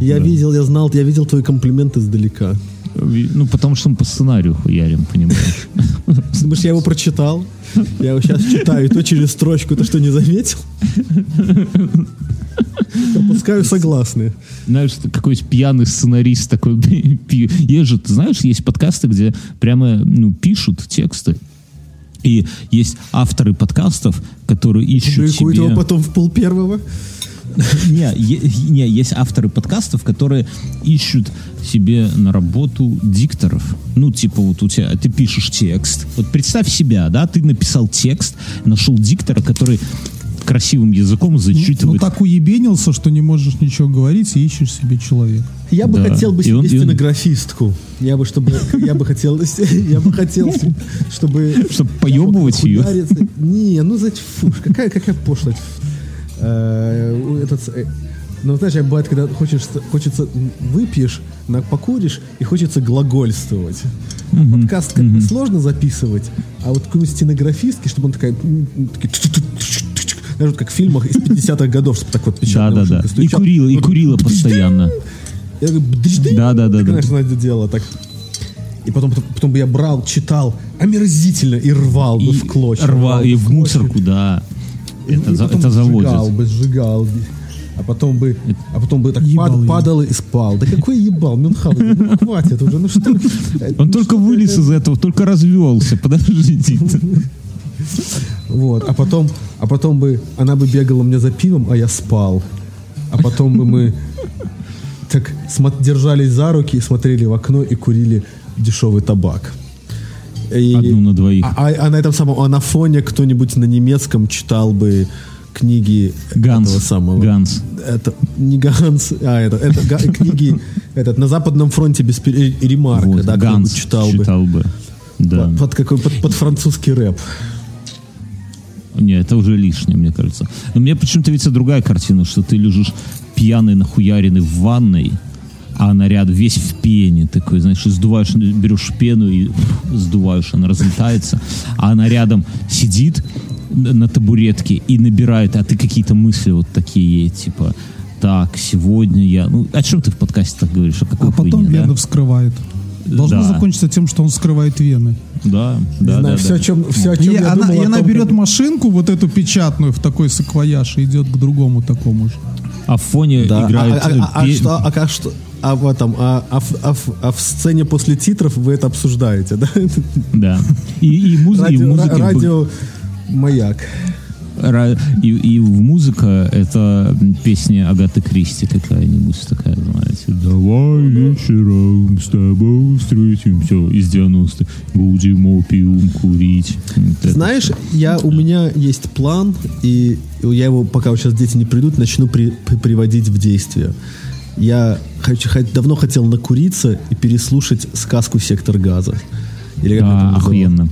Я Да. видел, я знал, я видел твои комплименты издалека. Ну, потому что мы по сценарию хуярим, понимаешь? Думаешь, я его прочитал? Я его сейчас читаю, и то через строчку, ты что, не заметил? Пропускаю согласные. Знаешь, какой-то пьяный сценарист такой. ты знаешь, есть подкасты, где прямо ну, пишут тексты. И есть авторы подкастов, которые ищут Публикует себе... его потом в пол первого. Не, е- не, есть авторы подкастов, которые ищут себе на работу дикторов. Ну, типа вот у тебя, ты пишешь текст. Вот представь себя, да, ты написал текст, нашел диктора, который красивым языком Ну зачитывает. так уебенился, что не можешь ничего говорить и ищешь себе человека. Я бы Да. хотел бы себе он- и он- стенографистку. Я бы, чтобы, я бы хотел, я бы хотел, чтобы... Чтобы поебывать ее. Не, ну зачем, фу, какая, какая пошлость. Э, Этот, э, ну, знаешь, бывает, когда хочешь, хочется, выпьешь, на- покуришь, и хочется глагольствовать. Подкаст как бы сложно записывать, а вот какой-нибудь стенографистки, чтобы он такая... знаешь, вот как в фильмах из 50-х годов, чтобы так вот Да, печатная да, да. машинка И курила, и курила постоянно. Я говорю, «Бдыщ-дынь!» Да, да, да, да. знаешь, она это делала так. И потом, потом, потом бы я брал, читал омерзительно и рвал бы в клочья. рва, рвал и в клочья. мусорку, да. Это, за- это Сжигал заводит. бы, сжигал. бы. А потом бы, а потом бы так Ебал пад- падал и спал. Да какой ебал, Мюнхгаузен, ну хватит уже, ну что? Он только вылез из этого, только развелся. Подождите. Вот, а потом, а потом бы она бы бегала мне за пивом, а я спал. А потом бы мы так держались за руки, смотрели в окно и курили дешевый табак. Одну на двоих. А, а- а на этом самом, а на фоне кто-нибудь на немецком читал бы книги Ганс. этого самого. Ганс. Это не Ганс, а это, это га- книги этот, на Западном фронте без пере- ремарка, Вот, да, Ганс читал, читал, бы. бы. Да. Под, под какой, под, под французский рэп. Не, это уже лишнее, мне кажется. Но мне почему-то видится другая картина, что ты лежишь пьяный, нахуяренный в ванной, а она рядом весь в пене такой, знаешь, и сдуваешь, берешь пену и сдуваешь, она разлетается, а она рядом сидит на табуретке и набирает, а ты какие-то мысли вот такие, типа, так, сегодня я... Ну, о чем ты в подкасте так говоришь? О какой А потом хуйне, да? вены вскрывает. Должно Да. закончиться тем, что он вскрывает вены. Да, Не да, знаю, да, все, да. о чем, все, о И чем я она, думал, и она том, берет как- машинку, вот эту печатную, в такой саквояж, и идет к другому такому же. А в фоне Да, а- играет... а, а- а пе- что, а, как что, а в этом, а, а в, а а в сцене после титров вы это обсуждаете, да? Да. И, и, муз- и Радио, музыке... ра- радио маяк. И, и в музыка это песня Агаты Кристи какая-нибудь такая, знаете. Давай вечером с тобой встретимся из 90-х. Будем опиум курить. Вот Знаешь, я, у меня есть план, и я его, пока вот сейчас дети не придут, начну при- при- приводить в действие. Я хочу, давно хотел накуриться и переслушать сказку «Сектор газа». Или как Да, это охуенно.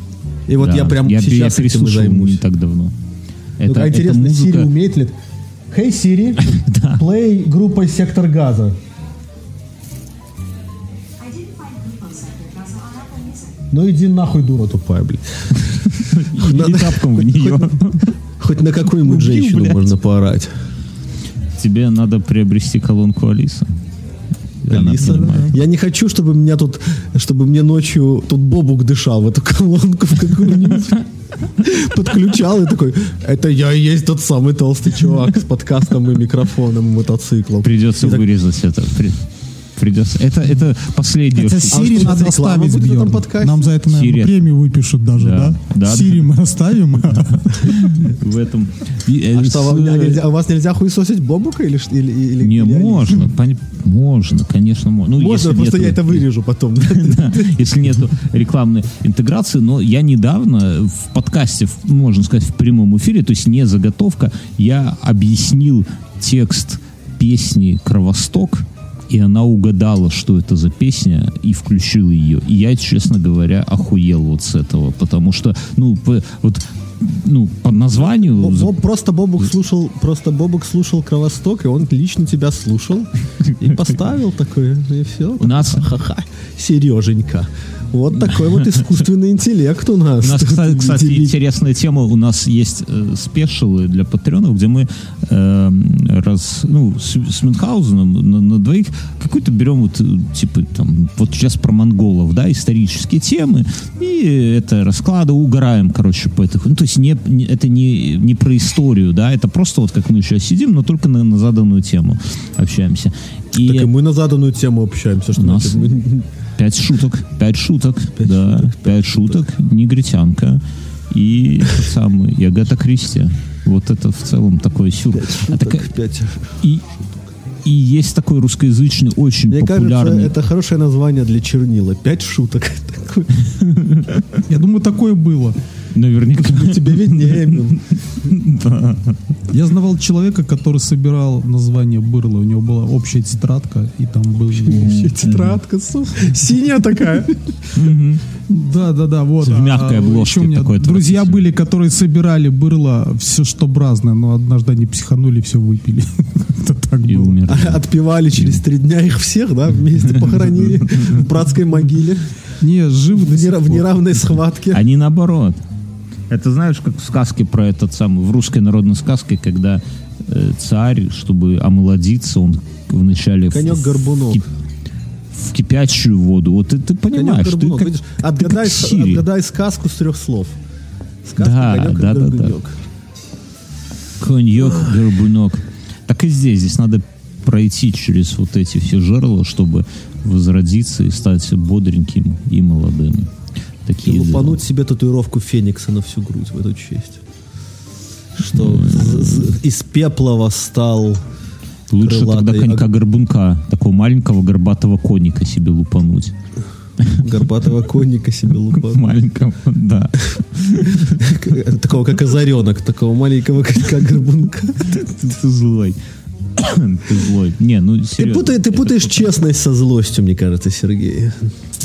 И вот Да. я прям я, сейчас я этим и займусь. не так давно. Ну, Это, это интересно, музыка... Siri умеет ли? Hey Siri, play группа «Сектор газа». Ну иди нахуй, дура тупая, блядь. Или тапком в нее. Хоть на какую-нибудь женщину можно поорать. Тебе надо приобрести колонку Алиса. Алиса. понимает. Я не хочу, чтобы меня тут, чтобы мне ночью тут Бобук дышал в эту колонку в какую-нибудь. Подключал и такой, это я и есть тот самый толстый чувак с подкастом и микрофоном, и мотоциклом. Придется И так, вырезать это. При- Придется. Это, это последнее. Хотя что- Сири что, надо оставить, будет в этом подкасте? Нам за это, наверное, Сири. премию выпишут даже, Да, да? да, Сири мы оставим. в этом. Э, А что, вам нельзя- а у вас нельзя хуесосить Бобука или или или Не, можно, можно, конечно, можно. Ну, Можно, если просто нету- я это вырежу потом. Да, если нет рекламной интеграции, но я недавно в подкасте, можно сказать, в прямом эфире, то есть не заготовка, я объяснил текст песни «Кровосток», и она угадала, что это за песня, и включила ее. И я, честно говоря, охуел вот с этого, потому что, ну, вот, ну, по названию... Бо- Боб- просто Бобук слушал, просто Бобук слушал Кровосток, и он лично тебя слушал и поставил такое, и все. У нас- ха-ха, Сереженька. Вот такой вот искусственный интеллект у нас. У нас, кстати, кстати, интересная тема. У нас есть э, спешилы для патреонов, где мы э, раз, ну, с, с Мюнхгаузеном на, на двоих какой-то берем вот, типа, там, вот сейчас про монголов, да, исторические темы, и это расклады, угораем, короче, по этих. Ну, то есть не, не- это не, не про историю, да, это просто вот как мы сейчас сидим, но только на, на заданную тему общаемся. И Так и мы на заданную тему общаемся. Что У нас- значит, мы- Пять шуток, пять шуток, Пять да, шуток, пять шуток, негритянка и тот самый и Агата Кристи. Вот это в целом такой сюр. А шуток, такая- пять. и, и есть такой русскоязычный, очень Мне кажется, популярный. это хорошее название для чернила. Пять шуток. Я думаю, такое было. Наверняка. Тебе виднее. блин. Я знавал человека, который собирал название Бырла. У него была общая тетрадка, и там был... Вообще Тетрадка, сука. Синяя такая. Да, да, да, вот. В мягкой А, обложке такой друзья были, которые собирали Бырла все, что разное, но однажды они психанули, все выпили. Это так было. умер. Отпевали через три дня их всех, да, вместе похоронили в братской могиле Не, живы в неравной схватке. Они наоборот. Это знаешь, как в сказке про этот самый, в русской народной сказке, когда э, царь, чтобы омолодиться, он вначале... в- Конек-горбунок. в в кипящую воду. Вот ты, ты понимаешь, ты как, Видишь, ты как отгадай, Сири. отгадай сказку с трех слов. Сказка Да, «Конек да, да, да. горбунек». Коньяк, горбунок. Так и здесь. Здесь надо пройти через вот эти все жерла, чтобы возродиться и стать бодреньким и молодым. Такие лупануть себе татуировку Феникса на всю грудь в эту честь. Что з- из пепла восстал Лучше крылатый тогда ог- конька-горбунка, такого маленького горбатого коника себе лупануть. горбатого конника себе лупанул. Маленького, да. Такого, как озаренок, такого маленького конька горбунка. Ты злой. Ты злой. Не, ну Ты, путай- ты путаешь честность со злостью, мне кажется, Сергей.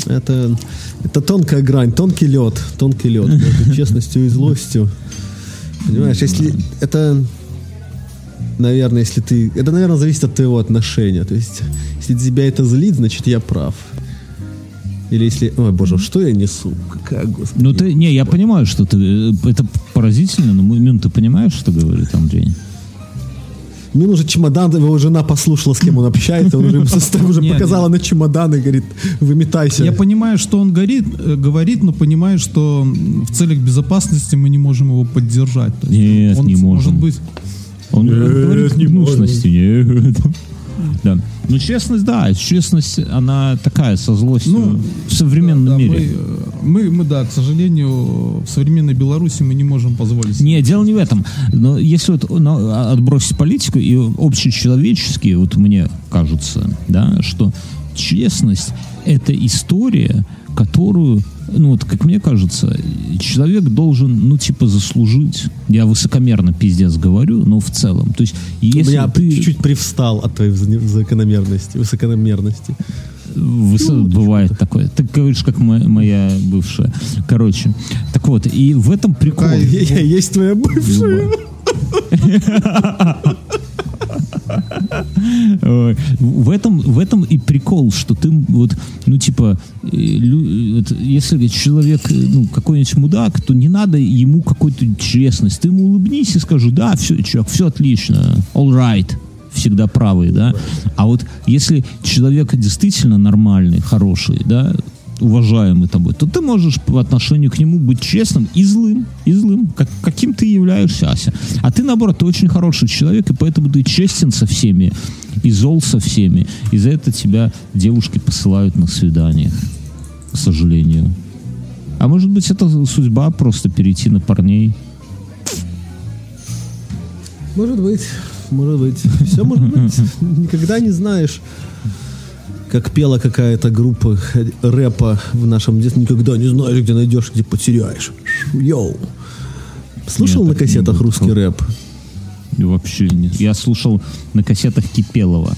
Это, это тонкая грань, тонкий лед, тонкий лед между честностью и злостью. Понимаешь, если это, наверное, если ты, это, наверное, зависит от твоего отношения. То есть, если тебя это злит, значит, я прав. Или если, ой, боже, что я несу? Какая, господи. Ну ты, не, я понимаю, что ты, э, это поразительно, но Мин, ты понимаешь, что говорит Андрей? Мне нужен чемодан, его жена послушала, с кем он общается, он уже, ему состав уже показала на чемодан и говорит, выметайся. Я понимаю, что он горит, э, говорит, но понимаю, что в целях безопасности мы не можем его поддержать. То есть Нет, он не может можем. быть Он Нет, говорит не гнусности. Нет. Да. Ну, честность, да, честность, она такая, со злостью Ну, в современном Да, мире. Мы, мы, мы, да, к сожалению, в современной Беларуси мы не можем позволить. Не, дело не в этом. Но если вот ну, а- отбросить политику и общечеловеческие, вот мне кажется, да, что честность — это история, которую, ну вот, как мне кажется, человек должен, ну, типа, заслужить. Я высокомерно пиздец говорю, но в целом. То есть, У если меня ты... чуть-чуть привстал от твоей закономерности, высокомерности. Выс- Ну, бывает такое. Ты говоришь, как мо- моя бывшая. Короче, так вот, и в этом прикол. Какая Я- я Есть твоя бывшая. В этом, в этом и прикол, что ты вот, ну, типа, э, если человек, э, ну, какой-нибудь мудак, то не надо ему какой-то честность. Ты ему улыбнись и скажи, да, все, чувак, все отлично, all right всегда правый, да. А вот если человек действительно нормальный, хороший, да, уважаемый тобой, то ты можешь по отношению к нему быть честным и злым, и злым, как, каким ты являешься, Ася. А ты, наоборот, ты очень хороший человек, и поэтому ты честен со всеми, и зол со всеми. И за это тебя девушки посылают на свидание, к сожалению. А может быть, это судьба просто перейти на парней. Может быть, может быть. Все может быть. Никогда не знаешь. Как пела какая-то группа рэпа в нашем детстве. Никогда не знаешь, где найдешь, где потеряешь. Йоу. Слушал Нет, на кассетах русский рэп? Вообще нет. Я слушал на кассетах Кипелова.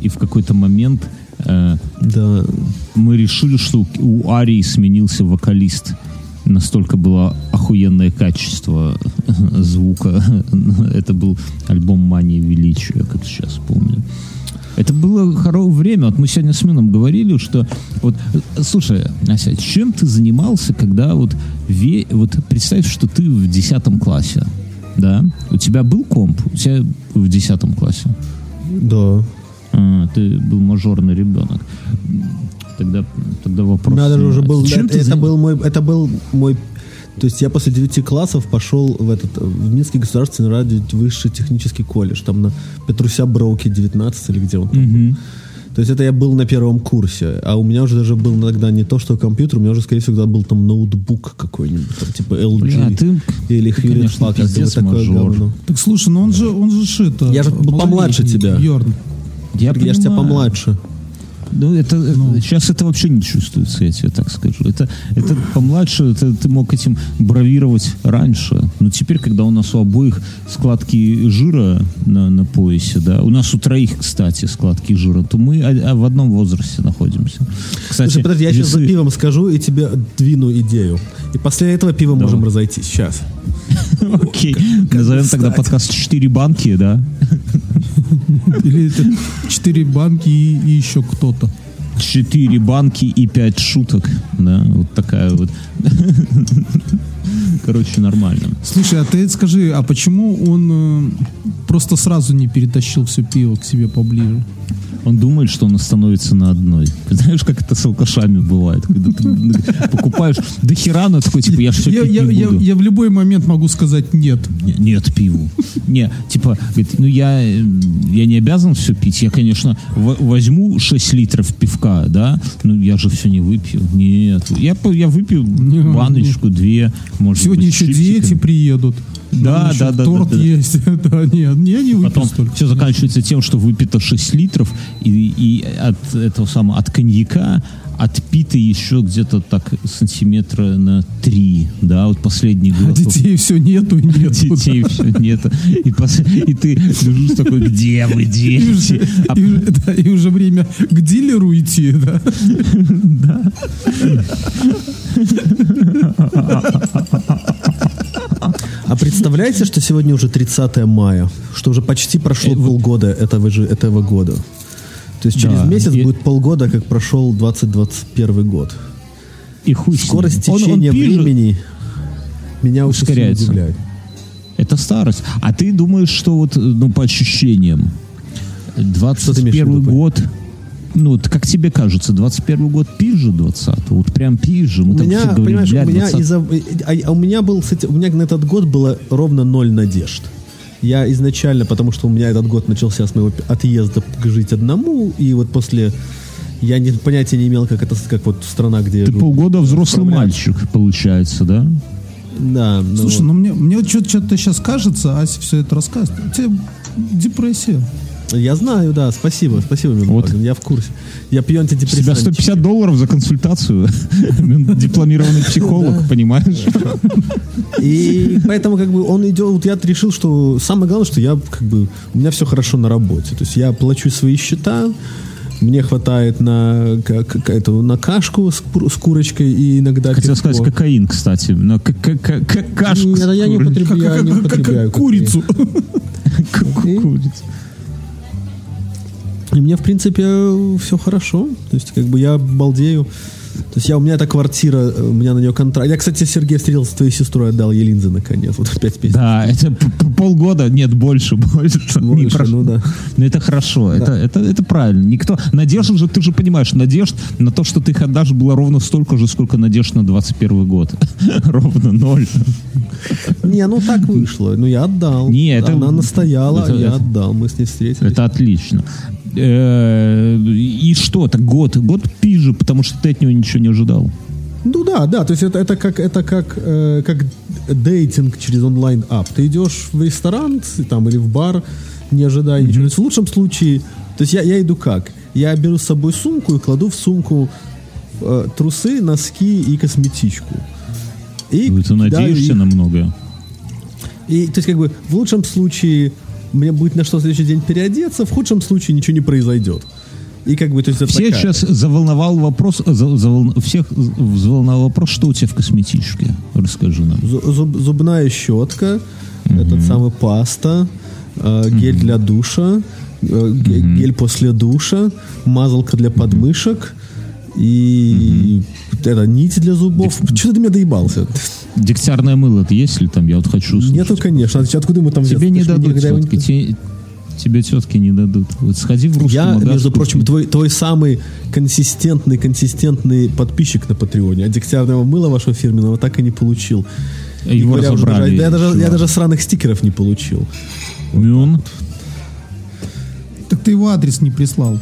И в какой-то момент э, Да. мы решили, что у Арии сменился вокалист. Настолько было охуенное качество звука. Это был альбом «Мания величия», как сейчас помню. Это было хорошее время. Вот мы сегодня с Мином говорили, что вот, слушай, Ася, чем ты занимался, когда вот, ве, вот представь, что ты в 10 классе, да? У тебя был комп? У тебя в 10 классе? Да. А, ты был мажорный ребенок. Тогда, тогда вопрос. Надо же уже был, Чем ты это заним- был мой, это был мой, то есть я после 9 классов пошел в этот, в Минский государственный радио высший технический колледж, там на Петруся Броуке 19 или где он там. Мгм. То есть это я был на первом курсе, а у меня уже даже был тогда не то, что компьютер, у меня уже, скорее всего, тогда был там ноутбук какой-нибудь, там типа LG Бля, ты, или ты, Hewlett Packard, вот такое мажор. говно. Так слушай, ну он же, он же это. Я же был помладше тебя. Бьорн. я, Я, же тебя помладше. Ну, это, сейчас это вообще не чувствуется, я тебе так скажу. Это, это помладше, это ты мог этим бравировать раньше. Но теперь, когда у нас у обоих складки жира на, на поясе, да, у нас у троих, кстати, складки жира, то мы а- а в одном возрасте находимся. Кстати, Слушай, подожди, я сейчас за весы- пивом скажу и тебе двину идею. И после этого пива можем разойтись. Сейчас. Окей. Назовем тогда подкаст «Четыре банки», да? Или это четыре банки и, и еще кто-то. Четыре банки и пять шуток. Да, вот такая вот. Короче, нормально. Слушай, а ты скажи, а почему он э, просто сразу не перетащил все пиво к себе поближе? Он думает, что он остановится на одной. Знаешь, как это с алкашами бывает? Когда ты покупаешь до хера, но такой, типа, я все Я, пить я- я- буду. я в любой момент могу сказать нет. Не- Нет, пиву. Не, типа, говорит, ну я, э, я не обязан все пить. Я, конечно, возьму 6 литров пивка, да, ну я же все не выпью. Нет, я, я выпью баночку, две, может Сегодня быть, еще дети приедут. Да, еще да, да, Торт да, да. есть. Да, нет, я не выпью Потом столько. все заканчивается тем, что выпито 6 литров, и, и от этого самого, от коньяка отпито еще где-то так сантиметра на 3, да, вот последний А год. детей все нету и нету. Детей все нет. И, пос- и ты лежишь такой, где вы, И дети? уже, А и уже- да, и уже время к дилеру идти, да? А представляете, что сегодня уже 30 мая, что уже почти прошло Э, полгода этого же этого года. То есть через Да, месяц и- будет полгода, как прошел 2021 год. И хуй. Скорость Он- он течения пишет, времени меня Ускоряется. удивляет. Это старость. А ты думаешь, что вот, ну, по ощущениям, Что ты имеешь в 21 виду, год, ну, вот как тебе кажется, 21 год пизже 20 Вот прям пизже. Мы У там меня, все говорим, понимаешь, «Бля, у меня 20». из-за, а, а у меня был, кстати, у меня на этот год было ровно ноль надежд. Я изначально, потому что у меня этот год начался с моего отъезда жить одному, и вот после я не, понятия не имел, как это, как вот страна, где Ты полгода взрослый мальчик, получается, да? Да, ну Слушай, вот. ну мне, мне вот что-то сейчас кажется, Ася все это рассказывает. У тебя депрессия. Я знаю, да, спасибо, спасибо, Вот. Я в курсе. Я пью У тебя антидепрессанты. 150 долларов за консультацию. Дипломированный психолог, понимаешь? И поэтому как бы он идет, вот я решил, что самое главное, что я как бы, у меня все хорошо на работе. То есть я плачу свои счета, мне хватает на, к- к- эту, на кашку с, с курочкой и иногда Хотел пивко. сказать кокаин, кстати. Но как- как- как- как кашку Нет, я не употребляю, я не Как- как- употребляю как курицу. И мне, в принципе, все хорошо. То есть, как бы я балдею. То есть я, у меня эта квартира, у меня на нее контракт. Я, кстати, Сергей встретился с твоей сестрой, отдал ей линзы наконец. Вот опять песня. Да, это полгода, нет, больше, больше. Не Больше, прошло. ну да. Но это хорошо, это, это, это правильно. Никто, надежда же, ты же понимаешь, надежд на то, что ты их отдашь, было ровно столько же, сколько надежд на 21 год. Ровно ноль. Не, ну так вышло. Ну я отдал. Не, это- Она настояла, это- я это- отдал. Мы с ней встретились. Это отлично. Э, И что, так год, год пизже, потому что ты от него ничего не ожидал. Ну да, да, то есть это, это как это как, э, как дейтинг через онлайн ап. Ты идешь в ресторан там или в бар, не ожидая ничего. То есть в лучшем случае, то есть я, я иду как? Я беру с собой сумку и кладу в сумку э, трусы, носки и косметичку. И Ты кидаю надеешься их. на многое. И, то есть, как бы, в лучшем случае мне будет на что в следующий день переодеться, в худшем случае ничего не произойдет. И как бы, то есть, это Всех такая- сейчас заволновал вопрос, за- завол- всех взволновал вопрос, что у тебя в косметичке. Расскажи нам. Зу- зуб- зубная щетка, этот самый паста, э, гель для душа, э, ге- гель после душа, мазалка для подмышек и это нить для зубов. Что ты до меня доебался? Дегтярное мыло это есть ли там? Я вот хочу услышать. Нету, конечно. А Откуда мы там Тебе взяли? не Ты дадут не- тетки. Те- Тебе тетки не дадут. Вот сходи в русский Я, магазин, между купи. прочим, твой, твой самый консистентный, консистентный подписчик на Патреоне. А дегтярного мыла вашего фирменного так и не получил. И Его говоря уже даже- я, даже, я даже сраных стикеров не получил. Мюн, Так ты его адрес не прислал.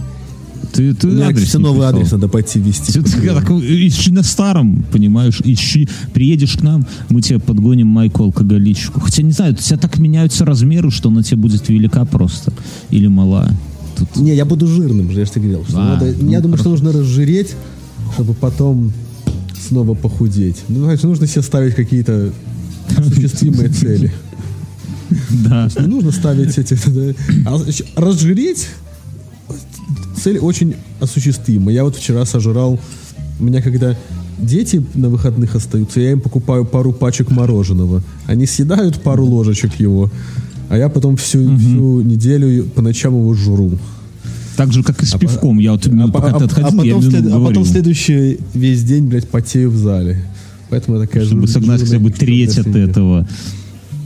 Ты, ты меня, адрес не новый прислал. адрес надо пойти ввести. Ты- ты так, ищи на старом, понимаешь, ищи. Приедешь к нам, мы тебе подгоним майку алкоголичку. Хотя, не знаю, у тебя так меняются размеры, что она тебе будет велика просто. Или мала. Тут Не, я буду жирным я же тебе говорил. Что А, надо- ну, я думаю, что хорошо. нужно разжиреть, чтобы потом снова похудеть. Ну, знаешь, нужно себе ставить какие-то осуществимые цели. да. Не нужно ставить эти... А разжиреть цель очень осуществима. Я вот вчера сожрал... У меня когда дети на выходных остаются, я им покупаю пару пачек мороженого. Они съедают пару ложечек его, а я потом всю, всю неделю по ночам его жру. Так же, как и с пивком. Я вот А, пока а- ты а отходил, я потом, след- ему а потом следующий весь день, блядь, потею в зале. Поэтому я такая чтобы жир- согнать хотя бы треть от этого.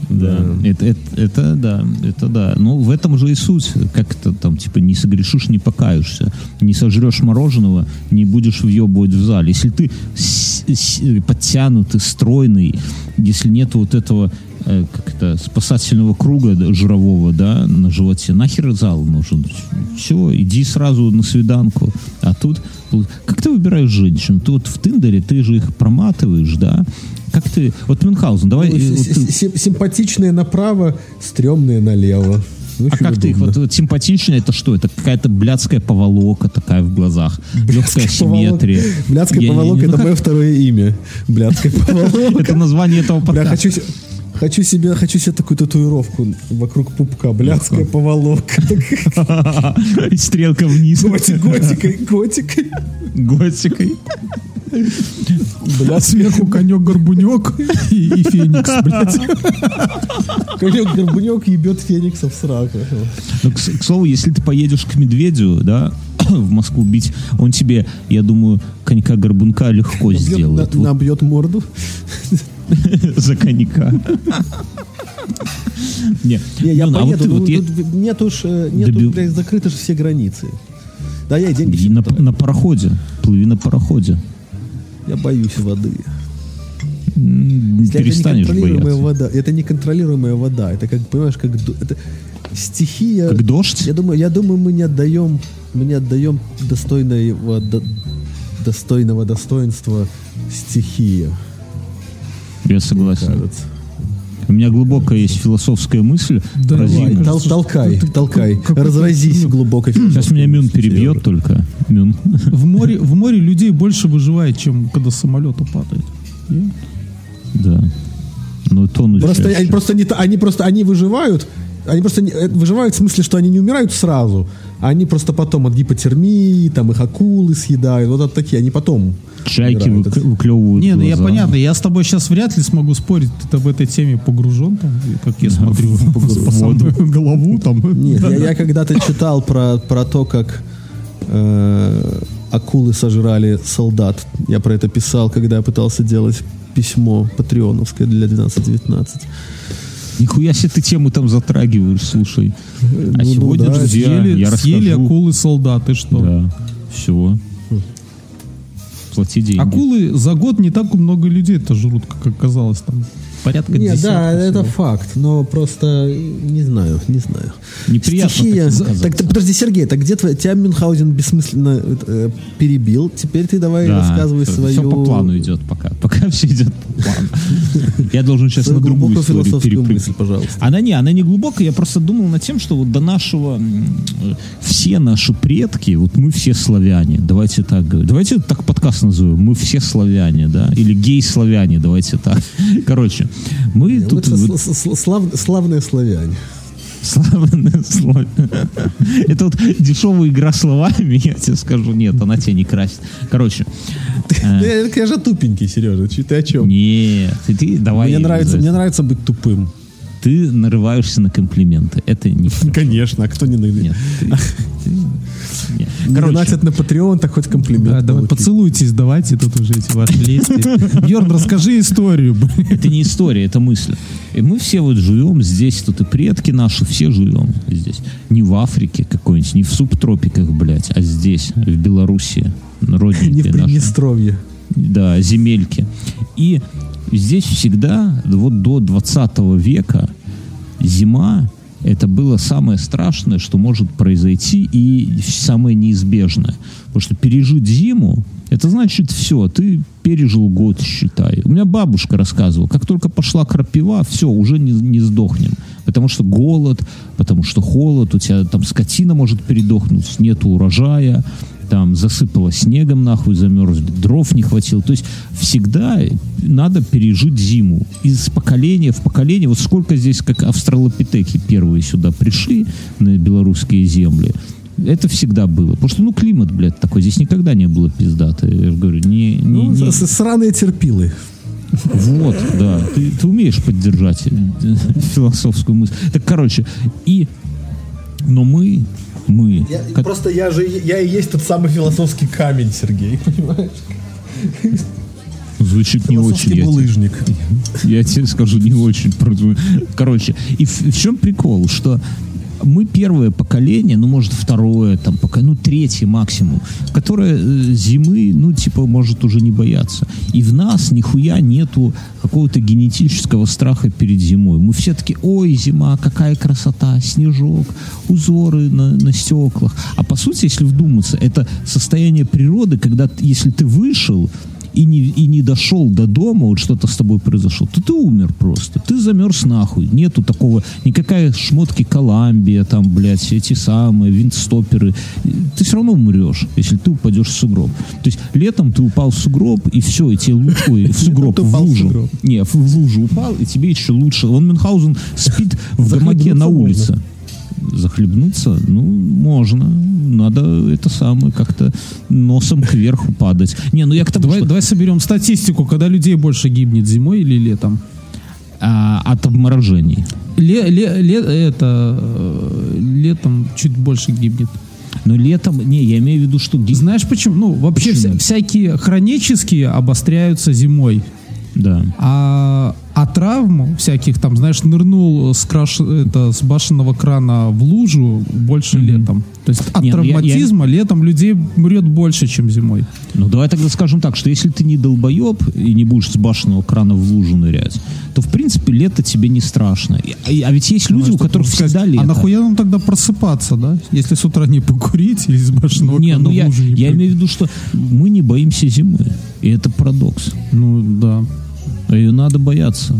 Да, Это, это, это да, это да. Ну, в этом же и суть. Как это там, типа, не согрешишь, не покаешься. Не сожрешь мороженого, не будешь въебывать в зале. Если ты подтянутый, стройный, если нет вот этого э, как это, спасательного круга жирового, да, на животе, нахер зал нужен? Все, иди сразу на свиданку. А тут, как ты выбираешь женщин? Ты вот в Тиндере, ты же их проматываешь, да? Как ты... Вот Мюнхгаузен, давай... Ну, э, вот ты- с- сим- Симпатичные направо, стрёмные налево. Ну, а как ты их? удобно. Вот, вот симпатичная это что? Это какая-то блядская поволока такая в глазах. Легкая симметрия. Блядская Я- я- поволока ну это мое второе имя. Блядская поволока. Это название этого подкаста. хочу, се- хочу себе, хочу себе такую татуировку вокруг пупка. Блядская поволока. И Стрелка вниз. готи- Готикой, готикой. Готикой. А сверху конек-горбунек и, и феникс, блядь. Конек-горбунек ебет феникса в сраку. Ну, к, к слову, если ты поедешь к медведю, да, в Москву бить, он тебе, я думаю, конька-горбунка легко сделает. На- Набьет морду. Вот за конька. Не, Не, я а вот ну, вот е- тут Нет уж, э, нету, Добил- блядь, закрыты же все границы. Да, я деньги и на пароходе. Плыви на пароходе. Я боюсь воды. М, Если Перестанешь это неконтролируемая бояться. вода. Это неконтролируемая вода. Это как, понимаешь, как это стихия. Как дождь? Я думаю, я думаю, мы не отдаем, мы не отдаем достойного, до- достойного достоинства стихии, Я согласен. кажется. У меня глубокая есть философская мысль давай. Тол- толкай, толкай. Разразись ну, глубокой Сейчас меня Мюн перебьет только. Мюн. В море, в море людей больше выживает, чем когда самолет упадает. Да. Ну, тонущая. Просто они просто не, они просто они выживают. Они просто не- э, выживают в смысле, что они не умирают сразу, а они просто потом от гипотермии, там их акулы съедают, вот от такие, они потом. Чайки умирают. вык- выклевывают Не, ну я понятно, я с тобой сейчас вряд ли смогу спорить, ты в этой теме погружен, там, как я смотрю по голову там. Нет, я, когда-то читал про, про то, как э, акулы сожрали солдат. Я про это писал, когда я пытался делать письмо патреоновское для 12-19. Нихуя себе ты тему там затрагиваешь, слушай. А ну сегодня, да, друзья, Съели, я съели акулы солдаты, что? Да, все. Плати деньги. Акулы за год не так много людей это жрут, как оказалось там. Порядка Нет, да, десятка это всего. факт, но просто не знаю, не знаю. Неприятно Стихия. казаться. Так, так, подожди, Сергей, так где твой, тебя Мюнхгаузен бессмысленно э, перебил? Теперь ты давай Да, рассказывай всё- свою... Все по плану идет пока. Пока все идет по плану. Я должен сейчас на другую историю перепрыгнуть. мысль, пожалуйста. Она не, она не глубокая, я просто думал над тем, что вот до нашего, все наши предки, вот мы все славяне, давайте так говорить. Давайте так подкаст назовем, мы все славяне, да, или гей-славяне, давайте так. Короче, мы тут славные славяне. Славные славяне. Это вот дешевая игра словами, я тебе скажу, нет, она тебя не красит. Короче, э, Я, же тупенький, Сережа. Ты о чем? нет, ты, давай. Мне нравится, мне нравится быть тупым. Ты нарываешься на комплименты, это не Конечно, а кто не найдет? Нет, ты- ты- нет. Не Короче, донатят на Patreon, так хоть комплимент. Да, давай, поцелуйтесь, давайте тут уже эти ваши лести. Бьерн, расскажи историю. это не история, это мысль. И мы все вот живем здесь, тут и предки наши, все живем здесь. Не в Африке какой-нибудь, не в субтропиках, блядь, а здесь, в Белоруссии, Не в родненькой нашей. Приднестровье. Да, земельки. И здесь всегда, вот до 20 века, зима это было самое страшное, что может произойти, и самое неизбежное. Потому что пережить зиму, это значит все, ты пережил год, считай. У меня бабушка рассказывала, как только пошла крапива, все, уже не, не сдохнем. Потому что голод, потому что холод, у тебя там скотина может передохнуть, нет урожая, там засыпало снегом нахуй, замерзли, дров не хватило. То есть всегда надо пережить зиму. Из поколения в поколение, вот сколько здесь, как австралопитеки первые сюда пришли на белорусские земли, это всегда было. Потому что, ну, климат, блядь, такой. Здесь никогда не было пиздато. Я же говорю, не... не, Ну, не- сраные терпилы. вот, да. Ты, ты умеешь поддержать э, философскую мысль. Так, короче, и... Но мы, мы... как- Просто я же, я и есть тот самый философский камень, Сергей, понимаешь? Звучит не очень. Философский я тебе- булыжник. Я тебе скажу, не очень. Короче, и в, в чем прикол, что мы первое поколение, ну, может, второе, там, пока, ну, третье максимум, которое э, зимы, ну, типа, может уже не бояться. И в нас нихуя нету какого-то генетического страха перед зимой. Мы все таки ой, зима, какая красота, снежок, узоры на, на стеклах. А по сути, если вдуматься, это состояние природы, когда, если ты вышел, и не, и не дошел до дома, вот что-то с тобой произошло, то ты умер просто. Ты замерз нахуй. Нету такого, никакая шмотки Коламбия, там, блядь, эти самые, винтстоперы. Ты все равно умрешь, если ты упадешь в сугроб. То есть летом ты упал в сугроб, и все, и тебе лучше, в сугроб, в лужу. Не, в, лужу упал, и тебе еще лучше. Он Мюнхгаузен спит в гамаке на улице. Захлебнуться? Ну, можно. Надо это самое, как-то носом кверху падать. Не, ну я к тому, Давай, что- давай соберем статистику, когда людей больше гибнет зимой или летом. а, от обморожений. Ле, ле- ле- это э, летом чуть больше гибнет. Но летом, не, я имею в виду, что ги- Знаешь почему? Ну, вообще Почему? вся- всякие хронические обостряются зимой. да. А, а травму всяких там, знаешь, нырнул с, краш... это, с башенного крана в лужу больше летом. То есть от Не, ну я- травматизма летом людей мрет больше, чем зимой. Ну давай тогда скажем так, что если ты не долбоеб и не будешь с башенного крана в лужу нырять, то в принципе лето тебе не страшно. А, а ведь есть люди, у которых всегда лето. А нахуя нам тогда просыпаться, да? Если с утра не покурить или с башенного Не, крана ну в я, лужу не я имею в виду, что мы не боимся зимы. И это парадокс. Ну, да. Ее надо бояться.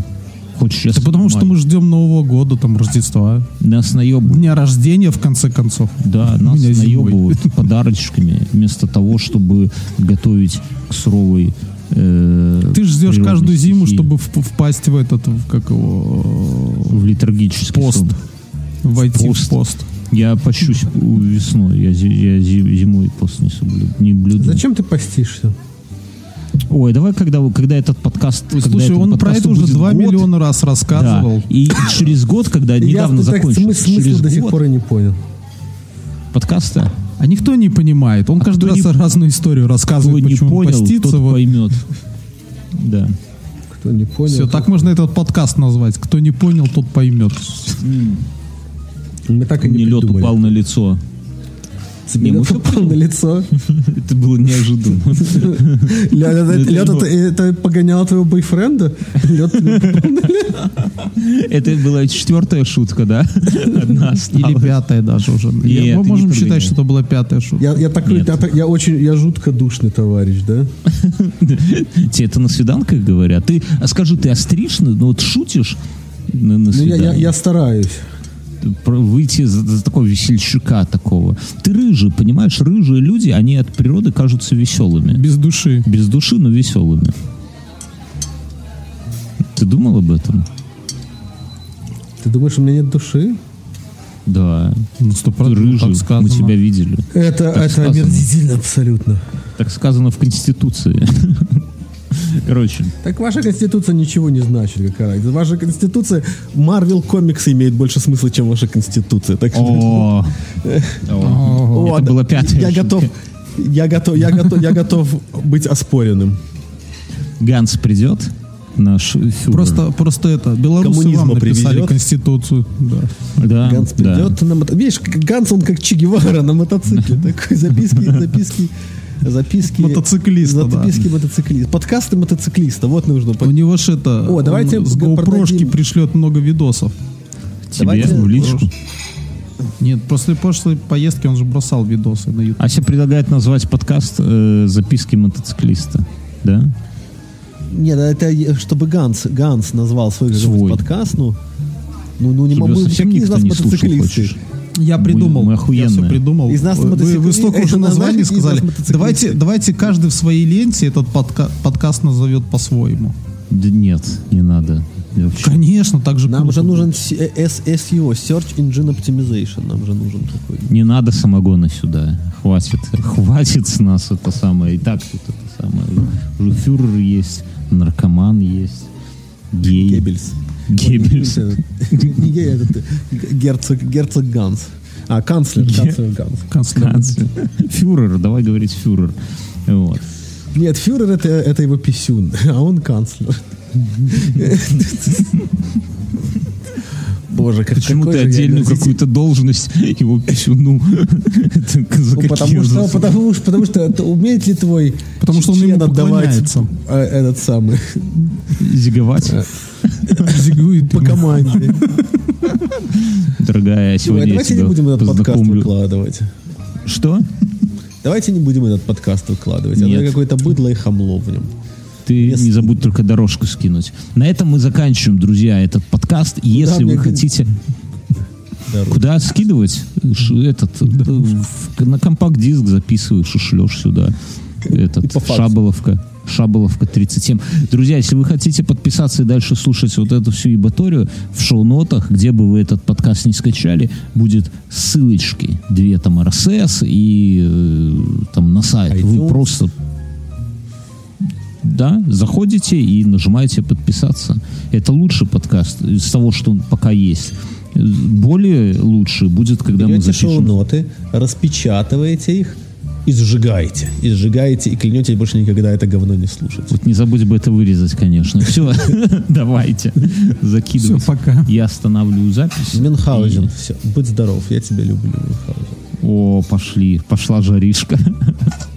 Хочешь сейчас Это потому что мы ждем Нового года, там, Рождества, Нас наебывают. дня рождения, в конце концов. Да, нас меня зимой. наебывают подарочками вместо того, чтобы готовить к суровой э, Ты ждешь каждую зиму, стихии. чтобы в- впасть в этот, в как его, в литургический пост. сон. войти Пост. в пост. Я пощусь весной. Я, я зи- зимой пост не соблюду. Не блюду. Зачем ты постишься? Ой, давай, когда, когда этот подкаст... когда Слушай, он про это уже будет 2 год, миллиона раз Да, рассказывал. и через год, когда недавно я закончился, смысл, смысла через до сих год пор и не понял. подкаста, А никто не понимает. Он каждый кто раз не- разную историю кто рассказывает, не почему он понял, постится. тот вот. поймет. Да. Кто не понял. Все, так можно этот подкаст назвать. Кто не понял, тот поймет. Мы так и не Мне лед упал на лицо. Всё упал на лицо. Это было неожиданно. Лед, это, погоняло твоего бойфренда? Лед Это была четвертая шутка, да? Одна Или пятая даже уже. Мы можем считать, что это была пятая шутка. я, такой, я, очень, я жутко душный товарищ, да? Тебе это на свиданках говорят? Ты, а скажи, ты острижный? Ну вот шутишь Ну, я, я стараюсь. Выйти за, за такого весельчака такого. Ты рыжий, понимаешь? Рыжие люди, они от природы кажутся веселыми. Без души. Без души, но веселыми. Ты думал об этом? Ты думаешь, у меня нет души? Да. Ну, сто Ты процентов рыжий, так мы тебя видели. Это, это сказано. омерзительно абсолютно. Так сказано в Конституции. Короче, Так ваша конституция ничего не значит, какая. Ваша конституция, Марвел комиксы имеет больше смысла, чем ваша конституция. Так что... о, О, О, это да, была пятая Я готов, я готов, я готов, я готов быть оспоренным. Ганс придет, наш фюрер. Просто, просто это, белорусы Коммунизма вам написали приведет. конституцию. Да. да, Ганс да. придет на мото... Видишь, Ганс, он как Че Гевара на мотоцикле. Такой записки, записки, записки. Мотоциклиста, да. Записки мотоциклиста. Подкасты мотоциклиста. Вот нужно. У него ж это... О, давайте с GoPro-шки пришлет много видосов. Тебе Давайте- в личку. Нет, после прошлой поездки он же бросал видосы на YouTube. Ася предлагает назвать подкаст э, «Записки мотоциклиста». Да? Нет, это чтобы Ганс, Ганс назвал свой, Свой. подкаст, ну, ну, ну не могу. совсем никто нас не слушал, мотоциклисты? хочешь? Я Мы- придумал. мы я охуенные. все придумал. Из нас вы, вы столько уже названий сказали. Давайте, давайте каждый в своей ленте этот подка- подкаст назовет по-своему. Да нет, не надо. Вообще. Конечно, так же Нам круто же нужен с- э, SEO, Search Engine Optimization. Нам же нужен такой. Не надо самогона сюда. Хватит. Хватит с нас это самое. И так тут это самое. Фюрер есть, наркоман есть, гей. Геббельс. Геббельс. Не гей, этот э, герцог, герцог Ганс. А, канцлер, канцлер Ганс. Канцлер. Канцлер. Фюрер, давай говорить фюрер. Вот. Нет, фюрер это, это его писюн, а он канцлер. Боже, как Почему ты отдельную какую-то должность его писюну? Ну, потому, что, потому, что, потому что умеет ли твой Потому что он ему отдавать э, этот самый Зиговать? Зигует по команде. Дорогая, сегодня давайте не будем этот подкаст выкладывать. Что? Давайте не будем этот подкаст выкладывать. Оно Нет. какое-то быдло и хамло в нем. Ты Если- не забудь только дорожку скинуть. На этом мы заканчиваем, друзья, этот подкаст. Если вы хотите... Дорогу. Куда скидывать? Ш- Этот, э, в- на компакт-диск записываешь и шлешь сюда. Этот. Шаболовка. Шаболовка 37. Друзья, если вы хотите подписаться и дальше слушать вот эту всю ебаторию, в шоу-нотах, где бы вы этот подкаст не скачали, будет ссылочки. Две там RSS и э, там на сайт. Вы iTunes. просто да, заходите и нажимаете подписаться. Это лучший подкаст из того, что пока есть. Более лучший будет, когда мы Берете запишем. шоу-ноты, распечатываете их и сжигаете. И сжигаете, и клянете больше никогда это говно не слушать. Вот не забудь бы это вырезать, конечно. Все, давайте, закидывайте. Всё, пока. Я останавливаю запись. Мюнхгаузен, И- все, будь здоров, я тебя люблю, Мюнхгаузен. О, пошли, пошла жаришка.